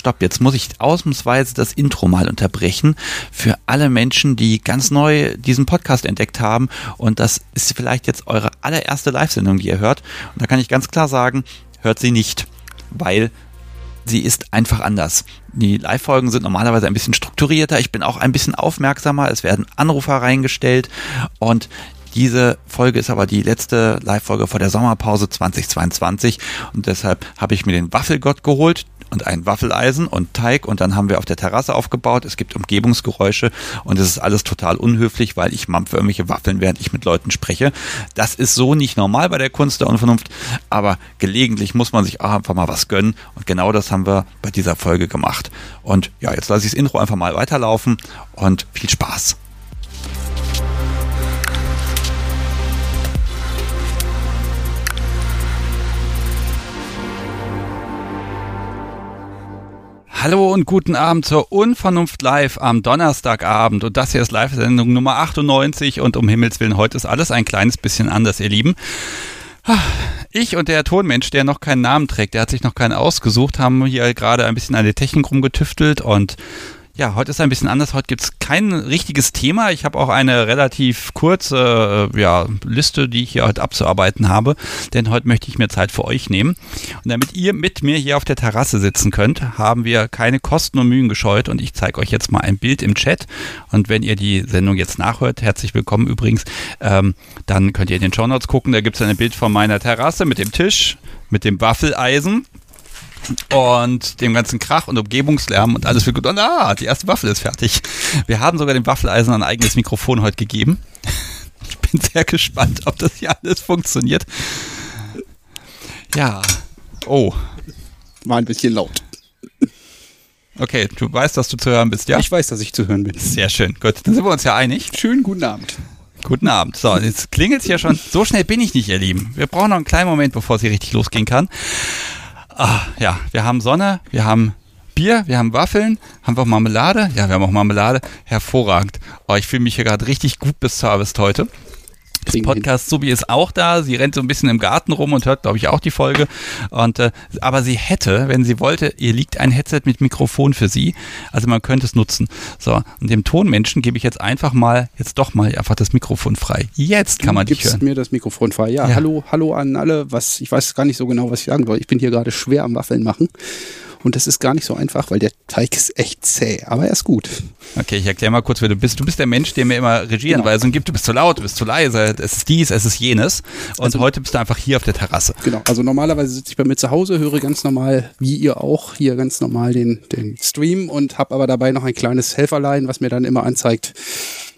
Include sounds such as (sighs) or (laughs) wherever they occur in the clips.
stopp, jetzt muss ich ausnahmsweise das Intro mal unterbrechen für alle Menschen, die ganz neu diesen Podcast entdeckt haben und das ist vielleicht jetzt eure allererste Live-Sendung, die ihr hört. Und da kann ich ganz klar sagen, hört sie nicht, weil sie ist einfach anders. Die Live-Folgen sind normalerweise ein bisschen strukturierter. Ich bin auch ein bisschen aufmerksamer. Es werden Anrufer reingestellt und diese Folge ist aber die letzte Live-Folge vor der Sommerpause 2022 und deshalb habe ich mir den Waffelgott geholt und ein Waffeleisen und Teig und dann haben wir auf der Terrasse aufgebaut. Es gibt Umgebungsgeräusche und es ist alles total unhöflich, weil ich mampfe irgendwelche Waffeln, während ich mit Leuten spreche. Das ist so nicht normal bei der Kunst der Unvernunft, aber gelegentlich muss man sich auch einfach mal was gönnen und genau das haben wir bei dieser Folge gemacht. Und ja, jetzt lasse ich das Intro einfach mal weiterlaufen und viel Spaß. Hallo und guten Abend zur Unvernunft Live am Donnerstagabend. Und das hier ist Live-Sendung Nummer 98. Und um Himmels Willen, heute ist alles ein kleines bisschen anders, ihr Lieben. Ich und der Tonmensch, der noch keinen Namen trägt, der hat sich noch keinen ausgesucht, haben hier gerade ein bisschen an der Technik rumgetüftelt und ja, heute ist ein bisschen anders. Heute gibt es kein richtiges Thema. Ich habe auch eine relativ kurze äh, ja, Liste, die ich hier heute abzuarbeiten habe. Denn heute möchte ich mir Zeit für euch nehmen. Und damit ihr mit mir hier auf der Terrasse sitzen könnt, haben wir keine Kosten und Mühen gescheut. Und ich zeige euch jetzt mal ein Bild im Chat. Und wenn ihr die Sendung jetzt nachhört, herzlich willkommen übrigens, ähm, dann könnt ihr in den Show Notes gucken. Da gibt es ein Bild von meiner Terrasse mit dem Tisch, mit dem Waffeleisen und dem ganzen Krach und Umgebungslärm und alles für gut. Und ah, die erste Waffel ist fertig. Wir haben sogar dem Waffeleisen ein eigenes Mikrofon heute gegeben. (laughs) Ich bin sehr gespannt, ob das hier alles funktioniert. Ja. Oh. War ein bisschen laut. Okay, du weißt, dass du zu hören bist, ja? Ich weiß, dass ich zu hören bin. Sehr schön. Gut, dann sind wir uns ja einig. Schönen guten Abend. Guten Abend. So, jetzt klingelt es ja schon. So schnell bin ich nicht, ihr Lieben. Wir brauchen noch einen kleinen Moment, bevor es hier richtig losgehen kann. Ah, ja, wir haben Sonne, wir haben Bier, wir haben Waffeln, haben wir auch Marmelade? Ja, wir haben auch Marmelade. Hervorragend. Oh, ich fühle mich hier gerade richtig gut Harvest heute. Das Podcast Subi ist auch da. Sie rennt so ein bisschen im Garten rum und hört, glaube ich, auch die Folge. Und äh, aber sie hätte, wenn sie wollte, ihr liegt ein Headset mit Mikrofon für sie. Also man könnte es nutzen. So, und dem Tonmenschen gebe ich jetzt einfach mal, jetzt doch mal einfach das Mikrofon frei. Jetzt kann man dich hören. mir das Mikrofon frei. Ja, ja, hallo, hallo an alle. Was, ich weiß gar nicht so genau, was ich sagen soll. Ich bin hier gerade schwer am Waffeln machen. Und das ist gar nicht so einfach, weil der Teig ist echt zäh, aber er ist gut. Okay, ich erkläre mal kurz, wer du bist. Du bist der Mensch, der mir immer Regieanweisungen genau. gibt. Du bist zu laut, du bist zu leise, es ist dies, es ist jenes. Und also, heute bist du einfach hier auf der Terrasse. Genau, also normalerweise sitze ich bei mir zu Hause, höre ganz normal, wie ihr auch, hier ganz normal den, den Stream und habe aber dabei noch ein kleines Helferlein, was mir dann immer anzeigt,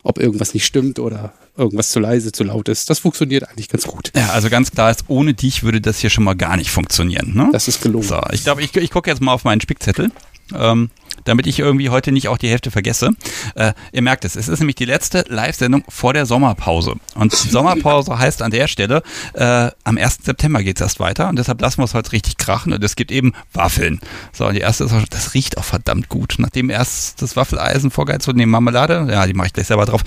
ob irgendwas nicht stimmt oder irgendwas zu leise, zu laut ist. Das funktioniert eigentlich ganz gut. Ja, also ganz klar ist, ohne dich würde das hier schon mal gar nicht funktionieren. Ne? Das ist gelungen. So, ich glaube, ich, ich gucke jetzt mal auf meinen Spickzettel. Ähm, damit ich irgendwie heute nicht auch die Hälfte vergesse. Äh, ihr merkt es, es ist nämlich die letzte Live-Sendung vor der Sommerpause. Und (laughs) Sommerpause heißt an der Stelle, äh, am 1. September geht es erst weiter und deshalb lassen wir es heute richtig krachen und es gibt eben Waffeln. So, und die erste ist auch, das riecht auch verdammt gut. Nachdem erst das Waffeleisen vorgeheizt wurde, neben Marmelade, ja, die mache ich gleich selber drauf.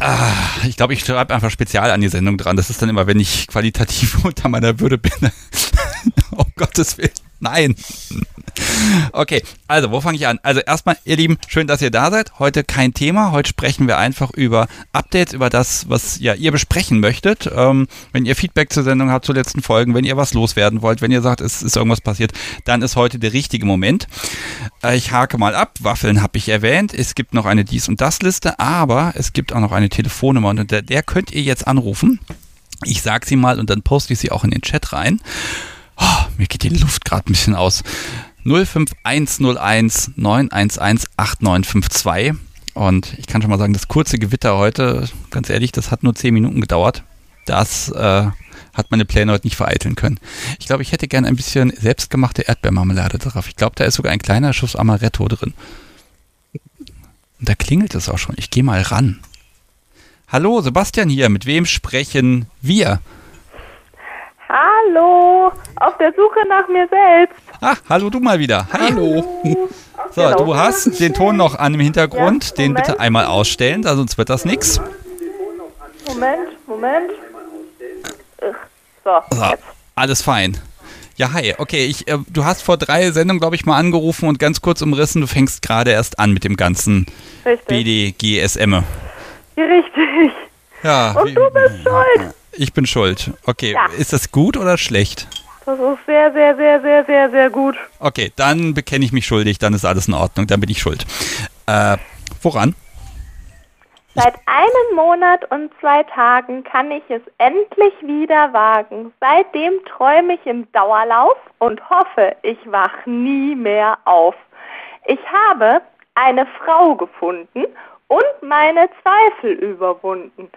Ah, ich glaube, ich schreibe einfach spezial an die Sendung dran. Das ist dann immer, wenn ich qualitativ (laughs) unter meiner Würde bin. (laughs) um Gottes Willen. Nein. Okay, also wo fange ich an? Also erstmal, ihr Lieben, schön, dass ihr da seid. Heute kein Thema. Heute sprechen wir einfach über Updates, über das, was ja ihr besprechen möchtet. Ähm, wenn ihr Feedback zur Sendung habt, zu letzten Folgen, wenn ihr was loswerden wollt, wenn ihr sagt, es ist irgendwas passiert, dann ist heute der richtige Moment. Äh, ich hake mal ab. Waffeln habe ich erwähnt. Es gibt noch eine Dies- und Das-Liste, aber es gibt auch noch eine Telefonnummer und der, der könnt ihr jetzt anrufen. Ich sage sie mal und dann poste ich sie auch in den Chat rein. Oh, mir geht die Luft gerade ein bisschen aus. 05101 911 8952. Und ich kann schon mal sagen, das kurze Gewitter heute, ganz ehrlich, das hat nur 10 Minuten gedauert. Das äh, hat meine Pläne heute nicht vereiteln können. Ich glaube, ich hätte gerne ein bisschen selbstgemachte Erdbeermarmelade drauf. Ich glaube, da ist sogar ein kleiner Schuss Amaretto drin. Und da klingelt es auch schon. Ich gehe mal ran. Hallo, Sebastian hier. Mit wem sprechen wir? Hallo, auf der Suche nach mir selbst. Ach, hallo du mal wieder. Hi. Hallo. (laughs) So, du hast den Ton noch an im Hintergrund. Ja, den bitte einmal ausstellen, sonst wird das nichts. Moment, Moment. So, so alles fein. Ja, hi. Okay, ich, äh, du hast vor drei Sendungen, glaube ich, mal angerufen und ganz kurz umrissen, du fängst gerade erst an mit dem ganzen Richtig. BDGSM. Richtig. Ja, Und wie- du bist schuld. Ich bin schuld. Okay, Ja. ist das gut oder schlecht? Das ist sehr, sehr, sehr, sehr, sehr, sehr gut. Okay, dann bekenne ich mich schuldig, dann ist alles in Ordnung, dann bin ich schuld. Äh, woran? Seit einem Monat und zwei Tagen kann ich es endlich wieder wagen. Seitdem träume ich im Dauerlauf und hoffe, ich wach nie mehr auf. Ich habe eine Frau gefunden und meine Zweifel überwunden.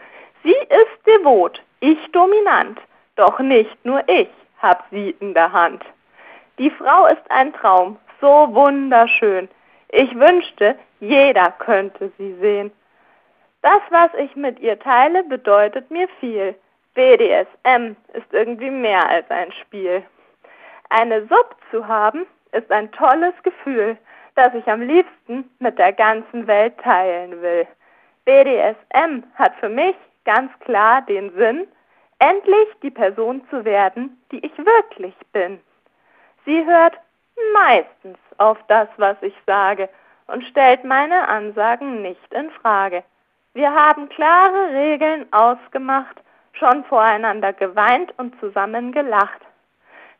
Sie ist devot, ich dominant, doch nicht nur ich hab sie in der Hand. Die Frau ist ein Traum, so wunderschön. Ich wünschte, jeder könnte sie sehen. Das, was ich mit ihr teile, bedeutet mir viel. BDSM ist irgendwie mehr als ein Spiel. Eine Sub zu haben, ist ein tolles Gefühl, das ich am liebsten mit der ganzen Welt teilen will. BDSM hat für mich ganz klar den Sinn, endlich die Person zu werden, die ich wirklich bin. Sie hört meistens auf das, was ich sage und stellt meine Ansagen nicht in Frage. Wir haben klare Regeln ausgemacht, schon voreinander geweint und zusammen gelacht.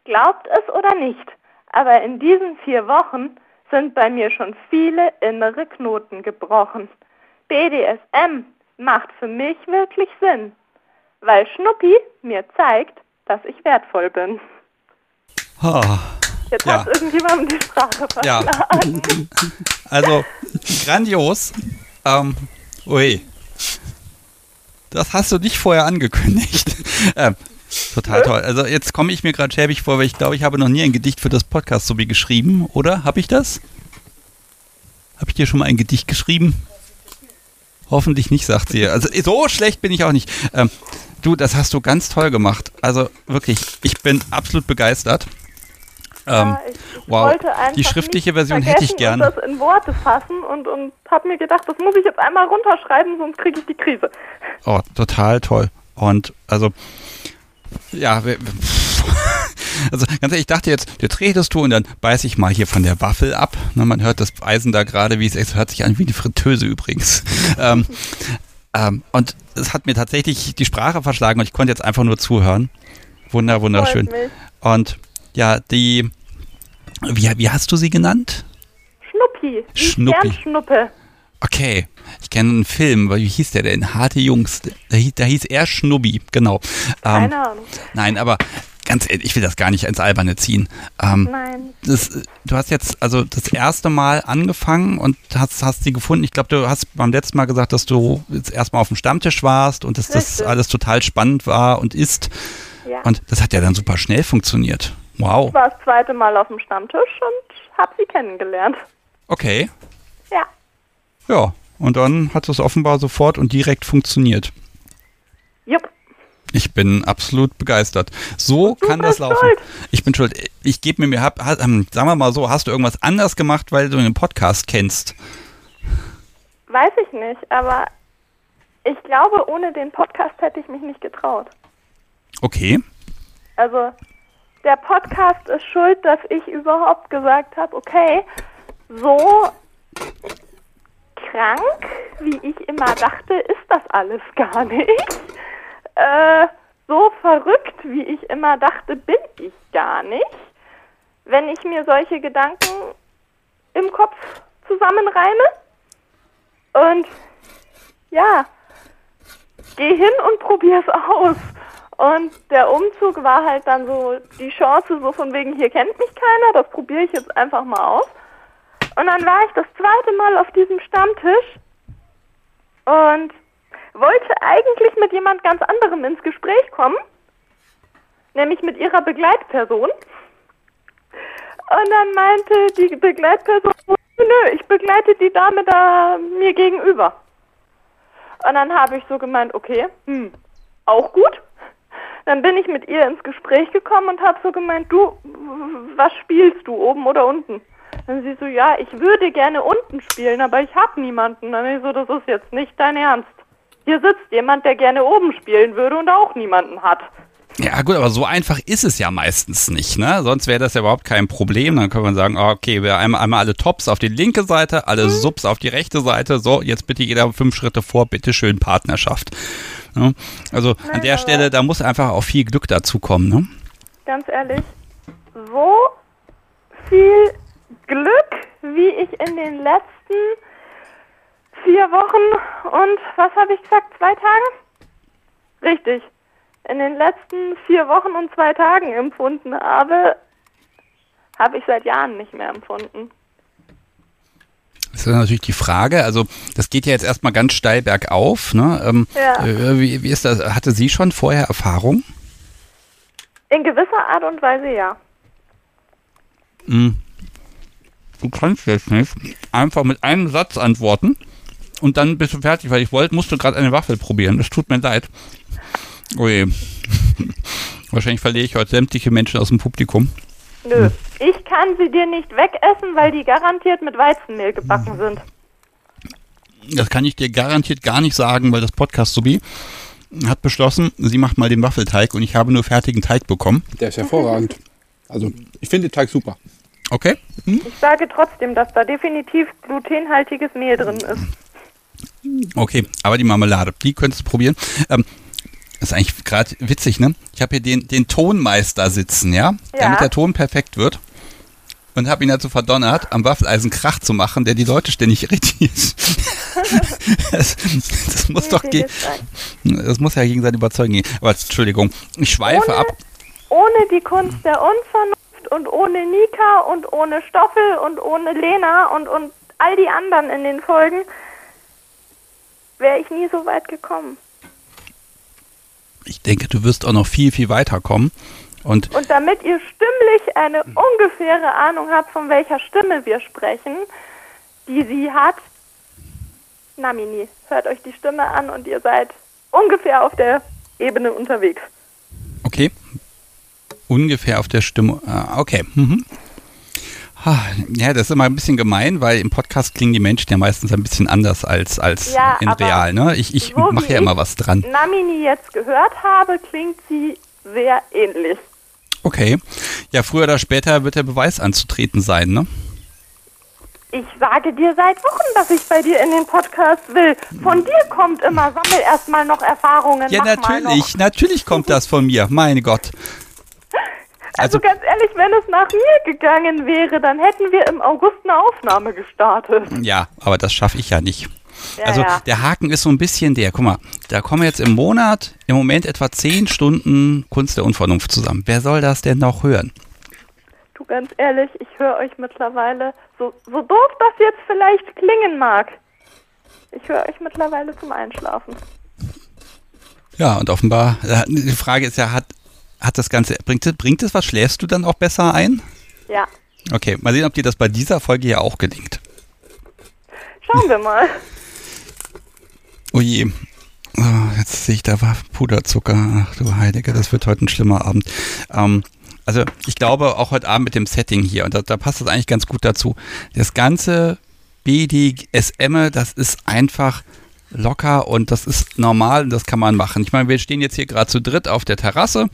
Glaubt es oder nicht, aber in diesen vier Wochen sind bei mir schon viele innere Knoten gebrochen. BDSM macht für mich wirklich Sinn, weil Schnuppi mir zeigt, dass ich wertvoll bin. Ah, Jetzt Ja. hat irgendjemandem die Sprache Ja. verschlagen. (laughs) also, grandios. Ähm, ui. Das hast du nicht vorher angekündigt. (laughs) ähm, total toll. Also jetzt komme ich mir gerade schäbig vor, weil ich glaube, ich habe noch nie ein Gedicht für das Podcast so wie geschrieben, oder? Habe ich das? Habe ich dir schon mal ein Gedicht geschrieben? Hoffentlich nicht, sagt sie. Also so schlecht bin ich auch nicht. Ähm, du, das hast du ganz toll gemacht. Also wirklich, ich bin absolut begeistert. Ähm, Ja, ich, ich wow. Die schriftliche Version hätte ich vergessen gern. Und das in Worte fassen und, und habe mir gedacht, das muss ich jetzt einmal runterschreiben, sonst kriege ich die Krise. Oh, total toll. Und also, ja, wir- (laughs) also ganz ehrlich, ich dachte jetzt, jetzt redest du und dann beiß ich mal hier von der Waffel ab. Na, man hört das Eisen da gerade, wie es es hört sich an wie die Fritteuse übrigens. (laughs) ähm, ähm, und es hat mir tatsächlich die Sprache verschlagen und ich konnte jetzt einfach nur zuhören. Wunder, wunderschön. Und ja, die, wie, wie hast du sie genannt? Schnuppi. Schnuppi. Sternschnuppe. Okay, ich kenne einen Film, wie hieß der denn? Harte Jungs. Da hieß, da hieß er Schnubbi, genau. Ähm, Keine Ahnung. nein, aber ganz ehrlich, ich will das gar nicht ins Alberne ziehen. Ähm, Nein. das, du hast jetzt also das erste Mal angefangen und hast, hast sie gefunden. Ich glaube, du hast beim letzten Mal gesagt, dass du jetzt erstmal auf dem Stammtisch warst und dass das Richtig. alles total spannend war und ist. Ja. Und das hat ja dann super schnell funktioniert. Wow. Ich war das zweite Mal auf dem Stammtisch und habe sie kennengelernt. Okay. Ja. Ja. Und dann hat es offenbar sofort und direkt funktioniert. Jupp. Ich bin absolut begeistert. So Du kann das laufen. schuld. Ich bin schuld. Ich gebe mir, mir hab, ha- ähm, sagen wir mal so, hast du irgendwas anders gemacht, weil du den Podcast kennst? Weiß ich nicht, aber ich glaube, ohne den Podcast hätte ich mich nicht getraut. Okay. Also, der Podcast ist schuld, dass ich überhaupt gesagt habe, okay, so krank, wie ich immer dachte, ist das alles gar nicht. Äh, so verrückt, wie ich immer dachte, bin ich gar nicht. Wenn ich mir solche Gedanken im Kopf zusammenreime und ja, geh hin und probier's aus. Und der Umzug war halt dann so die Chance, so von wegen, hier kennt mich keiner, das probiere ich jetzt einfach mal aus. Und dann war ich das zweite Mal auf diesem Stammtisch und wollte eigentlich mit jemand ganz anderem ins Gespräch kommen, nämlich mit ihrer Begleitperson. Und dann meinte die Begleitperson, nö, ich begleite die Dame da mir gegenüber. Und dann habe ich so gemeint, okay, hm, auch gut. Dann bin ich mit ihr ins Gespräch gekommen und habe so gemeint, du, was spielst du, oben oder unten? Dann sie so, ja, ich würde gerne unten spielen, aber ich habe niemanden. Dann ich so, das ist jetzt nicht dein Ernst. Hier sitzt jemand, der gerne oben spielen würde und auch niemanden hat. Ja gut, aber so einfach ist es ja meistens nicht, ne? Sonst wäre das ja überhaupt kein Problem. Dann könnte man sagen, okay, wir einmal, einmal alle Tops auf die linke Seite, alle Subs auf die rechte Seite. So, jetzt bitte jeder fünf Schritte vor, bitte schön Partnerschaft. Ne? Also an Nein, der aber- Stelle, da muss einfach auch viel Glück dazukommen, ne? Ganz ehrlich, so viel Glück, wie ich in den letzten vier Wochen und was habe ich gesagt, zwei Tagen? Richtig. In den letzten vier Wochen und zwei Tagen empfunden habe, habe ich seit Jahren nicht mehr empfunden. Das ist natürlich die Frage. Also, das geht ja jetzt erstmal ganz steil bergauf. Ne? Ähm, Ja. äh, wie, wie ist das? Hatte sie schon vorher Erfahrung? In gewisser Art und Weise ja. Hm. Du kannst jetzt nicht einfach mit einem Satz antworten und dann bist du fertig, weil ich wollte, musst du gerade eine Waffel probieren. Das tut mir leid. Oh je. (laughs) Wahrscheinlich verliere ich heute sämtliche Menschen aus dem Publikum. Nö. Ich kann sie dir nicht wegessen, weil die garantiert mit Weizenmehl gebacken sind. Das kann ich dir garantiert gar nicht sagen, weil das Podcast Subi hat beschlossen, sie macht mal den Waffelteig und ich habe nur fertigen Teig bekommen. Der ist hervorragend. Also, ich finde den Teig super. Okay? Ich sage trotzdem, dass da definitiv glutenhaltiges Mehl drin ist. Okay, aber die Marmelade, die könntest du probieren. Ähm, das ist eigentlich gerade witzig, ne? Ich habe hier den, den Tonmeister sitzen, ja? Ja. Damit der Ton perfekt wird. Und habe ihn dazu verdonnert, am Waffeleisen Krach zu machen, der die Leute ständig irritiert. (laughs) das, das muss doch gehen. Das muss ja gegen seine Überzeugung gehen. Aber Entschuldigung, ich schweife Ohne, ab. ohne die Kunst der Unvernunft und ohne Nika und ohne Stoffel und ohne Lena und, und all die anderen in den Folgen wäre ich nie so weit gekommen. Ich denke, du wirst auch noch viel, viel weiterkommen. Und Und damit ihr stimmlich eine ungefähre Ahnung habt, von welcher Stimme wir sprechen, die sie hat, Namini, hört euch die Stimme an und ihr seid ungefähr auf der Ebene unterwegs. Okay. Ungefähr auf der Stimme. Ah, okay. Mhm. Ja, das ist immer ein bisschen gemein, weil im Podcast klingen die Menschen ja meistens ein bisschen anders als, als Ja, in real. Ne? Ich, ich so mache ja immer was dran. Namini jetzt gehört habe, klingt sie sehr ähnlich. Okay. Ja, früher oder später wird der Beweis anzutreten sein, ne? Ich sage dir seit Wochen, dass ich bei dir in den Podcast will. Von dir kommt immer, sammel erstmal noch Erfahrungen. Ja, natürlich. Natürlich kommt das von mir. Mein Gott. Also, Also- ganz ehrlich, wenn es nach mir gegangen wäre, dann hätten wir im August eine Aufnahme gestartet. Ja, aber das schaffe ich ja nicht. Ja, also ja. der Haken ist so ein bisschen der, guck mal, da kommen jetzt im Monat im Moment etwa zehn Stunden Kunst der Unvernunft zusammen. Wer soll das denn noch hören? Du, ganz ehrlich, ich höre euch mittlerweile, so, so doof das jetzt vielleicht klingen mag, ich höre euch mittlerweile zum Einschlafen. Ja, und offenbar, äh, die Frage ist ja, hat, hat das Ganze, bringt, es- bringt es was? Schläfst du dann auch besser ein? Ja, Okay, mal sehen, ob dir das bei dieser Folge ja auch gelingt. schauen wir mal. (laughs) Oh je. Oh, jetzt sehe ich, da war Puderzucker. Ach du Heilige, das wird heute ein schlimmer Abend. Ähm, also ich glaube auch heute Abend mit dem Setting hier, und da, da passt das eigentlich ganz gut dazu. Das ganze BDSM, das ist einfach locker und das ist normal und das kann man machen. Ich meine, wir stehen jetzt hier gerade zu dritt auf der Terrasse.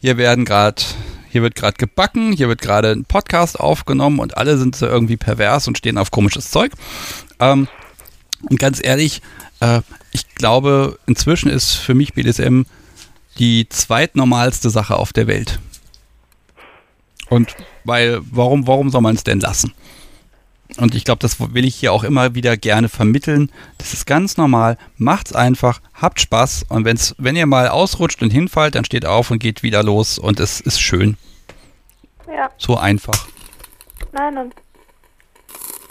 Hier werden gerade, hier wird gerade gebacken, hier wird gerade ein Podcast aufgenommen und alle sind so irgendwie pervers und stehen auf komisches Zeug. Ähm, und ganz ehrlich, äh, ich glaube, inzwischen ist für mich BDSM die zweitnormalste Sache auf der Welt. Und weil, warum, warum soll man es denn lassen? Und ich glaube, das will ich hier auch immer wieder gerne vermitteln. Das ist ganz normal. Macht's einfach, habt Spaß und wenn's, wenn ihr mal ausrutscht und hinfallt, dann steht auf und geht wieder los und es ist schön. Ja, So einfach. nein, und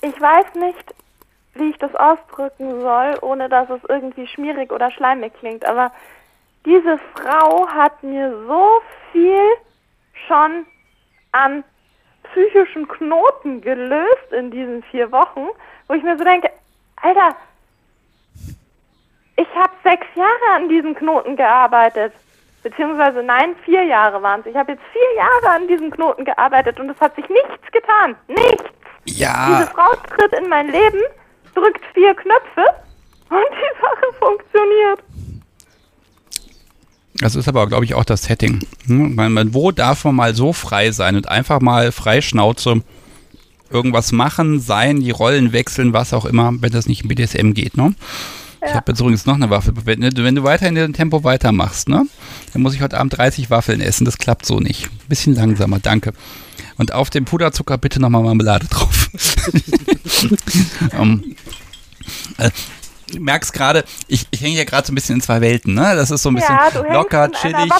ich weiß nicht, wie ich das ausdrücken soll, ohne dass es irgendwie schmierig oder schleimig klingt, aber diese Frau hat mir so viel schon an psychischen Knoten gelöst in diesen vier Wochen, wo ich mir so denke, Alter, ich habe sechs Jahre an diesen Knoten gearbeitet. Beziehungsweise, nein, vier Jahre waren es. Ich habe jetzt vier Jahre an diesem Knoten gearbeitet und es hat sich nichts getan. Nichts. Diese Ja, Frau tritt in mein Leben, drückt vier Knöpfe und die Sache funktioniert. Das ist aber, glaube ich, auch das Setting. Hm, man, man, wo darf man mal so frei sein und einfach mal frei Schnauze irgendwas machen, sein, die Rollen wechseln, was auch immer, wenn das nicht im BDSM geht, ne? Ja. Ich habe jetzt übrigens noch eine Waffe. Wenn, wenn, du weiter in dem Tempo weitermachst, ne? Dann muss ich heute Abend 30 Waffeln essen. Das klappt so nicht. Ein bisschen langsamer, danke. Und auf dem Puderzucker bitte nochmal Marmelade drauf. (laughs) um, äh, merkst gerade, ich, ich hänge hier gerade so ein bisschen in zwei Welten, ne? Das ist so ein bisschen ja, du locker, chillig.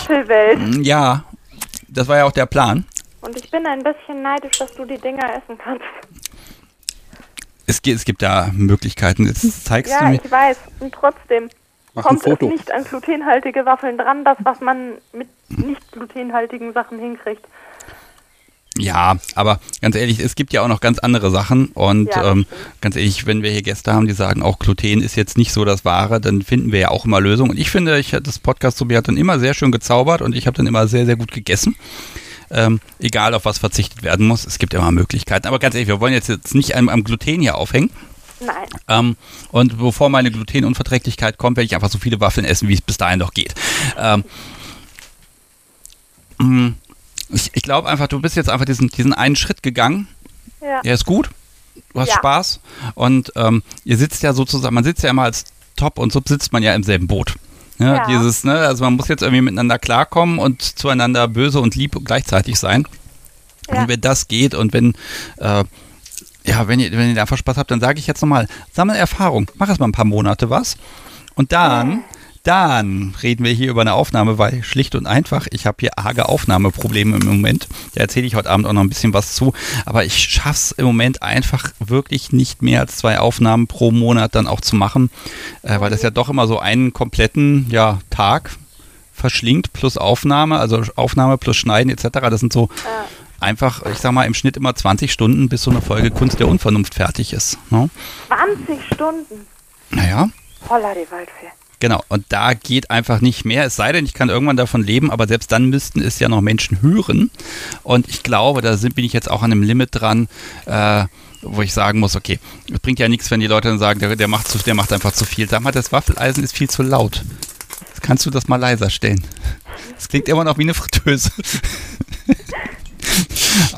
Mm, ja, das war ja auch der Plan. Und ich bin ein bisschen neidisch, dass du die Dinger essen kannst. Es, gibt, es gibt da Möglichkeiten. Jetzt zeigst ja, du mir. Ja, ich weiß. Und trotzdem Mach kommt es nicht an glutenhaltige Waffeln dran, das, was man mit nicht glutenhaltigen Sachen hinkriegt. Ja, aber ganz ehrlich, es gibt ja auch noch ganz andere Sachen und ja, ähm, ganz ehrlich, wenn wir hier Gäste haben, die sagen, auch Gluten ist jetzt nicht so das Wahre, dann finden wir ja auch immer Lösungen. Und ich finde, ich das Podcast so mir hat dann immer sehr schön gezaubert und ich habe dann immer sehr, sehr gut gegessen. Ähm, egal auf was verzichtet werden muss, es gibt immer Möglichkeiten. Aber ganz ehrlich, wir wollen jetzt, jetzt nicht am, am Gluten hier aufhängen. Nein. Ähm, und bevor meine Glutenunverträglichkeit kommt, werde ich einfach so viele Waffeln essen, wie es bis dahin noch geht. Ähm, mm, ich, ich glaube einfach, du bist jetzt einfach diesen, diesen einen Schritt gegangen. Ja. Der ist gut. Du hast ja. Spaß. Und ähm, ihr sitzt ja sozusagen, man sitzt ja immer als Top und Sub sitzt man ja im selben Boot. Ja, ja. Dieses, ne, also man muss jetzt irgendwie miteinander klarkommen und zueinander böse und lieb gleichzeitig sein. Ja. Und wenn das geht und wenn, äh, ja, wenn ihr, wenn ihr einfach Spaß habt, dann sage ich jetzt nochmal, sammel Erfahrung, mach erst mal ein paar Monate was. Und dann dann reden wir hier über eine Aufnahme, weil schlicht und einfach, ich habe hier arge Aufnahmeprobleme im Moment. Da erzähle ich heute Abend auch noch ein bisschen was zu. Aber ich schaffe es im Moment einfach wirklich nicht mehr als zwei Aufnahmen pro Monat dann auch zu machen, äh, weil das ja doch immer so einen kompletten ja, Tag verschlingt plus Aufnahme, also Aufnahme plus Schneiden etc. Das sind so einfach, ich sag mal, im Schnitt immer 20 Stunden, bis so eine Folge Kunst der Unvernunft fertig ist. Ne? 20 Stunden? Naja. Holla die Waldfee. Genau, und da geht einfach nicht mehr, es sei denn, ich kann irgendwann davon leben, aber selbst dann müssten es ja noch Menschen hören. Und ich glaube, da sind, bin ich jetzt auch an einem Limit dran, äh, wo ich sagen muss, okay, es bringt ja nichts, wenn die Leute dann sagen, der, der, macht zu, der macht einfach zu viel. Sag mal, das Waffeleisen ist viel zu laut. Kannst du das mal leiser stellen? Das klingt immer noch wie eine Fritteuse.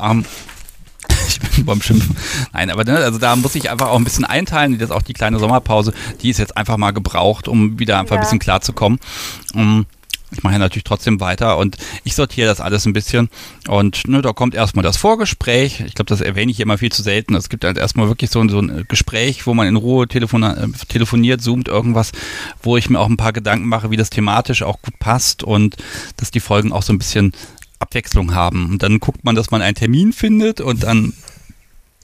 um, (laughs) ähm, (laughs) beim Schimpfen. Nein, aber ne, also da muss ich einfach auch ein bisschen einteilen. Das ist auch die kleine Sommerpause, die ist jetzt einfach mal gebraucht, um wieder einfach ja. ein bisschen klarzukommen. Um, ich mache ja natürlich trotzdem weiter und ich sortiere das alles ein bisschen. Und ne, da kommt erstmal das Vorgespräch. Ich glaube, das erwähne ich immer viel zu selten. Es gibt halt erstmal wirklich so, so ein Gespräch, wo man in Ruhe telefon äh, telefoniert, zoomt irgendwas, wo ich mir auch ein paar Gedanken mache, wie das thematisch auch gut passt und dass die Folgen auch so ein bisschen Abwechslung haben. Und dann guckt man, dass man einen Termin findet und dann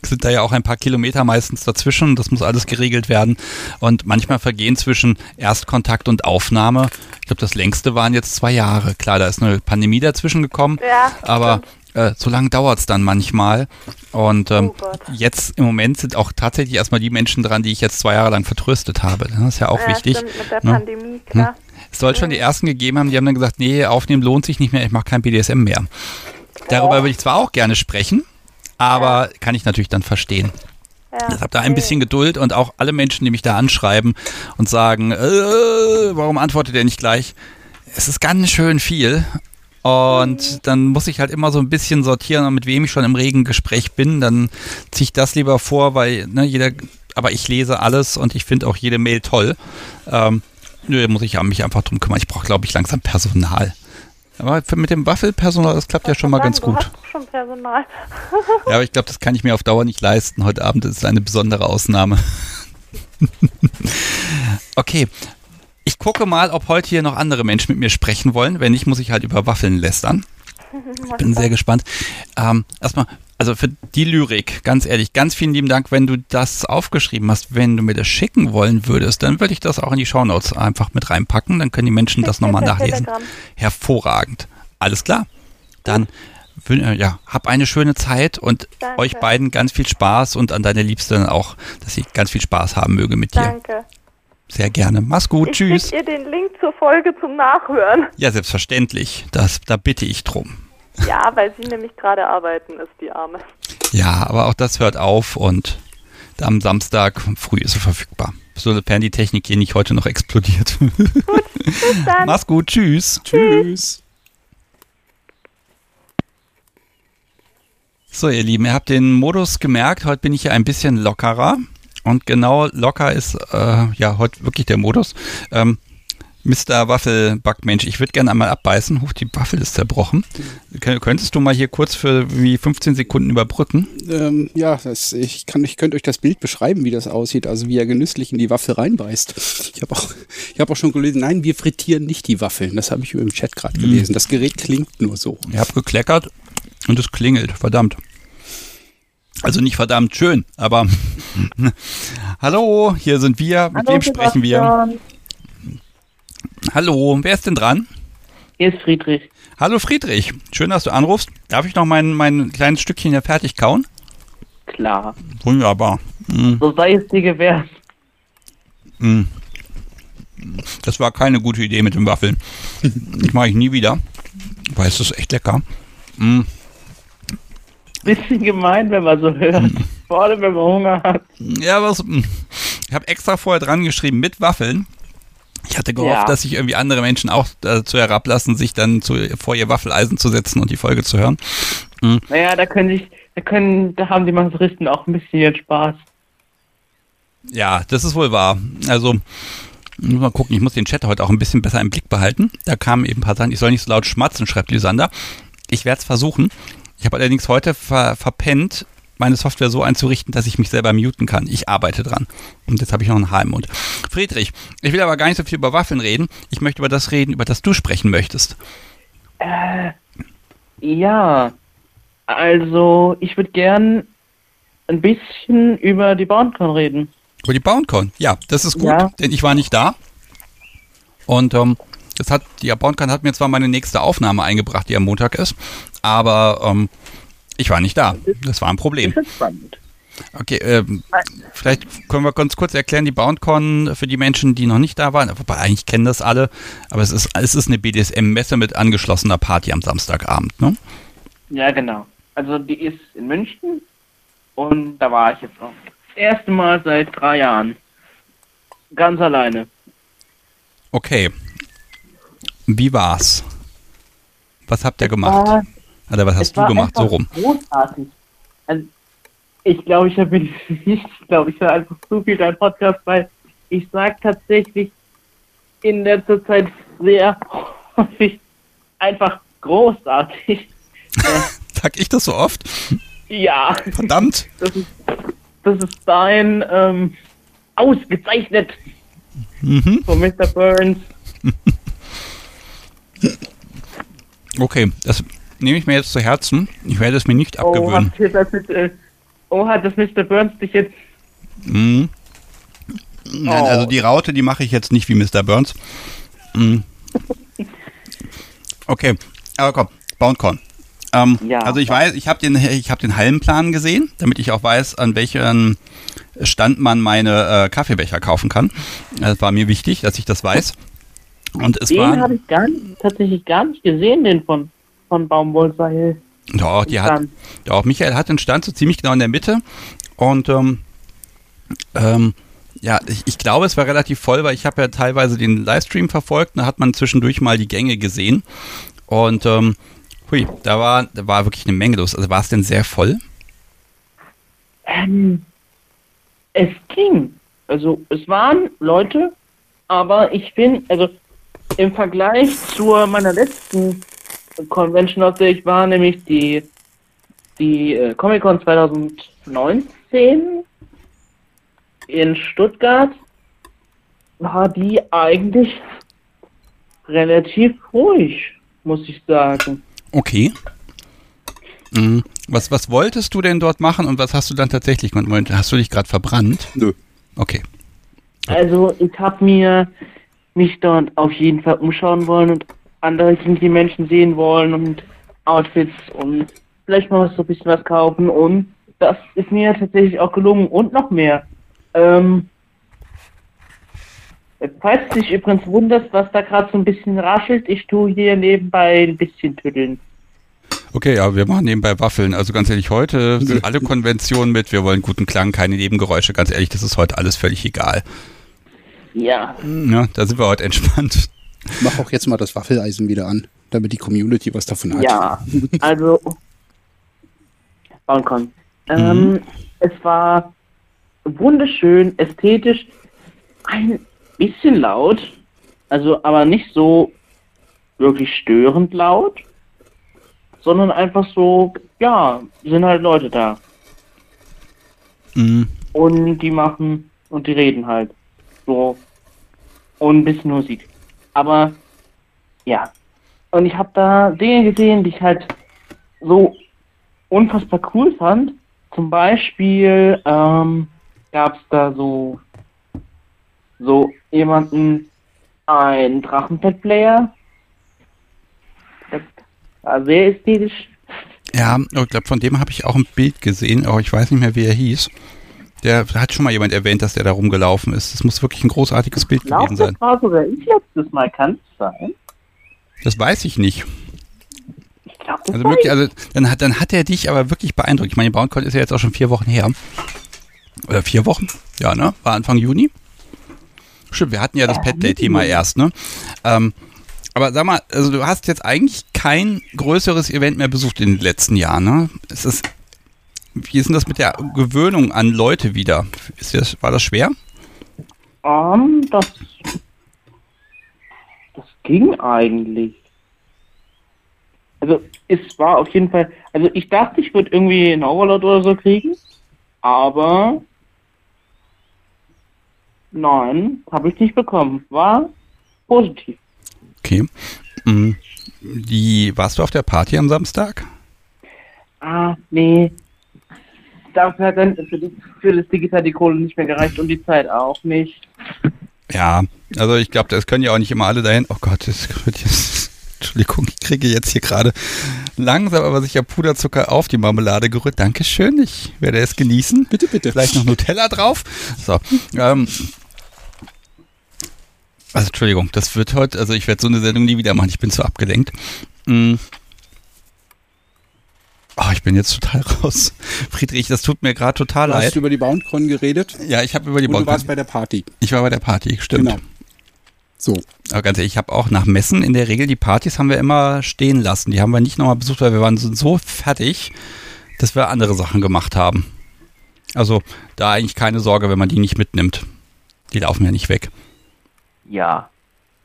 sind da ja auch ein paar Kilometer meistens dazwischen. Das muss alles geregelt werden. Und manchmal vergehen zwischen Erstkontakt und Aufnahme. Ich glaube, das längste waren jetzt zwei Jahre. Klar, da ist eine Pandemie dazwischen gekommen. Ja, aber äh, so lange dauert es dann manchmal. Und ähm, oh jetzt im Moment sind auch tatsächlich erstmal die Menschen dran, die ich jetzt zwei Jahre lang vertröstet habe. Das ist ja auch ja, wichtig. Stimmt, mit der ne? Pandemie, klar. Hm? Es soll schon die ersten gegeben haben, die haben dann gesagt, nee, aufnehmen lohnt sich nicht mehr, ich mache kein BDSM mehr. Darüber würde ich zwar auch gerne sprechen, aber ja. kann ich natürlich dann verstehen. Ja. Ich habe da ein bisschen Geduld und auch alle Menschen, die mich da anschreiben und sagen, äh, warum antwortet er nicht gleich? Es ist ganz schön viel und mhm. dann muss ich halt immer so ein bisschen sortieren, mit wem ich schon im regen Gespräch bin. Dann ziehe ich das lieber vor, weil ne, jeder, aber ich lese alles und ich finde auch jede Mail toll. Ähm, Nö, da muss ich mich einfach drum kümmern. Ich brauche, glaube ich, langsam Personal. Aber mit dem Waffelpersonal, das klappt ja schon mal ganz gut. Du hast schon Personal. (laughs) ja, aber ich glaube, das kann ich mir auf Dauer nicht leisten. Heute Abend ist eine besondere Ausnahme. (laughs) okay. Ich gucke mal, ob heute hier noch andere Menschen mit mir sprechen wollen. Wenn nicht, muss ich halt über Waffeln lästern. Ich bin sehr gespannt. Ähm, erstmal, also für die Lyrik, ganz ehrlich, ganz vielen lieben Dank, wenn du das aufgeschrieben hast. Wenn du mir das schicken wollen würdest, dann würde ich das auch in die Shownotes einfach mit reinpacken. Dann können die Menschen das nochmal nachlesen. Hervorragend. Alles klar. Dann äh, ja, hab eine schöne Zeit und Danke. euch beiden ganz viel Spaß und an deine Liebste auch, dass sie ganz viel Spaß haben möge mit dir. Danke. Sehr gerne. Mach's gut. Ich Tschüss. Ich ihr den Link zur Folge zum Nachhören. Ja, selbstverständlich. Das, da bitte ich drum. Ja, weil sie nämlich gerade arbeiten ist, die Arme. Ja, aber auch das hört auf und am Samstag früh ist sie verfügbar. sofern die Technik hier nicht heute noch explodiert. (laughs) Gut, bis dann. Mach's gut, tschüss. Tschüss. So, ihr Lieben, ihr habt den Modus gemerkt. Heute bin ich ja ein bisschen lockerer. Und genau locker ist äh, ja heute wirklich der Modus. Ähm, Mr. Waffelbackmensch, ich würde gerne einmal abbeißen. Huch, die Waffel ist zerbrochen. Kön- Könntest du mal hier kurz für wie 15 Sekunden überbrücken? Ähm, ja, das, ich, kann, ich könnte euch das Bild beschreiben, wie das aussieht, also wie er genüsslich in die Waffel reinbeißt. Ich habe auch, ich hab auch schon gelesen, nein, wir frittieren nicht die Waffeln. Das habe ich im Chat gerade gelesen. Das Gerät klingt nur so. Ich habe gekleckert und es klingelt. Verdammt. Also nicht verdammt schön, aber (laughs) hallo, hier sind wir. Mit wem sprechen wir? Hallo, wer ist denn dran? Hier ist Friedrich. Hallo Friedrich, schön, dass du anrufst. Darf ich noch mein, mein kleines Stückchen hier fertig kauen? Klar. Wunderbar. Mm, So sei es dir gewährt. mm. Das war keine gute Idee mit den Waffeln. Das mache ich nie wieder. Weil es ist echt lecker. Mm. Bisschen gemein, wenn man so hört. Vor allem, wenn man Hunger hat. Ja, was, mm. ich habe extra vorher dran geschrieben mit Waffeln. Ich hatte gehofft, Ja. dass sich irgendwie andere Menschen auch dazu herablassen, sich dann zu, vor ihr Waffeleisen zu setzen und die Folge zu hören. Naja, da können sich, da können, da haben die Maseristen auch ein bisschen ihren Spaß. Ja, das ist wohl wahr. Also, muss mal gucken, ich muss den Chat heute auch ein bisschen besser im Blick behalten. Da kamen eben ein paar Sachen, ich soll nicht so laut schmatzen, schreibt Lysander. Ich werde es versuchen. Ich habe allerdings heute ver verpennt, meine Software so einzurichten, dass ich mich selber muten kann. Ich arbeite dran. Und jetzt habe ich noch einen im Mund. Friedrich, ich will aber gar nicht so viel über Waffeln reden. Ich möchte über das reden, über das du sprechen möchtest. Ja. Also, ich würde gern ein bisschen über die BoundCon reden. Über die BoundCon. Ja, das ist gut, Ja. denn ich war nicht da. Und ähm, das hat, die BoundCon hat mir zwar meine nächste Aufnahme eingebracht, die am Montag ist, aber ähm, ich war nicht da. Das war ein Problem. Das ist spannend. Okay, ähm, vielleicht können wir ganz kurz erklären, die BoundCon für die Menschen, die noch nicht da waren, wobei eigentlich kennen das alle, aber es ist, es ist eine BDSM-Messe mit angeschlossener Party am Samstagabend, ne? Ja, genau. Also, die ist in München und da war ich jetzt auch. Das erste Mal seit drei Jahren. Ganz alleine. Okay. Wie war's? Was habt ihr gemacht? War- Oder was Es hast du war gemacht? So rum. Großartig. Also, ich glaube, ich habe (laughs) nicht, ich glaube, ich höre einfach zu viel deinen Podcast, weil ich sage tatsächlich in letzter Zeit sehr häufig einfach großartig. (laughs) Sag ich das so oft? Ja, Verdammt. das ist, das ist dein ähm, ausgezeichnet Mhm. von Mr. Burns. (laughs) Okay, das nehme ich mir jetzt zu Herzen. Ich werde es mir nicht Oh, abgewöhnen. hat, das mit, äh, oh, hat das Mr. Burns dich jetzt Mhm. Nein, Oh. also die Raute, die mache ich jetzt nicht wie Mr. Burns. Mhm. (laughs) Okay, aber komm, BoundCon. Ähm, Ja. Also ich weiß, ich habe den, ich habe den Hallenplan gesehen, damit ich auch weiß, an welchem Stand man meine äh, Kaffeebecher kaufen kann. Das war mir wichtig, dass ich das weiß. Und es Den habe ich gar nicht, tatsächlich gar nicht gesehen, den von, von Baumwollseil. doch, die hat. Doch, Michael hat den Stand so ziemlich genau in der Mitte. Und ähm, ähm, ja, ich, ich glaube, es war relativ voll, weil ich habe ja teilweise den Livestream verfolgt. Da hat man zwischendurch mal die Gänge gesehen. Und ähm, hui, da war, da war wirklich eine Menge los. Also war es denn sehr voll? Ähm, es ging. Also es waren Leute, aber ich bin, also im Vergleich zu meiner letzten Convention, auf der ich war, nämlich die, die äh, Comic-Con 2019 in Stuttgart, war die eigentlich relativ ruhig, muss ich sagen. Okay. Mhm. Was, was wolltest du denn dort machen und was hast du dann tatsächlich gemacht? Hast du dich gerade verbrannt? Nö. Okay. Also ich habe mir mich dort auf jeden Fall umschauen wollen und andere die Menschen sehen wollen und Outfits und vielleicht mal so ein bisschen was kaufen und das ist mir tatsächlich auch gelungen und noch mehr. Ähm, falls du dich übrigens wunderst, was da gerade so ein bisschen raschelt, ich tue hier nebenbei ein bisschen tüddeln. Okay, ja, wir machen nebenbei Waffeln. Also ganz ehrlich, heute sind alle Konventionen mit, wir wollen guten Klang, keine Nebengeräusche. Ganz ehrlich, das ist heute alles völlig egal. Ja, Ja, da sind wir heute entspannt. Mach auch jetzt mal das Waffeleisen wieder an, damit die Community was davon hat. ja. Also, Bauncon. Ähm, Es war wunderschön, ästhetisch, ein bisschen laut, also aber nicht so wirklich störend laut, sondern einfach so, ja, sind halt Leute da. Mhm. Und die machen und die reden halt. So. Und ein bisschen Musik. Aber ja. Und ich habe da Dinge gesehen, die ich halt so unfassbar cool fand. Zum Beispiel ähm, gab es da so so jemanden, ein Drachenpet-Player. Das war sehr ästhetisch. Ja, ich glaube, von dem habe ich auch ein Bild gesehen, aber ich weiß nicht mehr, wie er hieß. Der hat schon mal jemand erwähnt, dass der da rumgelaufen ist. Das muss wirklich ein großartiges Bild Ich glaube, gewesen sein. das war sogar ich letztes Mal, kann es sein? Das weiß ich nicht. Ich glaube, das Also wirklich, also dann hat, dann hat er dich aber wirklich beeindruckt. Ich meine, BoundCon ist ja jetzt auch schon vier Wochen her. Oder vier Wochen? Ja, ne? War Anfang Juni. Stimmt, wir hatten ja das Ja, Pet Day-Thema erst, ne? Ähm, aber sag mal, also du hast jetzt eigentlich kein größeres Event mehr besucht in den letzten Jahren, ne? Es ist, wie ist denn das mit der Gewöhnung an Leute wieder? Ist das, war das schwer? Ähm, das. Das ging eigentlich. Also, es war auf jeden Fall. Also, ich dachte, ich würde irgendwie einen Overlord oder so kriegen. Aber. Nein, habe ich nicht bekommen. War positiv. Okay. Mhm. Die, warst du auf der Party am Samstag? Ah, nee. Dafür hat dann für, die, für das Digital die Kohle nicht mehr gereicht und die Zeit auch nicht. Ja, also ich glaube, das können ja auch nicht immer alle dahin. Oh Gott, das wird jetzt. (laughs) Entschuldigung, ich kriege jetzt hier gerade langsam aber sicher Puderzucker auf die Marmelade gerührt. Dankeschön, ich werde es genießen. Bitte, bitte. Vielleicht noch Nutella drauf. So. Ähm, also Entschuldigung, das wird heute, also ich werde so eine Sendung nie wieder machen, ich bin zu abgelenkt. Mm. Oh, ich bin jetzt total (laughs) raus. Friedrich, das tut mir gerade total Du hast leid. über die BoundCon geredet Ja, ich habe über die und du warst bei der Party. Ich war bei der Party, stimmt. Genau. So. Aber ganz ehrlich, ich habe auch nach Messen in der Regel die Partys haben wir immer stehen lassen. Die haben wir nicht nochmal besucht, weil wir waren so- so fertig, dass wir andere Sachen gemacht haben. Also da eigentlich keine Sorge, wenn man die nicht mitnimmt. Die laufen ja nicht weg. Ja.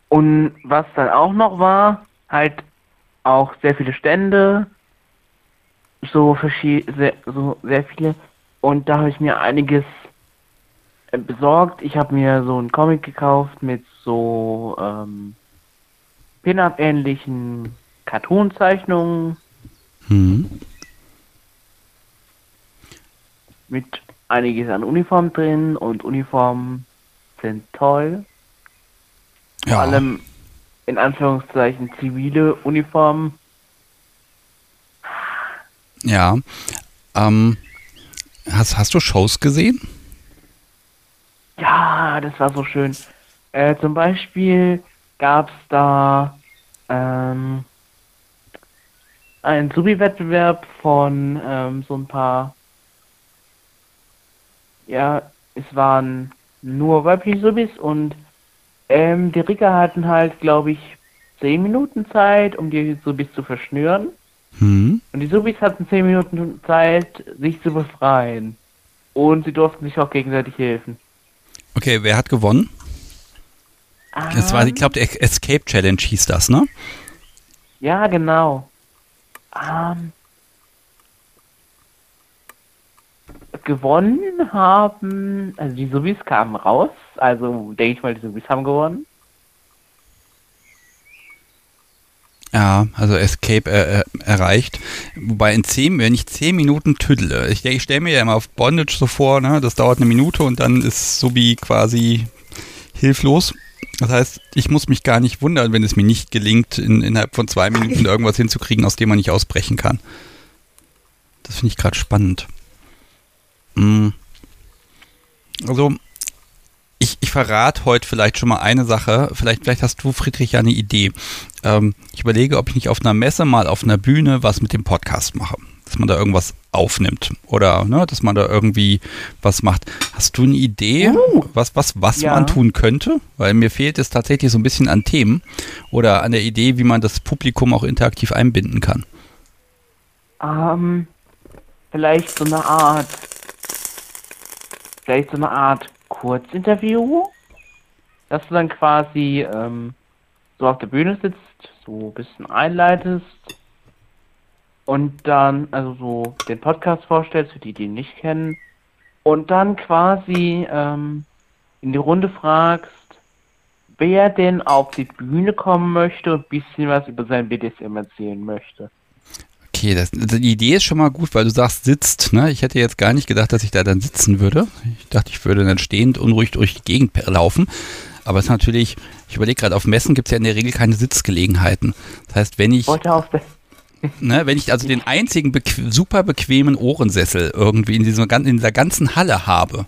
Und was dann auch noch war, halt auch sehr viele Stände, so verschied sehr, so sehr viele. Und da habe ich mir einiges äh, besorgt. Ich habe mir so einen Comic gekauft mit so ähm, Pin-Up-ähnlichen Cartoon-Zeichnungen Hm. mit einiges an Uniform drin und Uniformen sind toll. Vor Ja, allem in Anführungszeichen zivile Uniformen. Ja. Ähm, hast, hast du Shows gesehen? Ja, das war so schön. Äh, zum Beispiel gab es da ähm, einen Subi-Wettbewerb von ähm, so ein paar. Ja, es waren nur weibliche Subis und ähm, die Ricker hatten halt, glaube ich, 10 Minuten Zeit, um die Subis zu verschnüren. Hm. Und die Subis hatten 10 Minuten Zeit, sich zu befreien. Und sie durften sich auch gegenseitig helfen. Okay, wer hat gewonnen? Das war, ich glaube, der Escape Challenge hieß das, ne? Ja, genau. Ähm, gewonnen haben, also die Subis kamen raus, also denke ich mal, die Subis haben gewonnen. Ja, also Escape äh, äh, erreicht. Wobei in 10, wenn ich 10 Minuten tüdele, ich, ich stelle mir ja immer auf Bondage so vor, ne, das dauert eine Minute und dann ist Subi quasi hilflos. Das heißt, ich muss mich gar nicht wundern, wenn es mir nicht gelingt, in, innerhalb von zwei Minuten (laughs) irgendwas hinzukriegen, aus dem man nicht ausbrechen kann. Das finde ich gerade spannend. Mm. Also, ich, ich verrate heute vielleicht schon mal eine Sache. Vielleicht, vielleicht hast du, Friedrich, ja eine Idee. Ähm, ich überlege, ob ich nicht auf einer Messe mal auf einer Bühne was mit dem Podcast mache. Das dass man da irgendwas aufnimmt oder ne, dass man da irgendwie was macht. Hast du eine Idee, Oh. was, was, was Ja. man tun könnte? Weil mir fehlt es tatsächlich so ein bisschen an Themen oder an der Idee, wie man das Publikum auch interaktiv einbinden kann. Ähm, vielleicht so eine Art, vielleicht so eine Art Kurzinterview, dass du dann quasi ähm, so auf der Bühne sitzt, so ein bisschen einleitest und dann also so den Podcast vorstellst für die, die ihn nicht kennen und dann quasi ähm, in die Runde fragst, wer denn auf die Bühne kommen möchte und ein bisschen was über sein BDSM erzählen möchte. Okay, das, die Idee ist schon mal gut, weil du sagst, sitzt. Ne? Ich hätte jetzt gar nicht gedacht, dass ich da dann sitzen würde. Ich dachte, ich würde dann stehend unruhig durch die Gegend laufen. Aber es ist natürlich, ich überlege gerade, auf Messen gibt es ja in der Regel keine Sitzgelegenheiten. Das heißt, wenn ich, (laughs) ne, wenn ich also den einzigen bequ super bequemen Ohrensessel irgendwie in, diesem, in dieser ganzen Halle habe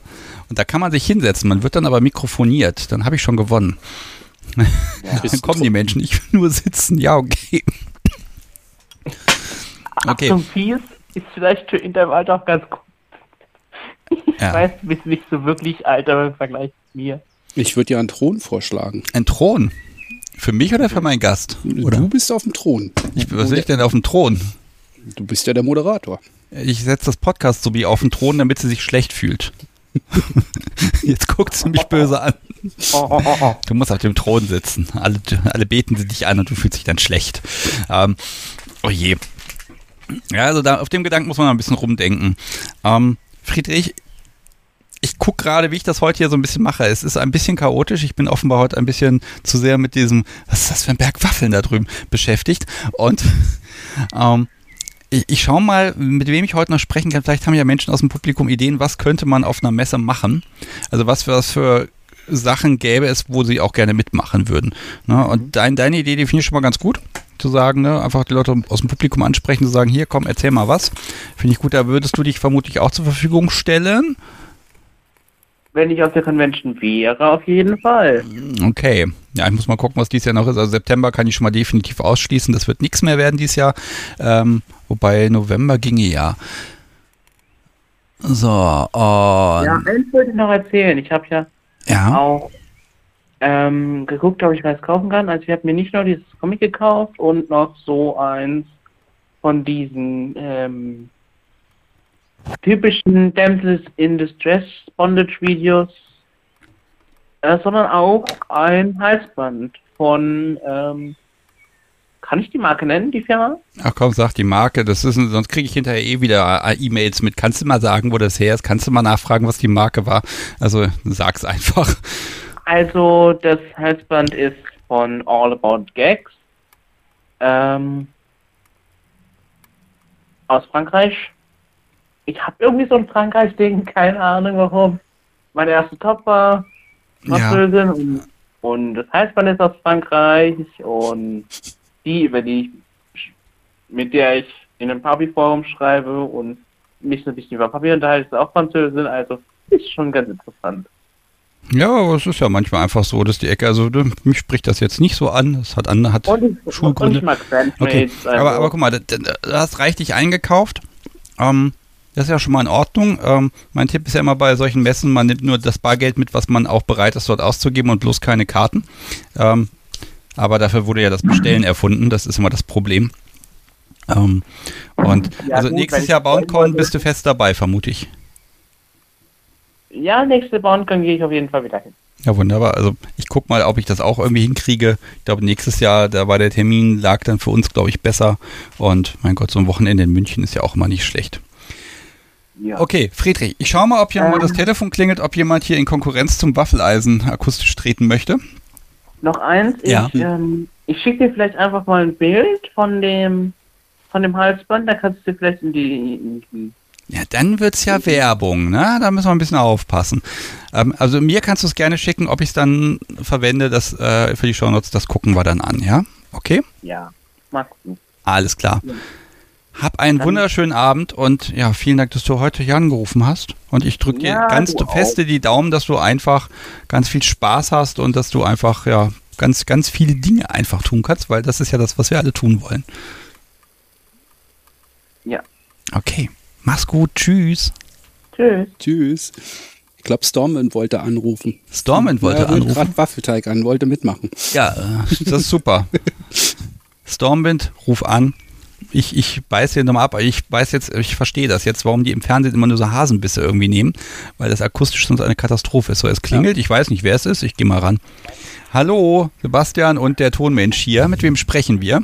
und da kann man sich hinsetzen, man wird dann aber mikrofoniert, dann habe ich schon gewonnen. (laughs) dann kommen die Menschen, ich will nur sitzen, ja, okay. (laughs) Okay. Achtung, Fies ist vielleicht für in deinem Alter auch ganz gut. Ich Ja. weiß, du bist nicht so wirklich alt, aber im Vergleich zu mir. Ich würde dir einen Thron vorschlagen. Ein Thron. Für mich oder für meinen Gast? Oder? Du bist auf dem Thron. Ich, was will ich denn auf dem Thron? Du bist ja der Moderator. Ich setze das Podcast so wie auf den Thron, damit sie sich schlecht fühlt. (laughs) Jetzt guckt sie mich böse an. Du musst auf dem Thron sitzen. Alle, alle beten sie dich an und du fühlst dich dann schlecht. Ähm, oh je. Ja, also da, auf dem Gedanken muss man ein bisschen rumdenken. Ähm, Friedrich, ich gucke gerade, wie ich das heute hier so ein bisschen mache. Es ist ein bisschen chaotisch. Ich bin offenbar heute ein bisschen zu sehr mit diesem, was ist das für ein Berg Waffeln da drüben, beschäftigt. Und (laughs) ähm, ich, ich schaue mal, mit wem ich heute noch sprechen kann. Vielleicht haben ja Menschen aus dem Publikum Ideen, was könnte man auf einer Messe machen. Also was für, was für Sachen gäbe es, wo sie auch gerne mitmachen würden. Ne? Und dein, deine Idee, die finde ich schon mal ganz gut. Zu sagen, ne? einfach die Leute aus dem Publikum ansprechen, zu sagen, hier komm, erzähl mal was. Finde ich gut, da würdest du dich vermutlich auch zur Verfügung stellen. Wenn ich auf der Convention wäre, auf jeden Fall. Okay. Ja, ich muss mal gucken, was dieses Jahr noch ist. Also September kann ich schon mal definitiv ausschließen. Das wird nichts mehr werden dieses Jahr. Ähm, wobei November ginge ja. So, und Ja, eins wollte ich noch erzählen. Ich habe ja ja. auch ähm, geguckt, ob ich was kaufen kann. Also ich habe mir nicht nur dieses Comic gekauft und noch so eins von diesen ähm, typischen Damsels in Distress Bondage Videos, äh, sondern auch ein Halsband von, ähm, kann ich die Marke nennen, die Firma? Ach komm, sag die Marke, das ist, sonst kriege ich hinterher eh wieder äh, E-Mails mit. Kannst du mal sagen, wo das her ist? Kannst du mal nachfragen, was die Marke war? Also sag's einfach. Also das Halsband ist von All About Gags ähm, aus Frankreich. Ich habe irgendwie so ein Frankreich-Ding, (laughs) keine Ahnung warum. Mein erster Top war Ja. Französin und, und das Halsband ist aus Frankreich und die, über die ich, mit der ich in einem Papi-Forum schreibe und mich bisschen über Papi unterhalte, ist auch Französin, also ist schon ganz interessant. Ja, aber es ist ja manchmal einfach so, dass die Ecke, also mich spricht das jetzt nicht so an. Das hat an, hat Und und Schulgründe. Bandmates. Okay, also, aber, aber guck mal, du, hast reichlich eingekauft. Ähm, das ist ja schon mal in Ordnung. Ähm, mein Tipp ist ja immer bei solchen Messen, man nimmt nur das Bargeld mit, was man auch bereit ist, dort auszugeben und bloß keine Karten. Ähm, aber dafür wurde ja das Bestellen erfunden, das ist immer das Problem. Ähm, und Ja, also gut, nächstes Jahr wollte- bist du fest dabei, vermute ich. Ja, nächste BoundCon gehe ich auf jeden Fall wieder hin. Ja, wunderbar. Also ich guck mal, ob ich das auch irgendwie hinkriege. Ich glaube, nächstes Jahr, da war der Termin, lag dann für uns, glaube ich, besser. Und mein Gott, so ein Wochenende in München ist ja auch immer nicht schlecht. Ja. Okay, Friedrich, ich schaue mal, ob hier mal Ähm. das Telefon klingelt, ob jemand hier in Konkurrenz zum Waffeleisen akustisch treten möchte. Noch eins, Ja. ich, ähm, ich schicke dir vielleicht einfach mal ein Bild von dem von dem Halsband, da kannst du dir vielleicht in die, in die Ja, dann wird's ja Werbung, ne? Da müssen wir ein bisschen aufpassen. Ähm, also mir kannst du es gerne schicken, ob ich es dann verwende, das äh, für die Shownotes, das gucken wir dann an, ja? Okay? ja, mal gucken. Alles klar. Ja. Hab einen Dann- wunderschönen Abend und ja, vielen Dank, dass du heute hier angerufen hast. Und ich drücke dir Ja, ganz du feste die Daumen, dass du einfach ganz viel Spaß hast und dass du einfach, ja, ganz, ganz viele Dinge einfach tun kannst, weil das ist ja das, was wir alle tun wollen. Ja. Okay. Mach's gut. Tschüss. Tschüss. Tschüss. Ich glaube, Stormwind wollte anrufen. Stormwind wollte ja, er anrufen. gerade Waffelteig an, wollte mitmachen. Ja, äh, das ist super. (laughs) Stormwind, ruf an. Ich, ich beiß hier nochmal ab. Ich weiß jetzt, ich verstehe das jetzt, warum die im Fernsehen immer nur so Hasenbisse irgendwie nehmen, weil das akustisch sonst eine Katastrophe ist. So, es klingelt, ich weiß nicht, wer es ist, ich gehe mal ran. Hallo, Sebastian und der Tonmensch hier. Mit wem sprechen wir?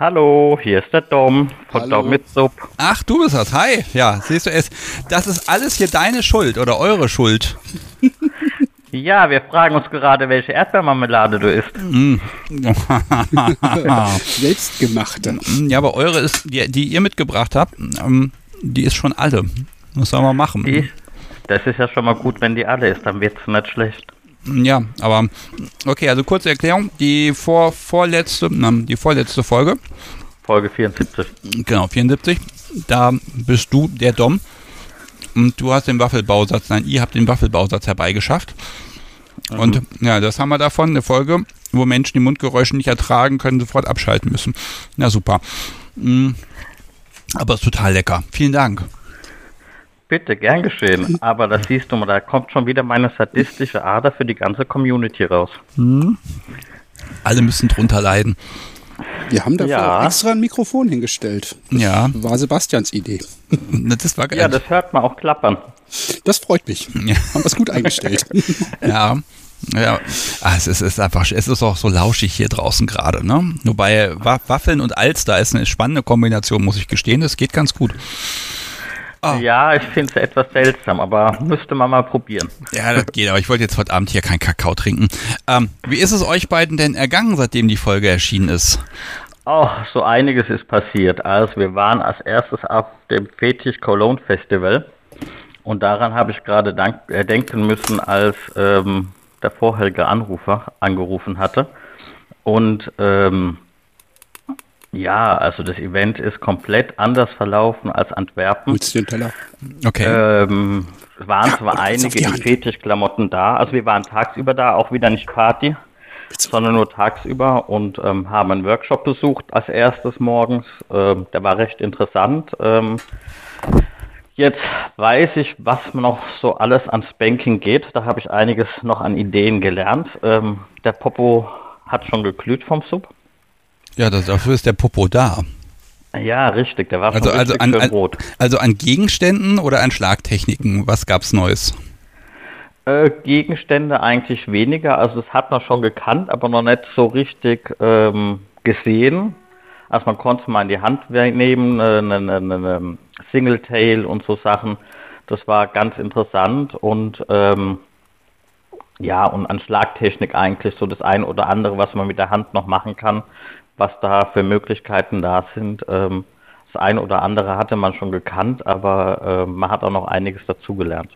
Hallo, hier ist der Dom von Hallo. Dom mit Sub. Ach, du bist das. Hi. Ja, siehst du es. Das ist alles hier deine Schuld oder eure Schuld. (laughs) Ja, wir fragen uns gerade, welche Erdbeermarmelade du isst. (laughs) Selbstgemachte. Ja, aber eure ist, die, die ihr mitgebracht habt, ähm, die ist schon alle. Was soll man machen? Die, das ist ja schon mal gut, wenn die alle ist, dann wird's nicht schlecht. Ja, aber okay, also kurze Erklärung. Die vor, vorletzte, na, die vorletzte Folge, Folge 74. genau, 74, da bist du der Dom und du hast den Waffelbausatz, nein, ihr habt den Waffelbausatz herbeigeschafft. Und ja, das haben wir davon, eine Folge, wo Menschen die Mundgeräusche nicht ertragen können, sofort abschalten müssen. Na super. Mm, Aber ist total lecker. Vielen Dank. Bitte, gern geschehen. Aber das siehst du mal, da kommt schon wieder meine sadistische Ader für die ganze Community raus. Alle müssen drunter leiden. Wir haben dafür Ja. extra ein Mikrofon hingestellt. Ja, War Sebastians Idee. das war geil. Ja, das hört man auch klappern. Das freut mich. Ja. Haben wir es gut eingestellt. (laughs) Ja. Ja, ah, es ist, es ist einfach, es ist auch so lauschig hier draußen gerade, ne? Wobei Wa- Waffeln und Alster ist eine spannende Kombination, muss ich gestehen. Das geht ganz gut. Ah. Ja, ich finde es etwas seltsam, aber müsste man mal probieren. Ja, das geht, aber ich wollte jetzt heute Abend hier keinen Kakao trinken. Ähm, wie ist es euch beiden denn ergangen, seitdem die Folge erschienen ist? Oh, so einiges ist passiert. Also wir waren als erstes auf dem Fetisch Cologne Festival und daran habe ich gerade äh, denken müssen, als ähm, der vorherige Anrufer angerufen hatte. Und ähm, ja, also das Event ist komplett anders verlaufen als Antwerpen. Holst du den Teller? Okay. Ähm, es waren Ja, zwar einige die. Fetischklamotten da, also wir waren tagsüber da, auch wieder nicht Party, sondern nur tagsüber und ähm, haben einen Workshop besucht als erstes morgens. Ähm, der war recht interessant. Ähm, jetzt weiß ich, was noch so alles an Spanking geht. Da habe ich einiges noch an Ideen gelernt. Ähm, der Popo hat schon geglüht vom Sub. Ja, das, dafür ist der Popo da. Ja, richtig, der war Also, schon also, an, schön an, rot. also an Gegenständen oder an Schlagtechniken? Was gab's Neues? Äh, Gegenstände eigentlich weniger. Also das hat man schon gekannt, aber noch nicht so richtig ähm, gesehen. Also man konnte es mal in die Hand nehmen, äh, eine, eine, eine Singletail und so Sachen. Das war ganz interessant und ähm, ja, und an Schlagtechnik eigentlich so das ein oder andere, was man mit der Hand noch machen kann, was da für Möglichkeiten da sind. Ähm, das eine oder andere hatte man schon gekannt, aber äh, man hat auch noch einiges dazugelernt.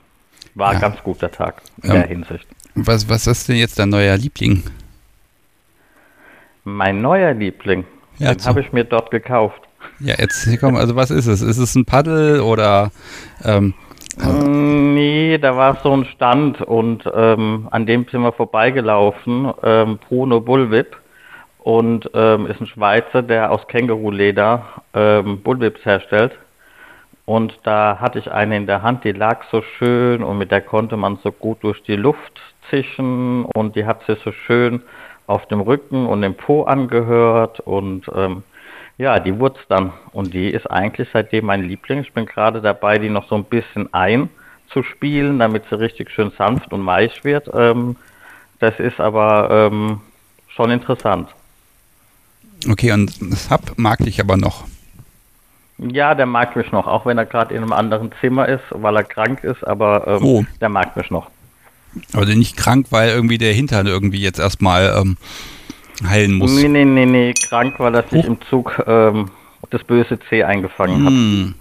War Ja. ganz gut der Tag in Ähm, der Hinsicht. Was, was ist denn jetzt dein neuer Liebling? Mein neuer Liebling, Ja, den habe ich mir dort gekauft. Ja, jetzt hier komm, also was ist es? Ist es ein Paddel oder ähm, Mm, Nee, da war so ein Stand und ähm, an dem sind wir vorbeigelaufen. Ähm, Bruno Bullwhip und ähm, ist ein Schweizer, der aus Känguruleder ähm, Bullwhips herstellt. Und da hatte ich eine in der Hand, die lag so schön und mit der konnte man so gut durch die Luft zischen und die hat sich so schön auf dem Rücken und dem Po angehört und ähm, ja, die wurde dann und die ist eigentlich seitdem mein Liebling. Ich bin gerade dabei, die noch so ein bisschen einzuspielen, damit sie richtig schön sanft und weich wird. Ähm, das ist aber ähm, schon interessant. Okay, und Sub mag dich aber noch. Ja, der mag mich noch, auch wenn er gerade in einem anderen Zimmer ist, weil er krank ist, aber ähm, Oh. der mag mich noch. Aber nicht krank, weil irgendwie der Hintern irgendwie jetzt erstmal ähm, heilen muss. Nee, nee, nee, nee, krank, weil er sich im Zug ähm, das böse C eingefangen hat. Hm.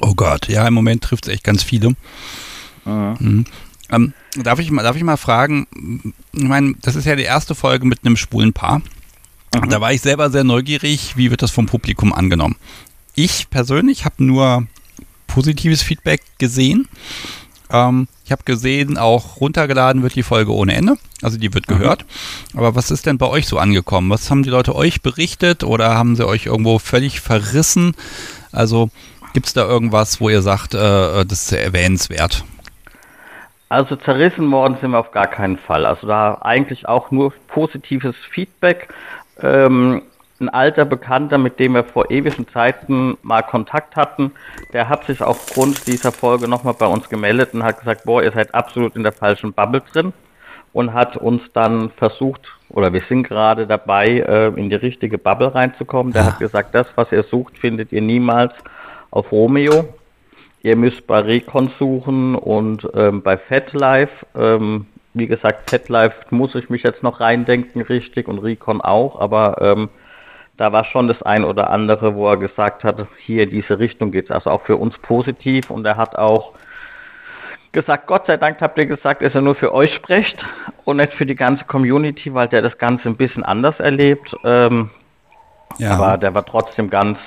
Oh Gott, ja, im Moment trifft es echt ganz viele. Mhm. Ähm, darf, ich mal, darf ich mal fragen, ich meine, das ist ja die erste Folge mit einem schwulen Paar. Da war ich selber sehr neugierig, wie wird das vom Publikum angenommen. Ich persönlich habe nur positives Feedback gesehen. Ähm, ich habe gesehen, auch runtergeladen wird die Folge ohne Ende. Also die wird gehört. Aber was ist denn bei euch so angekommen? Was haben die Leute euch berichtet oder haben sie euch irgendwo völlig verrissen? Also Gibt es da irgendwas, wo ihr sagt, äh, das ist erwähnenswert? Also zerrissen worden sind wir auf gar keinen Fall. Also da eigentlich auch nur positives Feedback. Ähm, ein alter Bekannter, mit dem wir vor ewigen Zeiten mal Kontakt hatten, der hat sich aufgrund dieser Folge nochmal bei uns gemeldet und hat gesagt, boah, ihr seid absolut in der falschen Bubble drin und hat uns dann versucht, oder wir sind gerade dabei, äh, in die richtige Bubble reinzukommen. Der ja. hat gesagt, das, was ihr sucht, findet ihr niemals auf Romeo. Ihr müsst bei Recon suchen und ähm, bei FatLife. Ähm, wie gesagt, FatLife muss ich mich jetzt noch reindenken, richtig, und Recon auch, aber ähm, da war schon das ein oder andere, wo er gesagt hat, hier in diese Richtung geht es. Also auch für uns positiv und er hat auch gesagt, Gott sei Dank habt ihr gesagt, dass er nur für euch spricht und nicht für die ganze Community, weil der das Ganze ein bisschen anders erlebt. Ähm, ja. Aber der war trotzdem ganz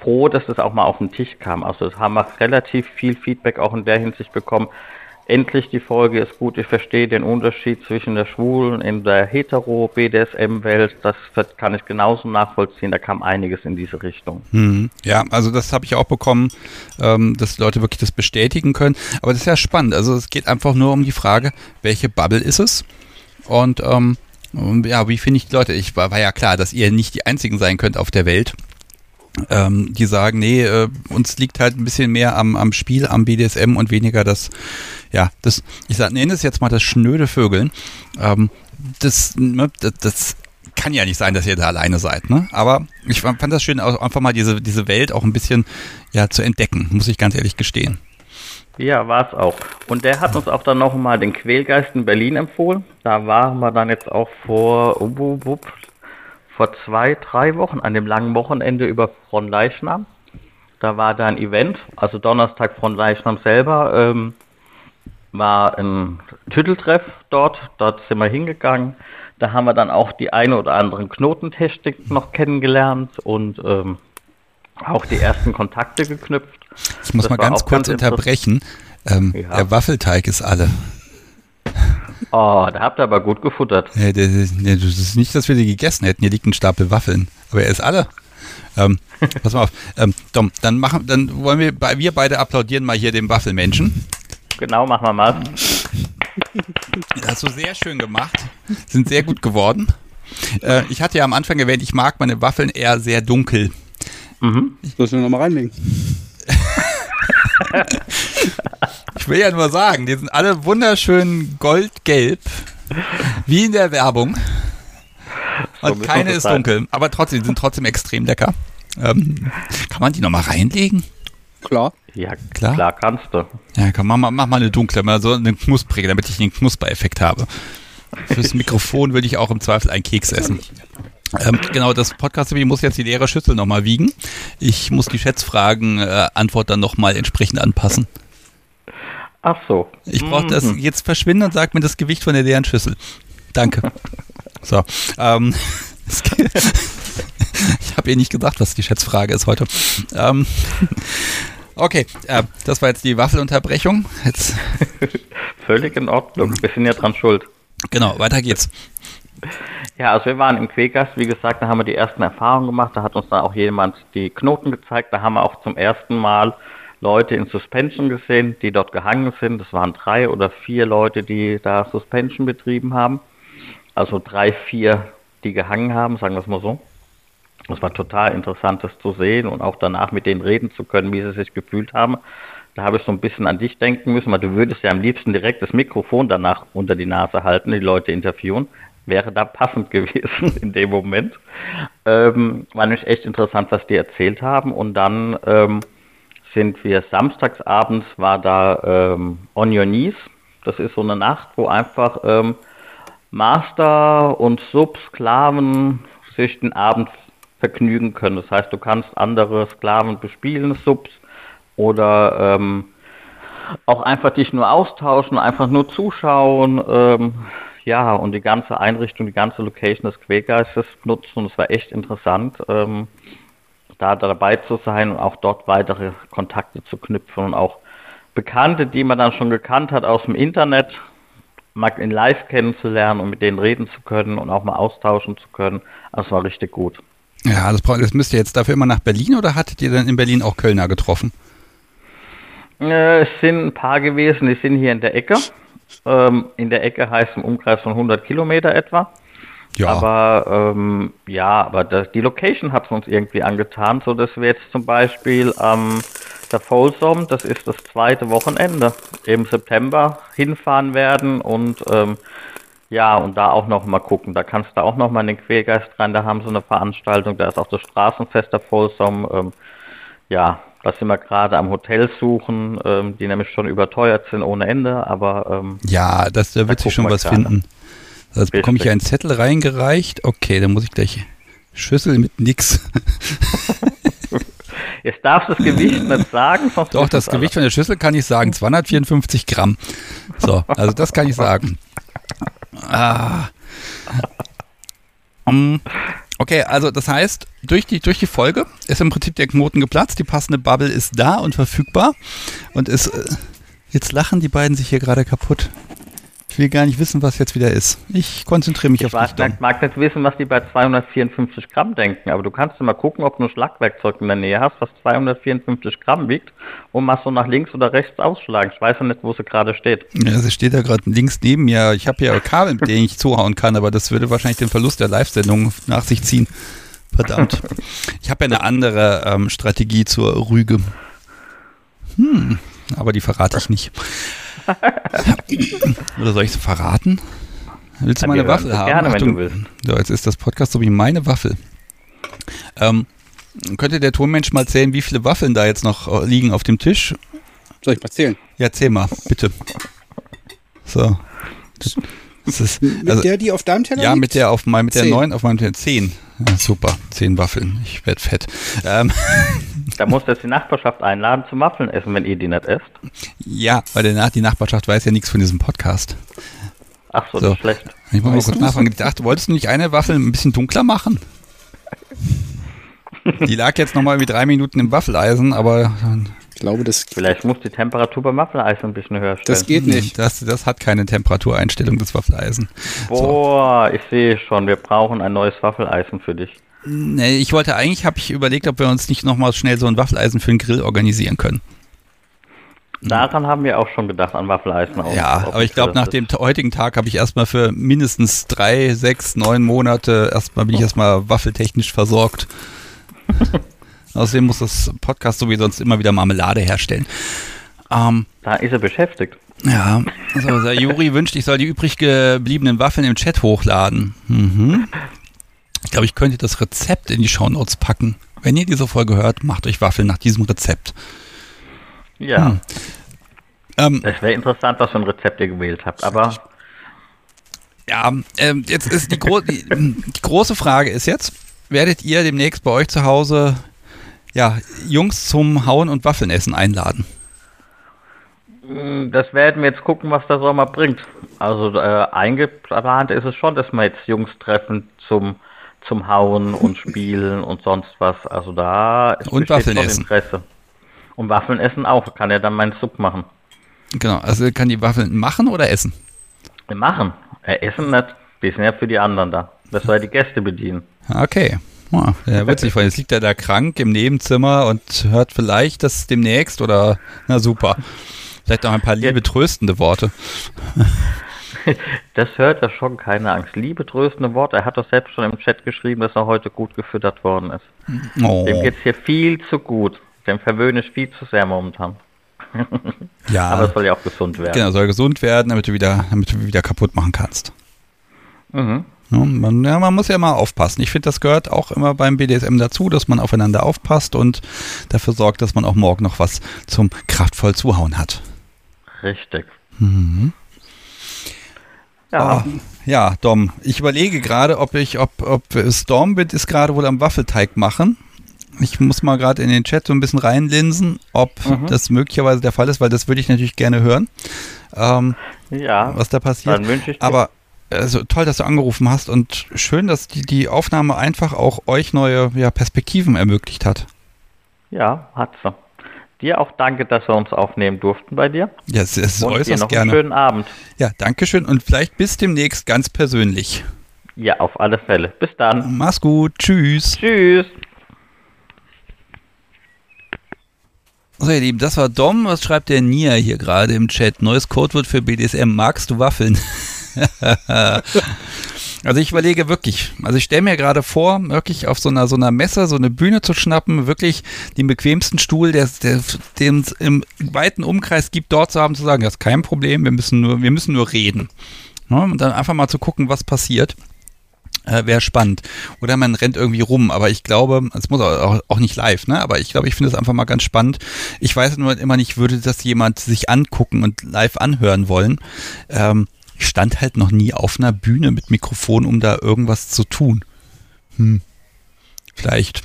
froh, dass das auch mal auf den Tisch kam. Also es haben wir relativ viel Feedback auch in der Hinsicht bekommen endlich die Folge ist gut. Ich verstehe den Unterschied zwischen der Schwulen in der Hetero-BDSM-Welt. Das kann ich genauso nachvollziehen. Da kam einiges in diese Richtung. Hm, ja, also das habe ich auch bekommen, ähm, dass Leute wirklich das bestätigen können. Aber das ist ja spannend. Also es geht einfach nur um die Frage, welche Bubble ist es? Und ähm, ja, wie finde ich die Leute? Ich war, war ja klar, dass ihr nicht die einzigen sein könnt auf der Welt ähm, die sagen, nee, äh, uns liegt halt ein bisschen mehr am, am Spiel, am BDSM und weniger das, ja, das, ich sag, nenne es jetzt mal das schnöde Vögeln. Ähm, das, ne, das, das kann ja nicht sein, dass ihr da alleine seid, ne? Aber ich fand das schön, einfach mal diese, diese Welt auch ein bisschen ja, zu entdecken, muss ich ganz ehrlich gestehen. Ja, war es auch. Und der hat uns auch dann nochmal den Quälgeist in Berlin empfohlen. Da waren wir dann jetzt auch vor, uh, uh, vor zwei, drei Wochen an dem langen Wochenende über Fronleichnam. Da war da ein Event, also Donnerstag Fronleichnam selber, ähm, war ein Tütteltreff dort. Dort sind wir hingegangen. Da haben wir dann auch die eine oder anderen Knotentechnik noch kennengelernt und ähm, auch die ersten Kontakte geknüpft. Ich muss das mal ganz kurz ganz unterbrechen. Ähm, ja. Der Waffelteig ist alle. Oh, da habt ihr aber gut gefuttert. Ja, das, ist nicht, dass wir die gegessen hätten. Hier liegt ein Stapel Waffeln. Aber er ist alle. Ähm, (laughs) pass mal auf. Ähm, Dom, dann machen, dann wollen wir, wir beide applaudieren mal hier dem Waffelmenschen. Genau, machen wir mal. Das hast du sehr schön gemacht. Sind sehr gut geworden. Äh, ich hatte ja am Anfang erwähnt, ich mag meine Waffeln eher sehr dunkel. Mhm. Ich muss nur noch mal reinlegen. (laughs) ich will ja nur sagen, die sind alle wunderschön goldgelb, wie in der Werbung. Und keine ist dunkel, aber trotzdem, die sind trotzdem extrem lecker. Ähm, kann man die nochmal reinlegen? Klar. Ja, klar. Klar kannst du. Ja, komm, mach mal, mach mal eine dunkle, mal so eine knusprige, damit ich den Knuspereffekt habe. Fürs Mikrofon würde ich auch im Zweifel einen Keks essen. Ähm, genau, das podcast muss jetzt die leere Schüssel nochmal wiegen. Ich muss die Schätzfragen-Antwort äh, dann nochmal entsprechend anpassen. Ach so. Ich brauche das mhm. jetzt verschwinden und sag mir das Gewicht von der leeren Schüssel. Danke. (laughs) So. Ähm, (laughs) (laughs) ich habe ihr nicht gesagt, was die Schätzfrage ist heute. Ähm, okay, äh, das war jetzt die Waffelunterbrechung. Jetzt. Völlig in Ordnung. Wir sind ja dran schuld. Genau, weiter geht's. Ja, also wir waren im Quäkgast, wie gesagt, da haben wir die ersten Erfahrungen gemacht, da hat uns dann auch jemand die Knoten gezeigt, da haben wir auch zum ersten Mal Leute in Suspension gesehen, die dort gehangen sind. Das waren drei oder vier Leute, die da Suspension betrieben haben. Also drei, vier, die gehangen haben, sagen wir es mal so. Das war total interessant, das zu sehen und auch danach mit denen reden zu können, wie sie sich gefühlt haben. Da habe ich so ein bisschen an dich denken müssen, weil du würdest ja am liebsten direkt das Mikrofon danach unter die Nase halten, die Leute interviewen wäre da passend (laughs) gewesen in dem Moment. Ähm, war nämlich echt interessant, was die erzählt haben. Und dann ähm, sind wir samstagsabends, war da ähm, On Your Knees. Das ist so eine Nacht, wo einfach ähm, Master und Sub-Sklaven sich den Abend vergnügen können. Das heißt, du kannst andere Sklaven bespielen, Subs, oder ähm, auch einfach dich nur austauschen, einfach nur zuschauen. Ähm, ja, und die ganze Einrichtung, die ganze Location des Quäkgeistes nutzen und es war echt interessant, ähm, da dabei zu sein und auch dort weitere Kontakte zu knüpfen und auch Bekannte, die man dann schon gekannt hat aus dem Internet, mal in Live kennenzulernen und mit denen reden zu können und auch mal austauschen zu können. Das war richtig gut. Ja, das, braucht- das müsst ihr jetzt dafür immer nach Berlin oder hattet ihr dann in Berlin auch Kölner getroffen? Äh, es sind ein paar gewesen, die sind hier in der Ecke. Ähm, in der Ecke heißt im Umkreis von 100 Kilometer etwa. Ja. Aber ähm, ja, aber das, die Location hat es uns irgendwie angetan, so dass wir jetzt zum Beispiel am der Folsom, das ist das zweite Wochenende im September hinfahren werden und ähm, ja, und da auch noch mal gucken. Da kannst du auch noch mal in den Quälgeist rein. Da haben sie eine Veranstaltung. Da ist auch das Straßenfest der Folsom. Ähm, ja, da sind wir gerade am Hotel suchen, ähm, die nämlich schon überteuert sind ohne Ende. Aber ähm, Ja, das, da wird sich schon was gerade. finden. Also bekomme ich einen Zettel reingereicht. Okay, dann muss ich gleich Schüssel mit nix. (laughs) jetzt darfst du das Gewicht nicht sagen. Doch, das. Gewicht von der Schüssel kann ich sagen. 254 Gramm. So, also das kann ich sagen. Ah. Um, okay, also das heißt, durch die, durch die Folge ist im Prinzip der Knoten geplatzt, die passende Bubble ist da und verfügbar. Und es, äh, jetzt lachen die beiden sich hier gerade kaputt. Ich will gar nicht wissen, was jetzt wieder ist. Ich konzentriere mich Ich auf weiß, dich. Dom. nicht, mag nicht wissen, was die bei 254 Gramm denken, aber du kannst ja mal gucken, ob du ein Schlagwerkzeug in der Nähe hast, was 254 Gramm wiegt und mal so nach links oder rechts ausschlagen. Ich weiß ja nicht, wo sie gerade steht. Ja, sie steht da gerade links neben mir. Ich habe ja Kabel, mit denen ich zuhauen kann, aber das würde wahrscheinlich den Verlust der Live-Sendung nach sich ziehen. Verdammt. Ich habe ja eine andere ähm, Strategie zur Rüge. Hm, aber die verrate ich nicht. (laughs) Oder soll ich sie verraten? Willst du meine Waffel haben? gerne, wenn Achtung. du willst. So, jetzt ist das Podcast so wie meine Waffel. Ähm, könnte der Tonmensch mal zählen, wie viele Waffeln da jetzt noch äh, liegen auf dem Tisch? Soll ich mal zählen? Ja, zähl mal, bitte. So. Das ist, Mit also, der, die auf deinem Teller ja, liegt? mit der auf mein, mit der neuen auf meinem Teller. Zehn. Ja, super. Zehn Waffeln. Ich werd fett. Ähm, Da musst du jetzt die Nachbarschaft einladen zum Waffeln essen, wenn ihr die nicht esst. ja, weil der, Nach- die Nachbarschaft weiß ja nichts von diesem Podcast. Ach so, So. das ist schlecht. Ich muss mal kurz nachfragen. Ich dachte, wolltest du nicht eine Waffel ein bisschen dunkler machen? Die lag jetzt nochmal wie drei Minuten im Waffeleisen, aber Ich glaube, das, Vielleicht muss die Temperatur beim Waffeleisen ein bisschen höher stellen. das geht nicht. das, das hat keine Temperatureinstellung, das Waffeleisen. Boah, ich sehe schon, wir brauchen ein neues Waffeleisen für dich. Nee, ich wollte eigentlich, habe ich überlegt, ob wir uns nicht nochmal schnell so ein Waffeleisen für den Grill organisieren können. Daran haben wir auch schon gedacht, an Waffeleisen auch. Ja, aber ich glaube, nach dem heutigen Tag habe ich erstmal für mindestens drei, sechs, neun Monate erstmal bin ich erstmal waffeltechnisch versorgt. (laughs) Außerdem muss das Podcast so wie sonst immer wieder Marmelade herstellen. Ähm, Da ist er beschäftigt. ja, also der Juri (laughs) wünscht, ich soll die übrig gebliebenen Waffeln im Chat hochladen. Mhm. Ich glaube, ich könnte das Rezept in die Shownotes packen. Wenn ihr diese Folge hört, macht euch Waffeln nach diesem Rezept. Ja, Hm. Ähm, das wäre interessant, was für ein Rezept ihr gewählt habt. Aber Ja, ähm, jetzt ist die, gro die, die große Frage ist jetzt, werdet ihr demnächst bei euch zu Hause ja, Jungs zum Hauen und Waffeln essen einladen? mh, das werden wir jetzt gucken, was der Sommer bringt. Also äh, eingeplant ist es schon, dass wir jetzt Jungs treffen zum zum Hauen und (laughs) Spielen und sonst was. Also da ist Und Waffeln essen. Interesse. Und Waffeln essen auch. Kann er dann meinen Sub machen. Genau, also kann die Waffeln machen oder essen? Machen. Äh, essen nicht. Wir sind ja für die anderen da. Das soll die Gäste bedienen. Okay. Ja, er wird sich freuen. Jetzt liegt er da krank im Nebenzimmer und hört vielleicht das demnächst oder, na super. Vielleicht auch ein paar liebe, tröstende Worte. (laughs) Das hört er schon, keine Angst. Liebe tröstende Worte. Er hat doch selbst schon im Chat geschrieben, dass er heute gut gefüttert worden ist. Oh, Dem geht's hier viel zu gut. Dem verwöhne ich viel zu sehr momentan. (laughs) ja, Aber es soll ja auch gesund werden. genau, soll gesund werden, damit du wieder, damit du wieder kaputt machen kannst. Mhm. Ja, man, ja, man muss ja mal aufpassen. Ich finde, das gehört auch immer beim BDSM dazu, dass man aufeinander aufpasst und dafür sorgt, dass man auch morgen noch was zum kraftvoll Zuhauen hat. Richtig. Mhm. Ja, Oh, ja, Dom, ich überlege gerade, ob ich, ob, ob Stormwind ist gerade wohl am Waffelteig machen. Ich muss mal gerade in den Chat so ein bisschen reinlinsen, ob Mhm. das möglicherweise der Fall ist, weil das würde ich natürlich gerne hören, ähm, ja. was da passiert. Dann wünsche ich dir. Aber also toll, dass du angerufen hast und schön, dass die, die Aufnahme einfach auch euch neue ja, Perspektiven ermöglicht hat. Ja, hat sie. Dir auch danke, dass wir uns aufnehmen durften bei dir. Ja, es ist Und dir äußerst noch gerne. einen schönen Abend. Ja, danke schön und vielleicht bis demnächst ganz persönlich. Ja, auf alle Fälle. Bis dann. Mach's gut. Tschüss. Tschüss. So, ihr Lieben, das war Dom. Was schreibt der Nia hier gerade im Chat? Neues Codewort für BDSM. Magst du Waffeln? (laughs) also ich überlege wirklich, also ich stelle mir gerade vor, wirklich auf so einer so einer Messe so eine Bühne zu schnappen, wirklich den bequemsten Stuhl, der, der den es im weiten Umkreis gibt, dort zu haben, zu sagen, das ist kein Problem, wir müssen nur, wir müssen nur reden. Ja, und dann einfach mal zu gucken, was passiert. Äh, Wäre spannend. Oder man rennt irgendwie rum, aber ich glaube, es muss auch, auch nicht live, ne? Aber ich glaube, ich finde es einfach mal ganz spannend. Ich weiß nur immer nicht, würde das jemand sich angucken und live anhören wollen. Ähm, ich stand halt noch nie auf einer Bühne mit Mikrofon, um da irgendwas zu tun. Hm. Vielleicht.